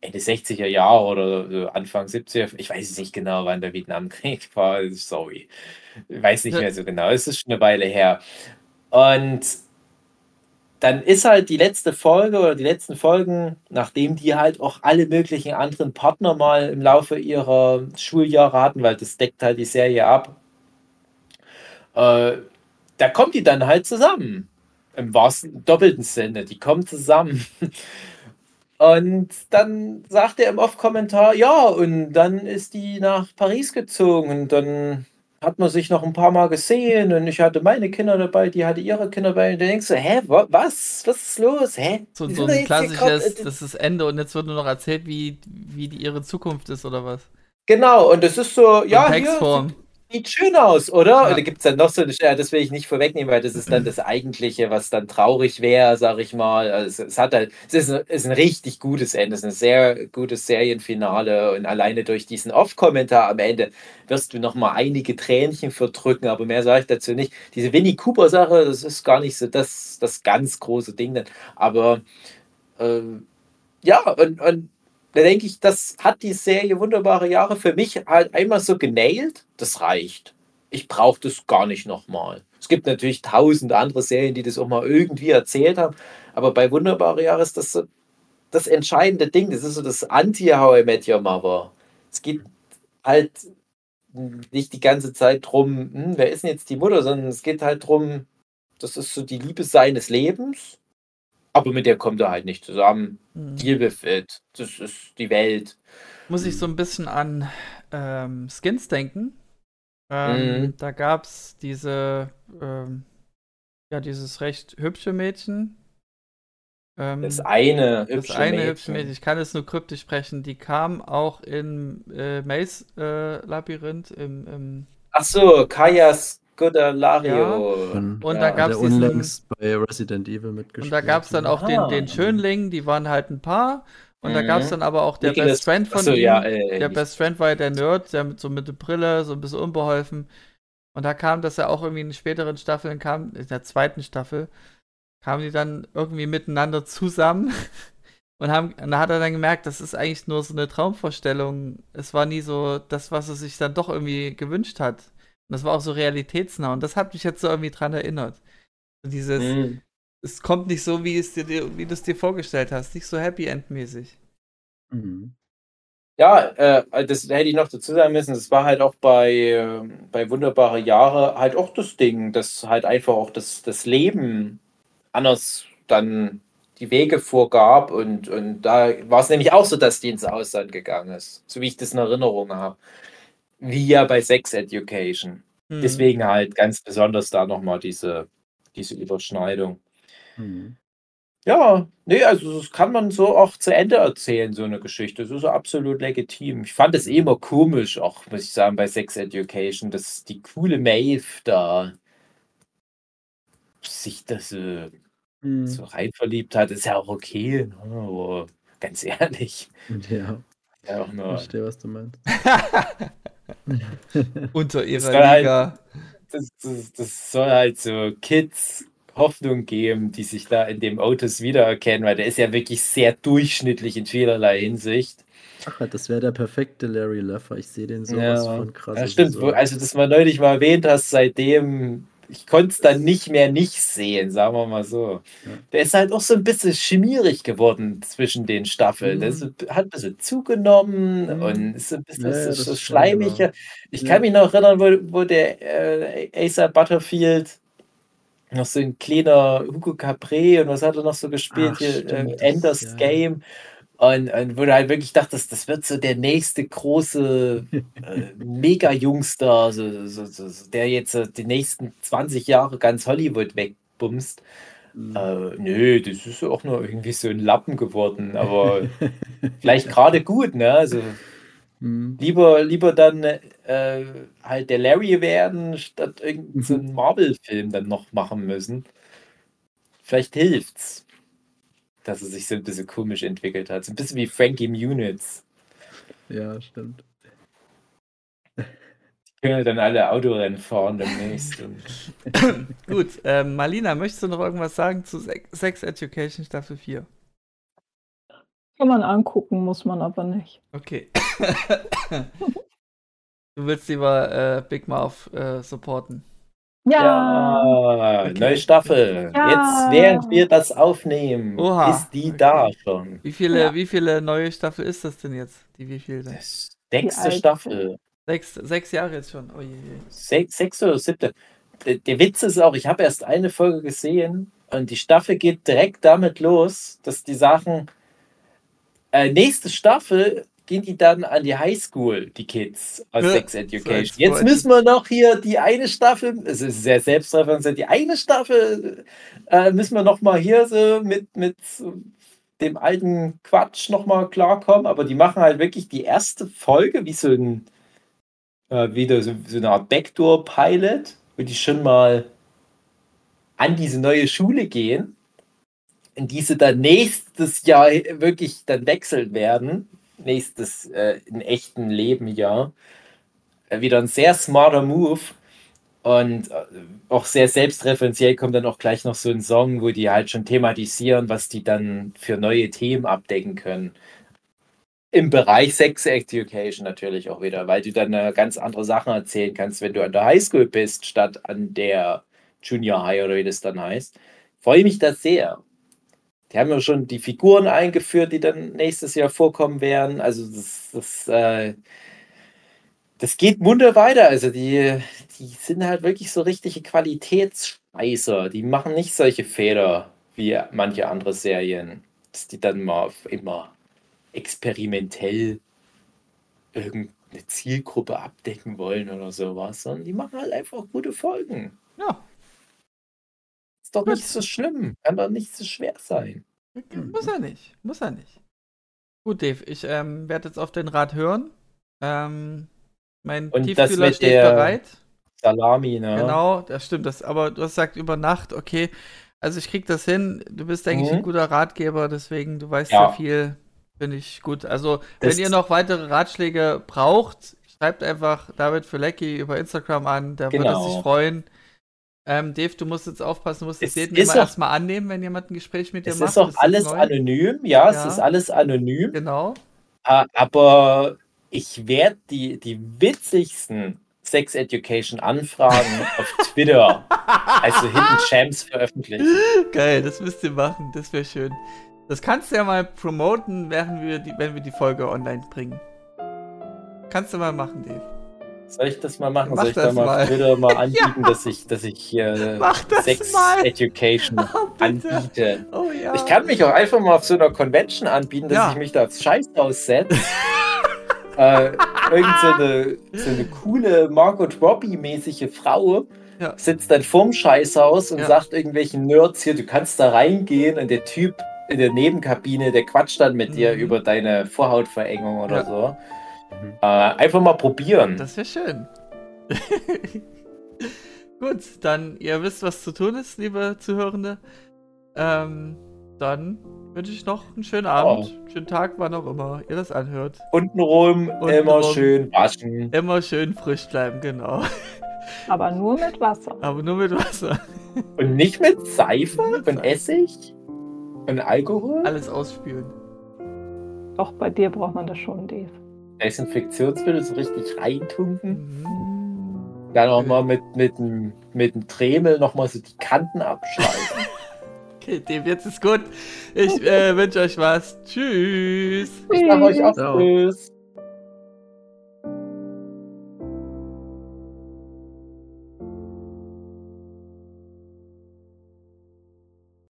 Ende 60er Jahre oder Anfang 70er, ich weiß es nicht genau, wann der Vietnamkrieg war, sorry. Ich weiß nicht mehr so genau, es ist schon eine Weile her. Und dann ist halt die letzte Folge oder die letzten Folgen, nachdem die halt auch alle möglichen anderen Partner mal im Laufe ihrer Schuljahre hatten, weil das deckt halt die Serie ab, äh, da kommt die dann halt zusammen. Im wahrsten, doppelten Sinne, die kommen zusammen. Und dann sagt er im Off-Kommentar, ja, und dann ist die nach Paris gezogen und dann hat man sich noch ein paar Mal gesehen und ich hatte meine Kinder dabei, die hatte ihre Kinder dabei. Und dann denkst du, hä, was? Was ist los? Hä? So, so ein klassisches, das ist das Ende und jetzt wird nur noch erzählt, wie, wie die, ihre Zukunft ist oder was? Genau, und das ist so, ja, Textform. hier, sieht schön aus, oder? Ja. Und da gibt es dann noch so eine das will ich nicht vorwegnehmen, weil das ist dann das Eigentliche, was dann traurig wäre, sag ich mal. Also es, es, hat halt, es ist ein, ist ein richtig gutes Ende, es ist ein sehr gutes Serienfinale und alleine durch diesen Off-Kommentar am Ende wirst du noch mal einige Tränchen verdrücken, aber mehr sage ich dazu nicht. Diese Winnie Cooper-Sache, das ist gar nicht so das, das ganz große Ding dann, aber äh, ja, und, und da denke ich, das hat die Serie Wunderbare Jahre für mich halt einmal so genailt. Das reicht. Ich brauche das gar nicht nochmal. Es gibt natürlich tausend andere Serien, die das auch mal irgendwie erzählt haben. Aber bei Wunderbare Jahre ist das so das entscheidende Ding. Das ist so das Anti-How I Met Your Mother. Es geht halt nicht die ganze Zeit drum, hm, wer ist denn jetzt die Mutter, sondern es geht halt drum, das ist so die Liebe seines Lebens aber mit der kommt er halt nicht zusammen. Mhm. Deal with it. Das ist die Welt. Muss ich so ein bisschen an ähm, Skins denken. Ähm, mhm. Da gab es diese, ähm, ja, dieses recht hübsche Mädchen. Ähm, das eine hübsche Das eine Mädchen. hübsche Mädchen. Ich kann es nur kryptisch sprechen. Die kam auch in äh, Maze äh, Labyrinth im, im Ach so, Kajas Godalario. Ja. Und, und ja. da gab es unlängst bei Resident Evil mitgespielt. Und da gab es dann auch den, den Schönling, die waren halt ein Paar. Und mhm. da gab es dann aber auch der Nicholas, Best Friend von so, ihm. Ja, äh, der Best Friend war ja der Nerd, der mit so mit der Brille, so ein bisschen unbeholfen. Und da kam das ja auch irgendwie in den späteren Staffeln, kam, in der zweiten Staffel, kamen die dann irgendwie miteinander zusammen. Und, haben, und da hat er dann gemerkt, das ist eigentlich nur so eine Traumvorstellung. Es war nie so das, was er sich dann doch irgendwie gewünscht hat. Und das war auch so realitätsnah. Und das hat mich jetzt so irgendwie dran erinnert. Dieses, mhm. es kommt nicht so, wie, es dir, wie du es dir vorgestellt hast. Nicht so Happy End-mäßig. Mhm. Ja, äh, das hätte ich noch dazu sagen müssen. Das war halt auch bei, äh, bei Wunderbare Jahre halt auch das Ding, dass halt einfach auch das, das Leben anders dann die Wege vorgab. Und, und da war es nämlich auch so, dass die ins Ausland gegangen ist, so wie ich das in Erinnerung habe. Wie ja bei Sex Education. Mhm. Deswegen halt ganz besonders da nochmal diese, diese Überschneidung. Mhm. Ja, nee, also das kann man so auch zu Ende erzählen, so eine Geschichte. Das ist absolut legitim. Ich fand es eh immer komisch, auch muss ich sagen, bei Sex Education, dass die coole Maeve da sich das äh, mhm. so rein verliebt hat, ist ja auch okay, ne? aber ganz ehrlich. Ja. ja auch nur. Ich verstehe, was du meinst. Unter ihrer das Liga. Halt, das, das, das, soll halt so Kids Hoffnung geben, die sich da in dem Otis wiedererkennen, weil der ist ja wirklich sehr durchschnittlich in vielerlei Hinsicht. Ach, das wäre der perfekte Larry Leffer. Ich sehe den sowas ja. von krass. Ja, stimmt. Also, das mal neulich mal erwähnt hast, seitdem ich konnte es dann nicht mehr nicht sehen, sagen wir mal so. Ja. Der ist halt auch so ein bisschen schmierig geworden zwischen den Staffeln. Mhm. Der ist, hat ein bisschen zugenommen mhm. und ist ein bisschen ja, so, so schleimiger. Genau. Ich kann mich noch erinnern, wo, wo der äh, Asa Butterfield noch so ein kleiner Hugo Capre und was hat er noch so gespielt Ach, hier? Äh, Enders ja. Game. Und, und wo du halt wirklich dachtest, das wird so der nächste große äh, Mega-Jungster, so, so, so, der jetzt äh, die nächsten 20 Jahre ganz Hollywood wegbumst. Mhm. Äh, nö, das ist auch nur irgendwie so ein Lappen geworden, aber vielleicht gerade gut, ne? Also mhm. lieber, lieber dann äh, halt der Larry werden, statt irgendeinen mhm. Marvel-Film dann noch machen müssen. Vielleicht hilft's dass es sich so ein bisschen komisch entwickelt hat. So ein bisschen wie Frankie Muniz. Ja, stimmt. Die können dann alle Autorennen fahren demnächst. Gut, äh, Marlina, möchtest du noch irgendwas sagen zu Sex Education Staffel 4? Kann man angucken, muss man aber nicht. Okay. du willst lieber äh, Big Mouth äh, supporten. Ja, Ja, Okay. neue Staffel. Jetzt, während wir das aufnehmen, Oha. ist die da schon. Wie viele, Ja. wie viele neue Staffel ist das denn jetzt? Die wievielte? Das sechste Staffel. Sechs, sechs Jahre jetzt schon. Oh je, Sech, sechste oder siebte. Der, der Witz ist auch, ich habe erst eine Folge gesehen und die Staffel geht direkt damit los, dass die sagen, äh, nächste Staffel gehen die dann an die Highschool, die Kids aus ja, Sex Education. Jetzt müssen wir noch hier die eine Staffel, es ist sehr selbstreferenziell, die eine Staffel äh, müssen wir noch mal hier so mit, mit dem alten Quatsch noch mal klarkommen, aber die machen halt wirklich die erste Folge wie so ein äh, wieder so, so eine Art Backdoor-Pilot, wo die schon mal an diese neue Schule gehen, in diese dann nächstes Jahr wirklich dann wechseln werden nächstes äh, in echten Leben ja. Äh, wieder ein sehr smarter Move und äh, auch sehr selbstreferenziell kommt dann auch gleich noch so ein Song, wo die halt schon thematisieren, was die dann für neue Themen abdecken können. Im Bereich Sex Education natürlich auch wieder, weil du dann äh, ganz andere Sachen erzählen kannst, wenn du an der Highschool bist, statt an der Junior High oder wie das dann heißt. Freue mich da sehr. Die haben ja schon die Figuren eingeführt, die dann nächstes Jahr vorkommen werden. Also das, das, äh, das geht munter weiter. Also die, die sind halt wirklich so richtige Qualitätsscheißer. Die machen nicht solche Fehler wie manche andere Serien, dass die dann mal immer experimentell irgendeine Zielgruppe abdecken wollen oder sowas, sondern die machen halt einfach gute Folgen. Ja. Ist doch nicht so schlimm. Kann doch nicht so schwer sein. Muss er nicht. Muss er nicht. Gut, Dave, ich ähm, werde jetzt auf den Rat hören. Ähm, mein Und das Tiefkühler steht der- bereit. Salami, ne? Genau, das stimmt. Das, aber du hast gesagt über Nacht, okay. Also ich krieg das hin. Du bist eigentlich Mhm. ein guter Ratgeber, deswegen du weißt Ja. sehr viel. Finde ich gut. Also Das- wenn ihr noch weitere Ratschläge braucht, schreibt einfach David Filecki über Instagram an. Der würde Genau. sich freuen. Ähm, Dave, du musst jetzt aufpassen, du musst das Es jeden immer erstmal annehmen, wenn jemand ein Gespräch mit dir Es macht. ist auch alles anonym, ja, Ja. es ist alles anonym. Genau. Äh, aber ich werde die, die witzigsten Sex Education Anfragen auf Twitter, also Hidden Champs, veröffentlichen. Geil, das müsst ihr machen. Das wäre schön. Das kannst du ja mal promoten, während wir die, wenn wir die Folge online bringen. Kannst du mal machen, Dave. Soll ich das mal machen? Mach Soll ich da mal mal. Twitter mal anbieten, dass ich, dass ich äh, das Sex mal. Education Oh, anbiete? Oh ja. Ich kann mich auch einfach mal auf so einer Convention anbieten, dass Ja. ich mich da aufs Scheißhaus setze. äh, irgend so eine, so eine coole Margot Robbie-mäßige Frau Ja. sitzt dann vorm Scheißhaus und Ja. sagt irgendwelchen Nerds hier, du kannst da reingehen und der Typ in der Nebenkabine, der quatscht dann mit dir Mhm. über deine Vorhautverengung oder Ja. So. Äh, einfach mal probieren. Das wäre schön. Gut, dann ihr wisst, was zu tun ist, liebe Zuhörende. Ähm, dann wünsche ich noch einen schönen Abend, schönen Tag, wann auch immer ihr das anhört. Untenrum immer Untenrum. schön waschen. Immer schön frisch bleiben, genau. Aber nur mit Wasser. Aber nur mit Wasser. Und nicht mit Seife Mit und Seife. Essig und Alkohol. Alles ausspülen. Doch bei dir braucht man das schon, Dave. Desinfektionsmittel so richtig reintunken. Mhm. Dann auch mal mit, mit, dem, mit dem Dremel nochmal so die Kanten abschneiden. Okay, dem jetzt ist gut. Ich äh, wünsche euch was. Tschüss. ich sag euch auch Ciao. Tschüss.